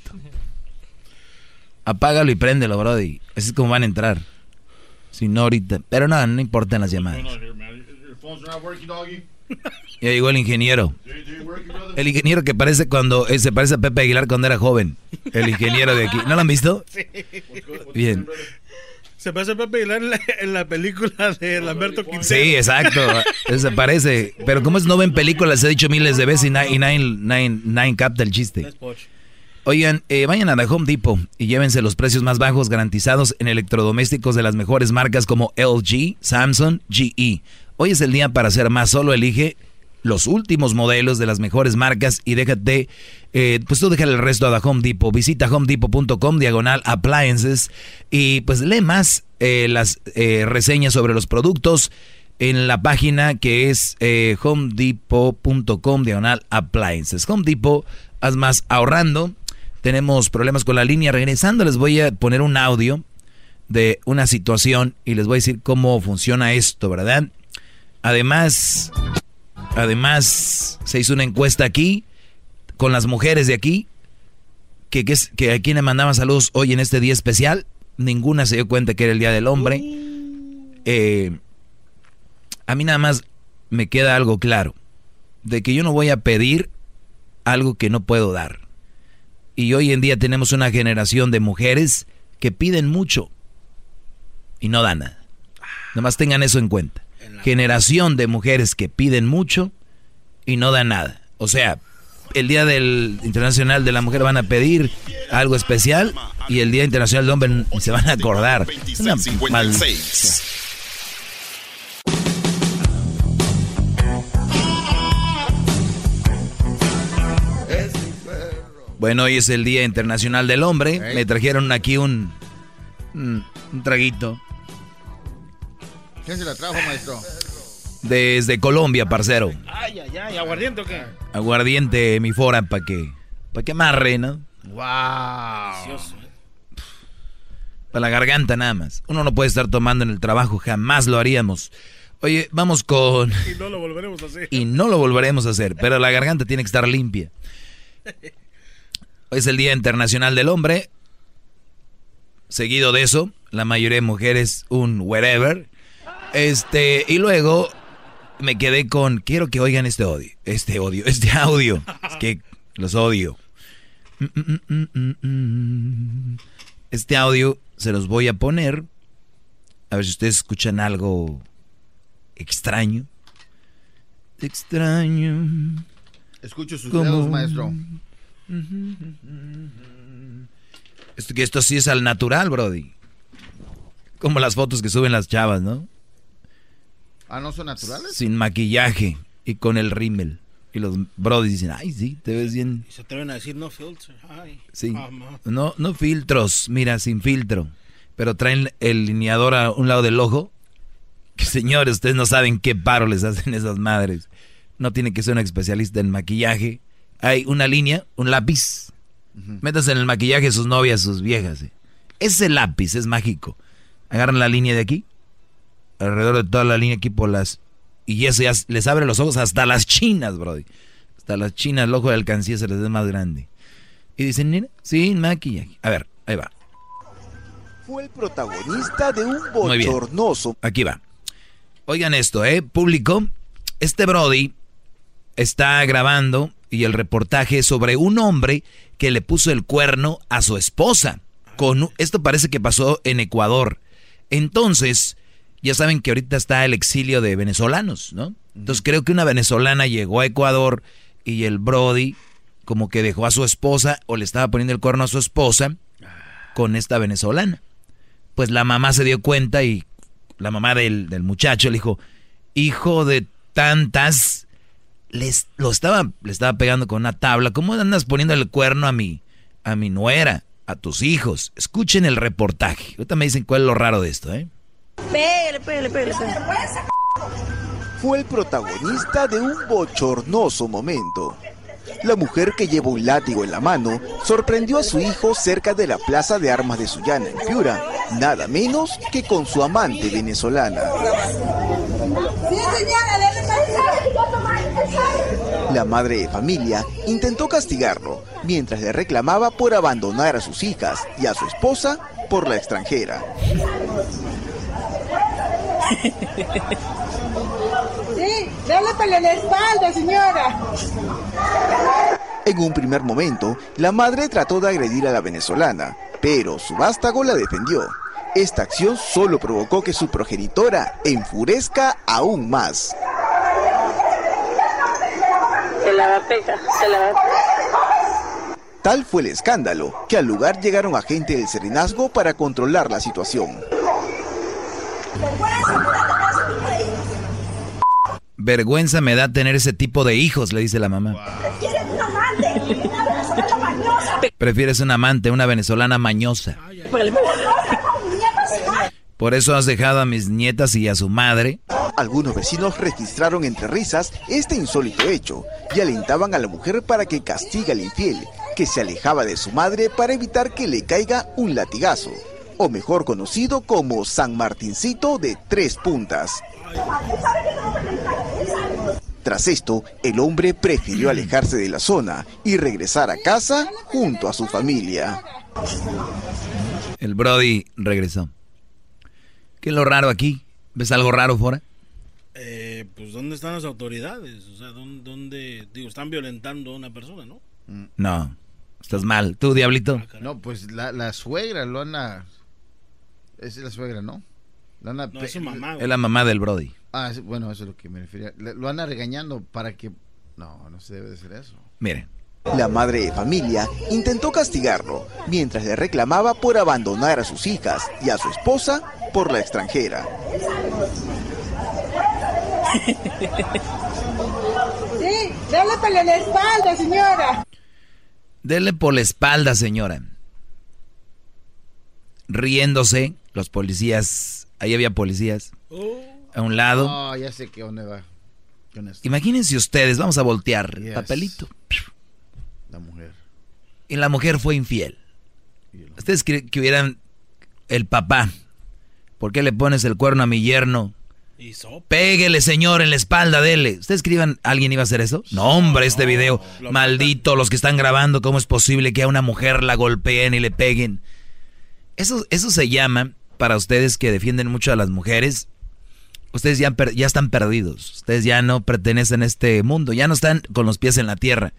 Apágalo y préndelo, Brody. Así es como van a entrar. Si no ahorita. Pero no, no importan las llamadas. Ya llegó el ingeniero. El ingeniero que parece cuando eh, se parece a Pepe Aguilar cuando era joven. El ingeniero de aquí. ¿No lo han visto? Bien. Se parece a Pepe Aguilar en la, película de Lamberto Quintero. Sí, exacto. Se parece. Pero como es no ven películas, he dicho miles de veces y Nine, nine, nine, capta el chiste. Oigan, eh, vayan a The Home Depot y llévense los precios más bajos garantizados en electrodomésticos de las mejores marcas como LG, Samsung, GE. Hoy es el día para hacer más. Solo elige los últimos modelos de las mejores marcas y déjate, eh, pues tú déjale el resto a Home Depot. Visita homedepot.com diagonal appliances y pues lee más eh, las eh, reseñas sobre los productos en la página que es homedepot.com diagonal appliances. Home Depot, haz más ahorrando. Tenemos problemas con la línea. Regresando les voy a poner un audio de una situación y les voy a decir cómo funciona esto, ¿verdad? Además, Además, se hizo una encuesta aquí con las mujeres de aquí, que, que, que a quien le mandaban saludos hoy en este día especial. Ninguna se dio cuenta que era el Día del Hombre. Eh, a mí nada más me queda algo claro, de que yo no voy a pedir algo que no puedo dar. Y hoy en día tenemos una generación de mujeres que piden mucho y no dan nada. Nomás tengan eso en cuenta. Generación de mujeres que piden mucho y no dan nada. O sea, el Día del Internacional de la Mujer van a pedir algo especial y el Día Internacional del Hombre se van a acordar. Una Bueno, hoy es el Día Internacional del Hombre. Me trajeron aquí un, un, un traguito ¿Quién se la trajo, maestro? desde Colombia, parcero. Ay, ay, ay, ¿aguardiente o qué? Aguardiente mi fora para que, para que amarre, ¿no? ¡Wow! Para la garganta nada más. Uno no puede estar tomando en el trabajo, jamás lo haríamos. Oye, vamos con... Y no lo volveremos a hacer. Y no lo volveremos a hacer, pero la garganta tiene que estar limpia. Hoy es el Día Internacional del Hombre. Seguido de eso, la mayoría de mujeres un wherever. Este, y luego me quedé con quiero que oigan este odio, este odio, este audio. Es que los odio. Mm, mm, mm. Este audio se los voy a poner. A ver si ustedes escuchan algo extraño. Extraño. Escucho sus Como- dedos, maestro. Esto, que esto sí es al natural, Brody. Como las fotos que suben las chavas, ¿no? Ah, ¿no son naturales? Sin maquillaje y con el rímel. Y los Brody dicen, ay, sí, te ves bien. Se atreven a decir no filter. Ay, Sí. No, no filtros, mira, sin filtro. Pero traen el lineador a un lado del ojo. Que señores, ustedes no saben qué paro les hacen esas madres. No tiene que ser un especialista en maquillaje. Hay una línea, un lápiz. Métanse en el maquillaje sus novias, sus viejas. eh. Ese lápiz es mágico. Agarran la línea de aquí. Alrededor de toda la línea aquí por las... Y eso ya les abre los ojos hasta las chinas, brody. Hasta las chinas, el ojo de alcancía se les ve más grande. Y dicen, mira, sin maquillaje. A ver, ahí va. Fue el protagonista de un bochornoso. Aquí va. Oigan esto, ¿eh? Público. Este Brody está grabando y el reportaje es sobre un hombre que le puso el cuerno a su esposa. Con, esto parece que pasó en Ecuador. Entonces, ya saben que ahorita está el exilio de venezolanos, ¿no? Entonces creo que una venezolana llegó a Ecuador y el Brody como que dejó a su esposa o le estaba poniendo el cuerno a su esposa con esta venezolana. Pues la mamá se dio cuenta y la mamá del, del muchacho le dijo, hijo de tantas, les, lo estaba, le estaba pegando con una tabla, ¿cómo andas poniendo el cuerno a mi, a mi nuera, a tus hijos? Escuchen el reportaje. Ahorita me dicen cuál es lo raro de esto, ¿eh? Fue el protagonista de un bochornoso momento. La mujer que lleva un látigo en la mano sorprendió a su hijo cerca de la plaza de armas de Sullana, en Piura, nada menos que con su amante venezolana. La madre de familia intentó castigarlo mientras le reclamaba por abandonar a sus hijas y a su esposa por la extranjera. Sí, dale para la espalda, señora. En un primer momento, la madre trató de agredir a la venezolana, pero su vástago la defendió. Esta acción solo provocó que su progenitora enfurezca aún más. Se la va a pegar, se la va a Tal fue el escándalo que al lugar llegaron agentes del serenazgo para controlar la situación. Vergüenza me da tener ese tipo de hijos, le dice la mamá. Prefieres un amante, una venezolana mañosa. Por eso has dejado a mis nietas y a su madre. Algunos vecinos registraron entre risas este insólito hecho y alentaban a la mujer para que castigue al infiel, que se alejaba de su madre para evitar que le caiga un latigazo, o mejor conocido como San Martincito de tres puntas. Tras esto, el hombre prefirió alejarse de la zona y regresar a casa junto a su familia. El Brody regresó. ¿Qué es lo raro aquí? ¿Ves algo raro fuera? Eh, pues, ¿dónde están las autoridades? O sea, ¿dónde, dónde- digo, están violentando a una persona, ¿no? No. Estás mal. ¿Tú, Diablito? No, pues la, la suegra lo anda... Es la suegra, ¿no? No, es su mamá, güey. Es la mamá del Brody. Ah, sí, bueno, eso es lo que me refería. Le- Lo anda regañando para que... No, no se debe de hacer eso. Miren. La madre de familia intentó castigarlo mientras le reclamaba por abandonar a sus hijas y a su esposa por la extranjera. Sí, dale en la espalda, señora. Dele por la espalda, señora. Riéndose, los policías, ahí había policías, a un lado. Oh, ya sé que dónde va. Imagínense ustedes, vamos a voltear, Yes. papelito. La mujer. Y la mujer fue infiel. Ustedes creen que hubieran el papá. ¿Por qué le pones el cuerno a mi yerno? Péguele, señor, en la espalda, dele. ¿Ustedes escriban, alguien iba a hacer eso? No, hombre, este video. Maldito, los que están grabando, ¿cómo es posible que a una mujer la golpeen y le peguen? Eso, eso se llama, para ustedes que defienden mucho a las mujeres, ustedes ya, están perdidos. Ustedes ya no pertenecen a este mundo, ya no están con los pies en la tierra.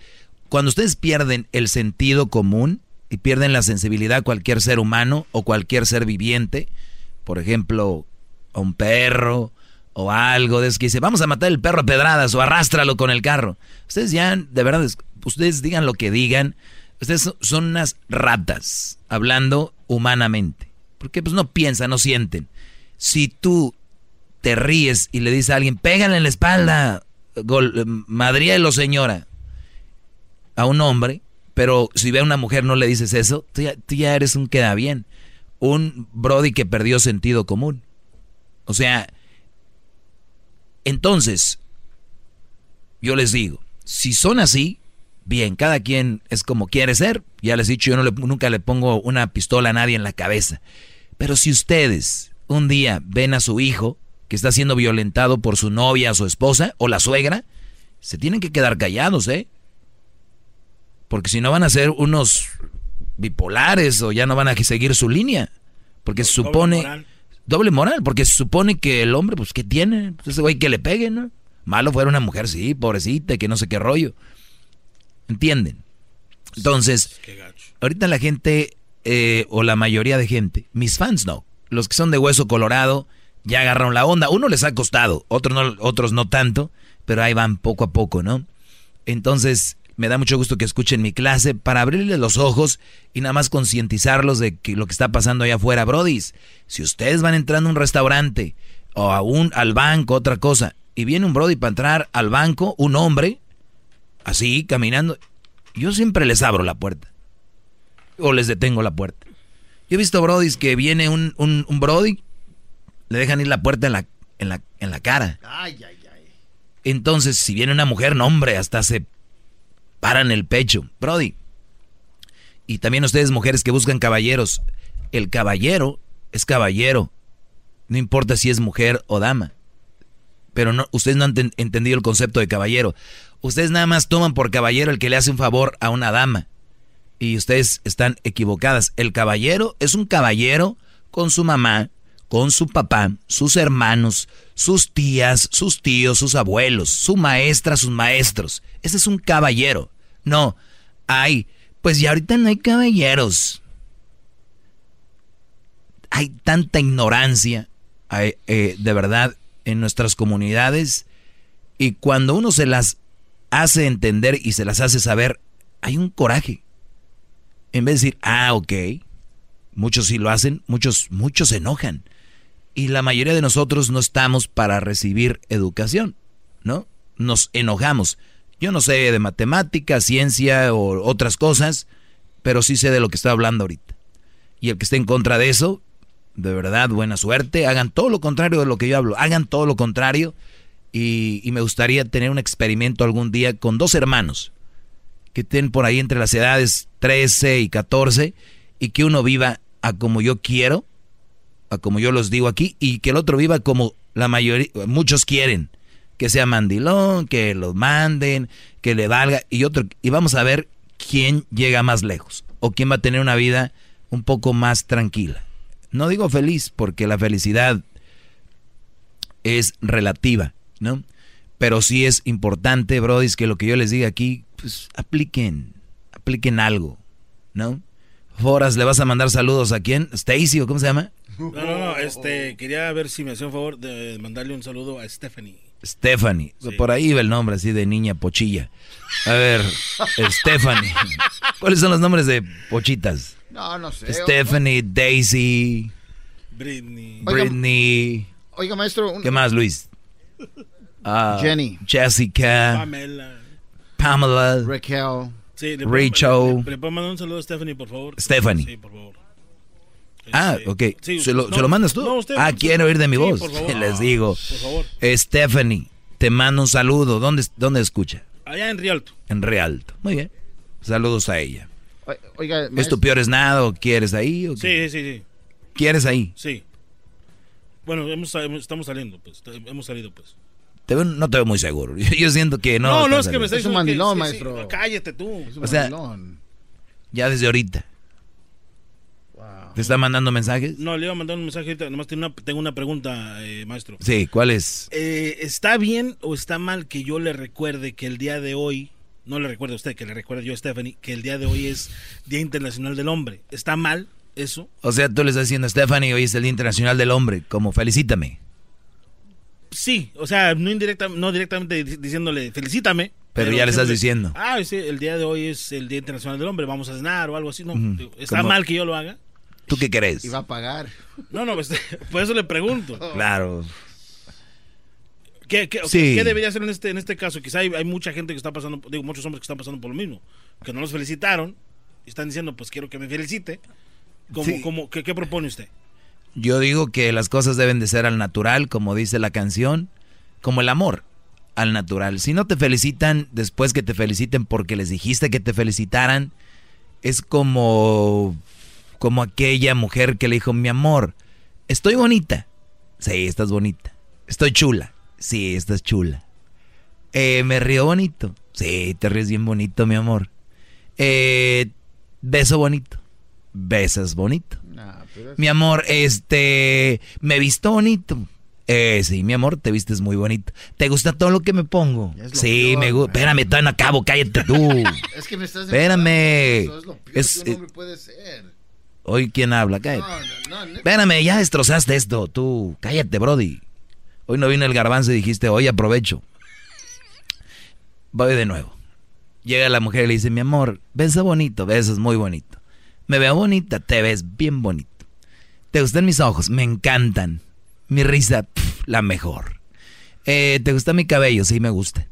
Cuando ustedes pierden el sentido común y pierden la sensibilidad a cualquier ser humano o cualquier ser viviente, por ejemplo, a un perro o algo de eso que dice, vamos a matar el perro a pedradas o arrástralo con el carro. Ustedes ya, de verdad, es- ustedes digan lo que digan, ustedes son unas ratas, hablando humanamente. Porque pues no piensan, no sienten. Si tú te ríes y le dices a alguien, pégale en la espalda, gol, madrielo señora, a un hombre, pero si ve a una mujer no le dices eso, tú ya, eres un queda bien. Un Brody que perdió sentido común. O sea, entonces, yo les digo, si son así, bien, cada quien es como quiere ser. Ya les he dicho, yo no nunca le pongo una pistola a nadie en la cabeza. Pero si ustedes un día ven a su hijo que está siendo violentado por su novia, su esposa o la suegra, se tienen que quedar callados, ¿eh? Porque si no van a ser unos bipolares o ya no van a seguir su línea. Porque se supone... moral. Doble moral, porque se supone que el hombre, pues, ¿qué tiene? Pues ese güey que le pegue, ¿no? Malo fuera una mujer, sí, pobrecita, que no sé qué rollo. ¿Entienden? Entonces, ahorita la gente, eh, o la mayoría de gente, mis fans no, los que son de hueso colorado, ya agarraron la onda. Uno les ha costado, otros no, otros no tanto, pero ahí van poco a poco, ¿no? Entonces, me da mucho gusto que escuchen mi clase para abrirles los ojos y nada más concientizarlos de que lo que está pasando allá afuera, brodis. Si ustedes van entrando a un restaurante o a un, al banco, otra cosa, y viene un brody para entrar al banco, un hombre, así, caminando, yo siempre les abro la puerta. O les detengo la puerta. Yo he visto brodis que viene un, un, un brody, le dejan ir la puerta en la, en la, en la cara. Ay, ay, ay. Entonces, si viene una mujer, no hombre, hasta se paran el pecho. Brody. Y también ustedes mujeres que buscan caballeros. El caballero es caballero. No importa si es mujer o dama. Pero no, ustedes no han ten- entendido el concepto de caballero. Ustedes nada más toman por caballero el que le hace un favor a una dama. Y ustedes están equivocadas. El caballero es un caballero con su mamá, con su papá, sus hermanos, sus tías, sus tíos, sus abuelos, su maestra, sus maestros. Ese es un caballero. No, hay, pues ya ahorita no hay caballeros. Hay tanta ignorancia, hay, eh, de verdad, en nuestras comunidades. Y cuando uno se las hace entender y se las hace saber, hay un coraje. En vez de decir, ah, ok, muchos sí lo hacen, muchos, muchos se enojan. Y la mayoría de nosotros no estamos para recibir educación, ¿no? Nos enojamos. Yo no sé de matemática, ciencia o otras cosas, pero sí sé de lo que estoy hablando ahorita. Y el que esté en contra de eso, de verdad, buena suerte. Hagan todo lo contrario de lo que yo hablo. Hagan todo lo contrario. Y me gustaría tener un experimento algún día con dos hermanos que estén por ahí entre las edades 13 y 14 y que uno viva a como yo quiero, a como yo los digo aquí, y que el otro viva como la mayoría, muchos quieren, que sea mandilón, que lo manden, que le valga, y otro, y vamos a ver quién llega más lejos, o quién va a tener una vida un poco más tranquila. No digo feliz, porque la felicidad es relativa, ¿no? Pero sí es importante, brodis, que lo que yo les diga aquí, pues apliquen, apliquen algo. ¿no? Foras, ¿le vas a mandar saludos a quién? ¿Stacy o cómo se llama? No, no, no, este, quería ver si me hacía un favor de mandarle un saludo a Stephanie. Stephanie. Por ahí va el nombre así de niña pochilla. A ver, Stephanie. ¿Cuáles son los nombres de pochitas? No, no sé. Stephanie, Daisy, Britney. Britney. Oiga, maestro. un- ¿Qué más, Luis? Ah, Jenny. Jessica. Pamela. Pamela. Raquel. Sí, le Rachel. Le, le puedo mandar un saludo a Stephanie, por favor. Stephanie. Sí, por favor. Ah, ok. Sí, ¿Se, lo, no, ¿se lo mandas tú? no, usted, ah, quiero oír de mi Sí, voz. por favor. Les digo. Por favor. Stephanie, te mando un saludo. ¿Dónde, dónde escucha? Allá en Rialto. En Rialto. Muy bien. Saludos a ella. Oiga, ¿Es tu peor es nada o quieres ahí? O qué? Sí, sí, sí. ¿Quieres ahí? Sí. Bueno, hemos, hemos- estamos saliendo, pues. Hemos salido, pues. Te veo- no te veo muy seguro. Yo, yo siento que no. No, no, estás es que me está saliendo. diciendo que- sí, sí, cállate tú. O sea, ya desde ahorita. ¿Te está mandando mensajes? No, le iba a mandar un mensaje ahorita. Nomás tengo una, tengo una pregunta, eh, maestro. Sí, ¿cuál es? Eh, ¿Está bien o está mal que yo le recuerde que el día de hoy, no le recuerde a usted, que le recuerde yo a Stephanie, que el día de hoy es Día Internacional del Hombre? ¿Está mal eso? O sea, tú le estás diciendo a Stephanie, hoy es el Día Internacional del Hombre, como felicítame. Sí, o sea, no, indirecta, no directamente di- diciéndole felicítame. Pero ya le estás diciendo. Ah, sí, el día de hoy es el Día Internacional del Hombre, vamos a cenar o algo así. No, ¿Está mal que yo lo haga? ¿Tú qué crees? Y va a pagar. No, no, pues, por eso le pregunto. Claro. ¿Qué, qué, Sí. qué debería hacer en este, en este caso? Quizá hay, hay mucha gente que está pasando, digo, muchos hombres que están pasando por lo mismo, que no los felicitaron y están diciendo, pues quiero que me felicite. ¿Cómo, Sí. cómo- qué, qué propone usted? Yo digo que las cosas deben de ser al natural, como dice la canción, como el amor, al natural. Si no te felicitan después que te feliciten porque les dijiste que te felicitaran, es como como aquella mujer que le dijo, "Mi amor, estoy bonita." Sí, estás bonita. Estoy chula. Sí, estás chula. Eh, me río bonito. Sí, te ríes bien bonito, mi amor. Eh, beso bonito. Besas bonito. Mi amor, este, me visto bonito. Eh, sí, mi amor, te vistes muy bonito. ¿Te gusta todo lo que me pongo? Sí, peor, me gusta. Espérame, todavía no acabo, cállate tú. Es que me estás Espérame. Eso es lo peor Es- que un hombre puede ser. Hoy, ¿quién habla? Cállate. No, no, no, Espérame, ya destrozaste esto, tú. Cállate, Brody. Hoy no vino el garbanzo y dijiste, hoy aprovecho. Voy de nuevo. Llega la mujer y le dice, mi amor, besa bonito, besas muy bonito. Me veo bonita, te ves bien bonito. ¿Te gustan mis ojos? Me encantan. Mi risa, la mejor. Eh, ¿Te gusta mi cabello? Sí, me gusta.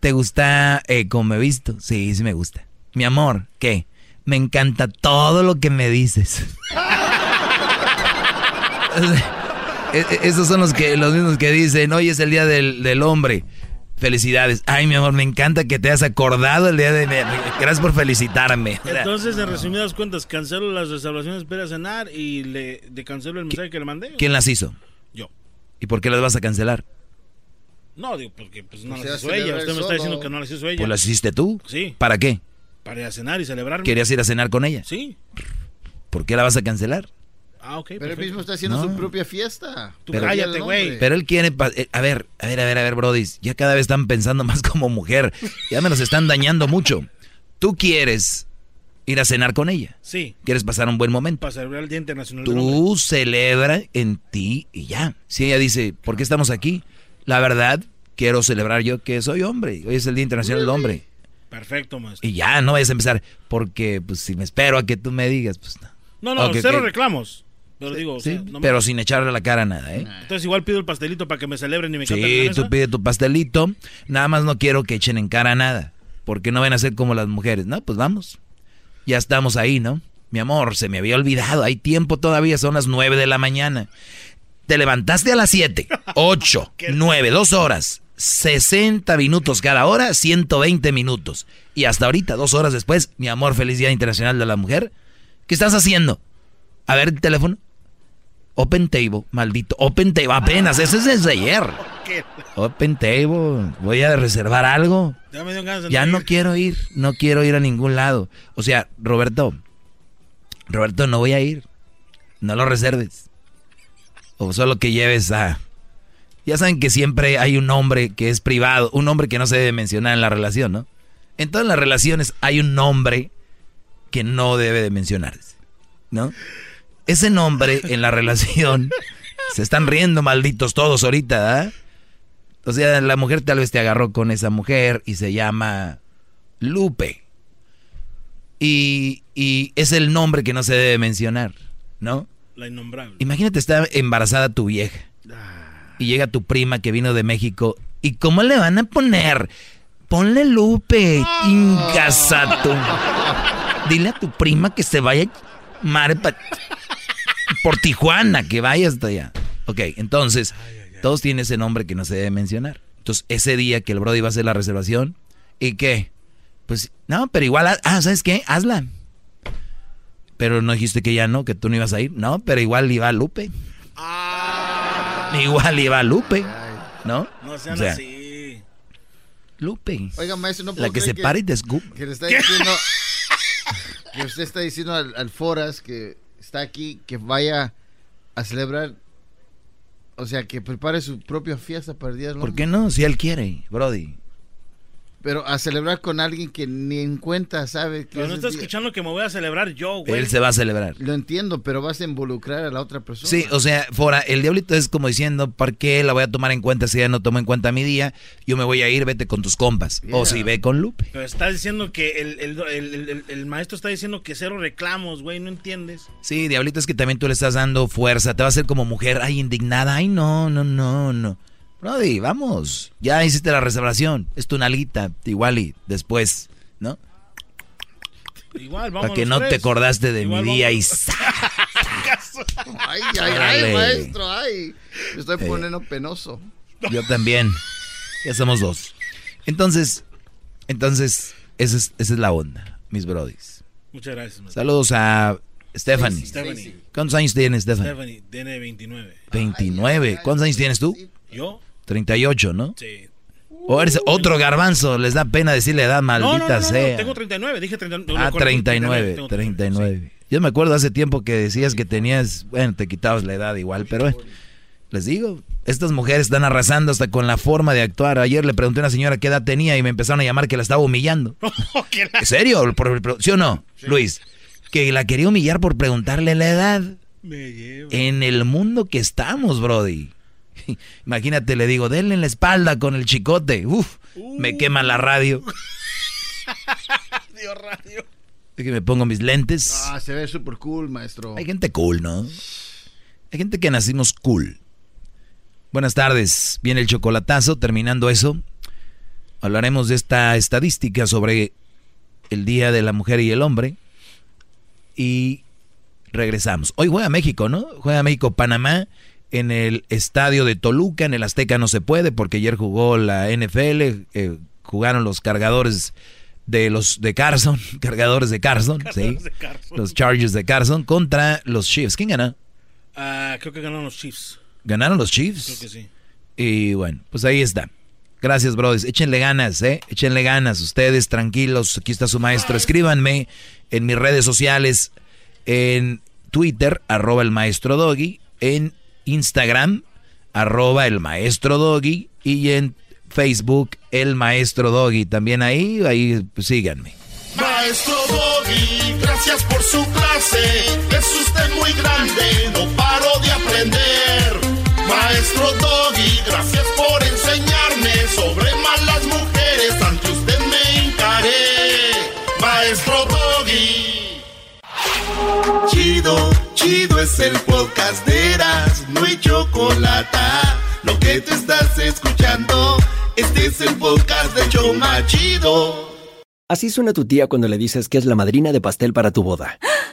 ¿Te gusta eh, cómo me he visto? Sí, sí me gusta. Mi amor, ¿qué? Me encanta todo lo que me dices. E- e- Esos son los que los mismos que dicen, hoy es el día del, del hombre. Felicidades. Ay, mi amor, me encanta que te hayas acordado el día de... Gracias por felicitarme. Entonces, en resumidas cuentas, cancelo las reservaciones para cenar y le, le cancelo el mensaje que le mandé. ¿Quién las hizo? Yo. ¿Y por qué las vas a cancelar? No, digo, porque pues, no Pues las hizo ella. Usted me está diciendo que no las hizo ella. Pues las hiciste tú. Sí. ¿Para qué? Para ir a cenar y celebrarme. ¿Querías ir a cenar con ella? Sí. ¿Por qué la vas a cancelar? Ah, ok. Pero él mismo está haciendo No. su propia fiesta. Tú Pero- cállate, güey. Pero él quiere... eh, A ver, a ver, a ver, a ver, Brody. Ya cada vez están pensando más como mujer. Ya me los están dañando mucho. Tú quieres ir a cenar con ella. Sí. Quieres pasar un buen momento. Para celebrar el Día Internacional del Hombre. Tú celebra en ti y ya. Si ella dice, ¿por qué estamos aquí? La verdad, quiero celebrar yo que soy hombre. Hoy es el Día Internacional del Hombre. Perfecto, maestro. Y ya, no vayas a empezar. Porque, pues, si me espero a que tú me digas, pues no. No, no, cero reclamos. Pero digo, o Sí, sea, no me- pero sin echarle la cara a nada, ¿eh? Entonces igual pido el pastelito para que me celebren y me Sí, tú pide tu pastelito. Nada más no quiero que echen en cara nada. Porque no van a ser como las mujeres. No, pues vamos. Ya estamos ahí, ¿no? Mi amor, se me había olvidado. Hay tiempo todavía, son las nueve de la mañana. Te levantaste a las 7, 8, 9, dos horas. 60 minutos cada hora, 120 minutos. Y hasta ahorita, dos horas después, mi amor, feliz Día Internacional de la Mujer. ¿Qué estás haciendo? A ver el teléfono. Open Table, maldito. Open Table, apenas, ese es desde ayer. Open Table, voy a reservar algo. Ya me dio ganas de Ya no ir. quiero ir, no quiero ir a ningún lado. O sea, Roberto, Roberto, no voy a ir. No lo reserves. O solo que lleves a... Ya saben que siempre hay un hombre que es privado, un hombre que no se debe mencionar en la relación, ¿no? En todas las relaciones hay un nombre que no debe de mencionarse, ¿no? Ese nombre en la relación, se están riendo malditos todos ahorita, ¿ah? O sea, la mujer tal vez te agarró con esa mujer y se llama Lupe. Y, y es el nombre que no se debe mencionar, ¿no? La innombrable. Imagínate estar embarazada tu vieja. Y llega tu prima que vino de México. ¿Y cómo le van a poner? Ponle Lupe, ingasato. Dile a tu prima que se vaya mar por Tijuana, que vaya hasta allá. Ok, entonces, todos tienen ese nombre que no se debe mencionar. Entonces, ese día que el Brody va a hacer la reservación, ¿y qué? Pues, no, pero igual, ah, ¿sabes qué? Hazla. Pero no dijiste que ya no, que tú no ibas a ir. No, pero igual iba Lupe. Igual iba Lupe. ¿No? No sean así. Lupe. Oiga, maestro, no puedo La que se creer para y te escupe. Que le está diciendo. que usted está diciendo al, al Foras que está aquí que vaya a celebrar. O sea, que prepare su propia fiesta para el Día del ¿Por qué no? Si él quiere, Brody. Pero a celebrar con alguien que ni en cuenta sabe que. Pero no estás escuchando que me voy a celebrar yo, güey. Él se va a celebrar. Lo entiendo, pero vas a involucrar a la otra persona. Sí, o sea, fuera, el diablito es como diciendo, ¿por qué la voy a tomar en cuenta si ella no tomó en cuenta mi día? Yo me voy a ir, vete con tus compas. O si ve con Lupe. Pero está diciendo que el, el- el- el- el- el maestro está diciendo que cero reclamos, güey, ¿no entiendes? Sí, diablito, es que también tú le estás dando fuerza. Te va a hacer como mujer, ay, indignada. Ay, no, no, no, no. Brody, vamos. Ya hiciste la reservación. Es tu nalguita, igual y después, ¿no? Igual, vamos Para que no te acordaste de Igual mi día y... Ay, ay, ay, maestro, ay. Me estoy Eh. poniendo penoso. Yo también. Ya somos dos. Entonces, entonces, esa es, esa es la onda, mis brodis. Muchas gracias, maestro. Saludos a Stephanie. Stephanie. ¿Cuántos años tienes, Stephanie? Stephanie, tiene 29. 29. ¿Cuántos años tienes tú? ¿Yo? 38, ¿no? Sí. O eres otro garbanzo, les da pena decirle edad, No, no, maldita no, no, sea. tengo 39, dije 39. ah, 39, tengo 39. Yo me acuerdo hace tiempo que decías que tenías, bueno, te quitabas la edad igual, pero les digo, estas mujeres están arrasando hasta con la forma de actuar. Ayer le pregunté a una señora qué edad tenía y me empezaron a llamar que la estaba humillando. ¿En serio? ¿Sí o no, Luis? Que la quería humillar por preguntarle la edad. Me llevo. En el mundo que estamos, Brody. Imagínate, le digo, denle en la espalda con el chicote. Uf, me quema la radio. Dios radio. Es que me pongo mis lentes. Ah, se ve súper cool, maestro. Hay gente cool, ¿no? Hay gente que nacimos cool. Buenas tardes. Viene el chocolatazo. Terminando eso, hablaremos de esta estadística sobre el Día de la Mujer y el Hombre. Y regresamos. Hoy juega México, ¿no? Juega México-Panamá en el estadio de Toluca. En el Azteca no se puede porque ayer jugó la NFL. eh, jugaron los cargadores de los de Carson. Cargadores de Carson, sí. de Carson. Los Chargers de Carson contra los Chiefs. ¿Quién ganó? Ah, creo que ganaron los Chiefs. ¿Ganaron los Chiefs? Creo que sí. Y bueno, pues ahí está. Gracias, brothers. Échenle ganas, ¿eh? Échenle ganas. Ustedes tranquilos. Aquí está su maestro. Escríbanme en mis redes sociales. En Twitter, arroba el maestro Doggy. En Instagram, arroba el maestro Doggy. Y en Facebook, el maestro Doggy. También ahí, ahí síganme. Maestro Doggy, gracias por su clase. Es usted muy grande, no paro de aprender. Maestro Doggy, Chido, chido es el podcast de Eras, no hay chocolate. Lo que te estás escuchando, este es el podcast de Choma Chido. Así suena tu tía cuando le dices que es la madrina de pastel para tu boda.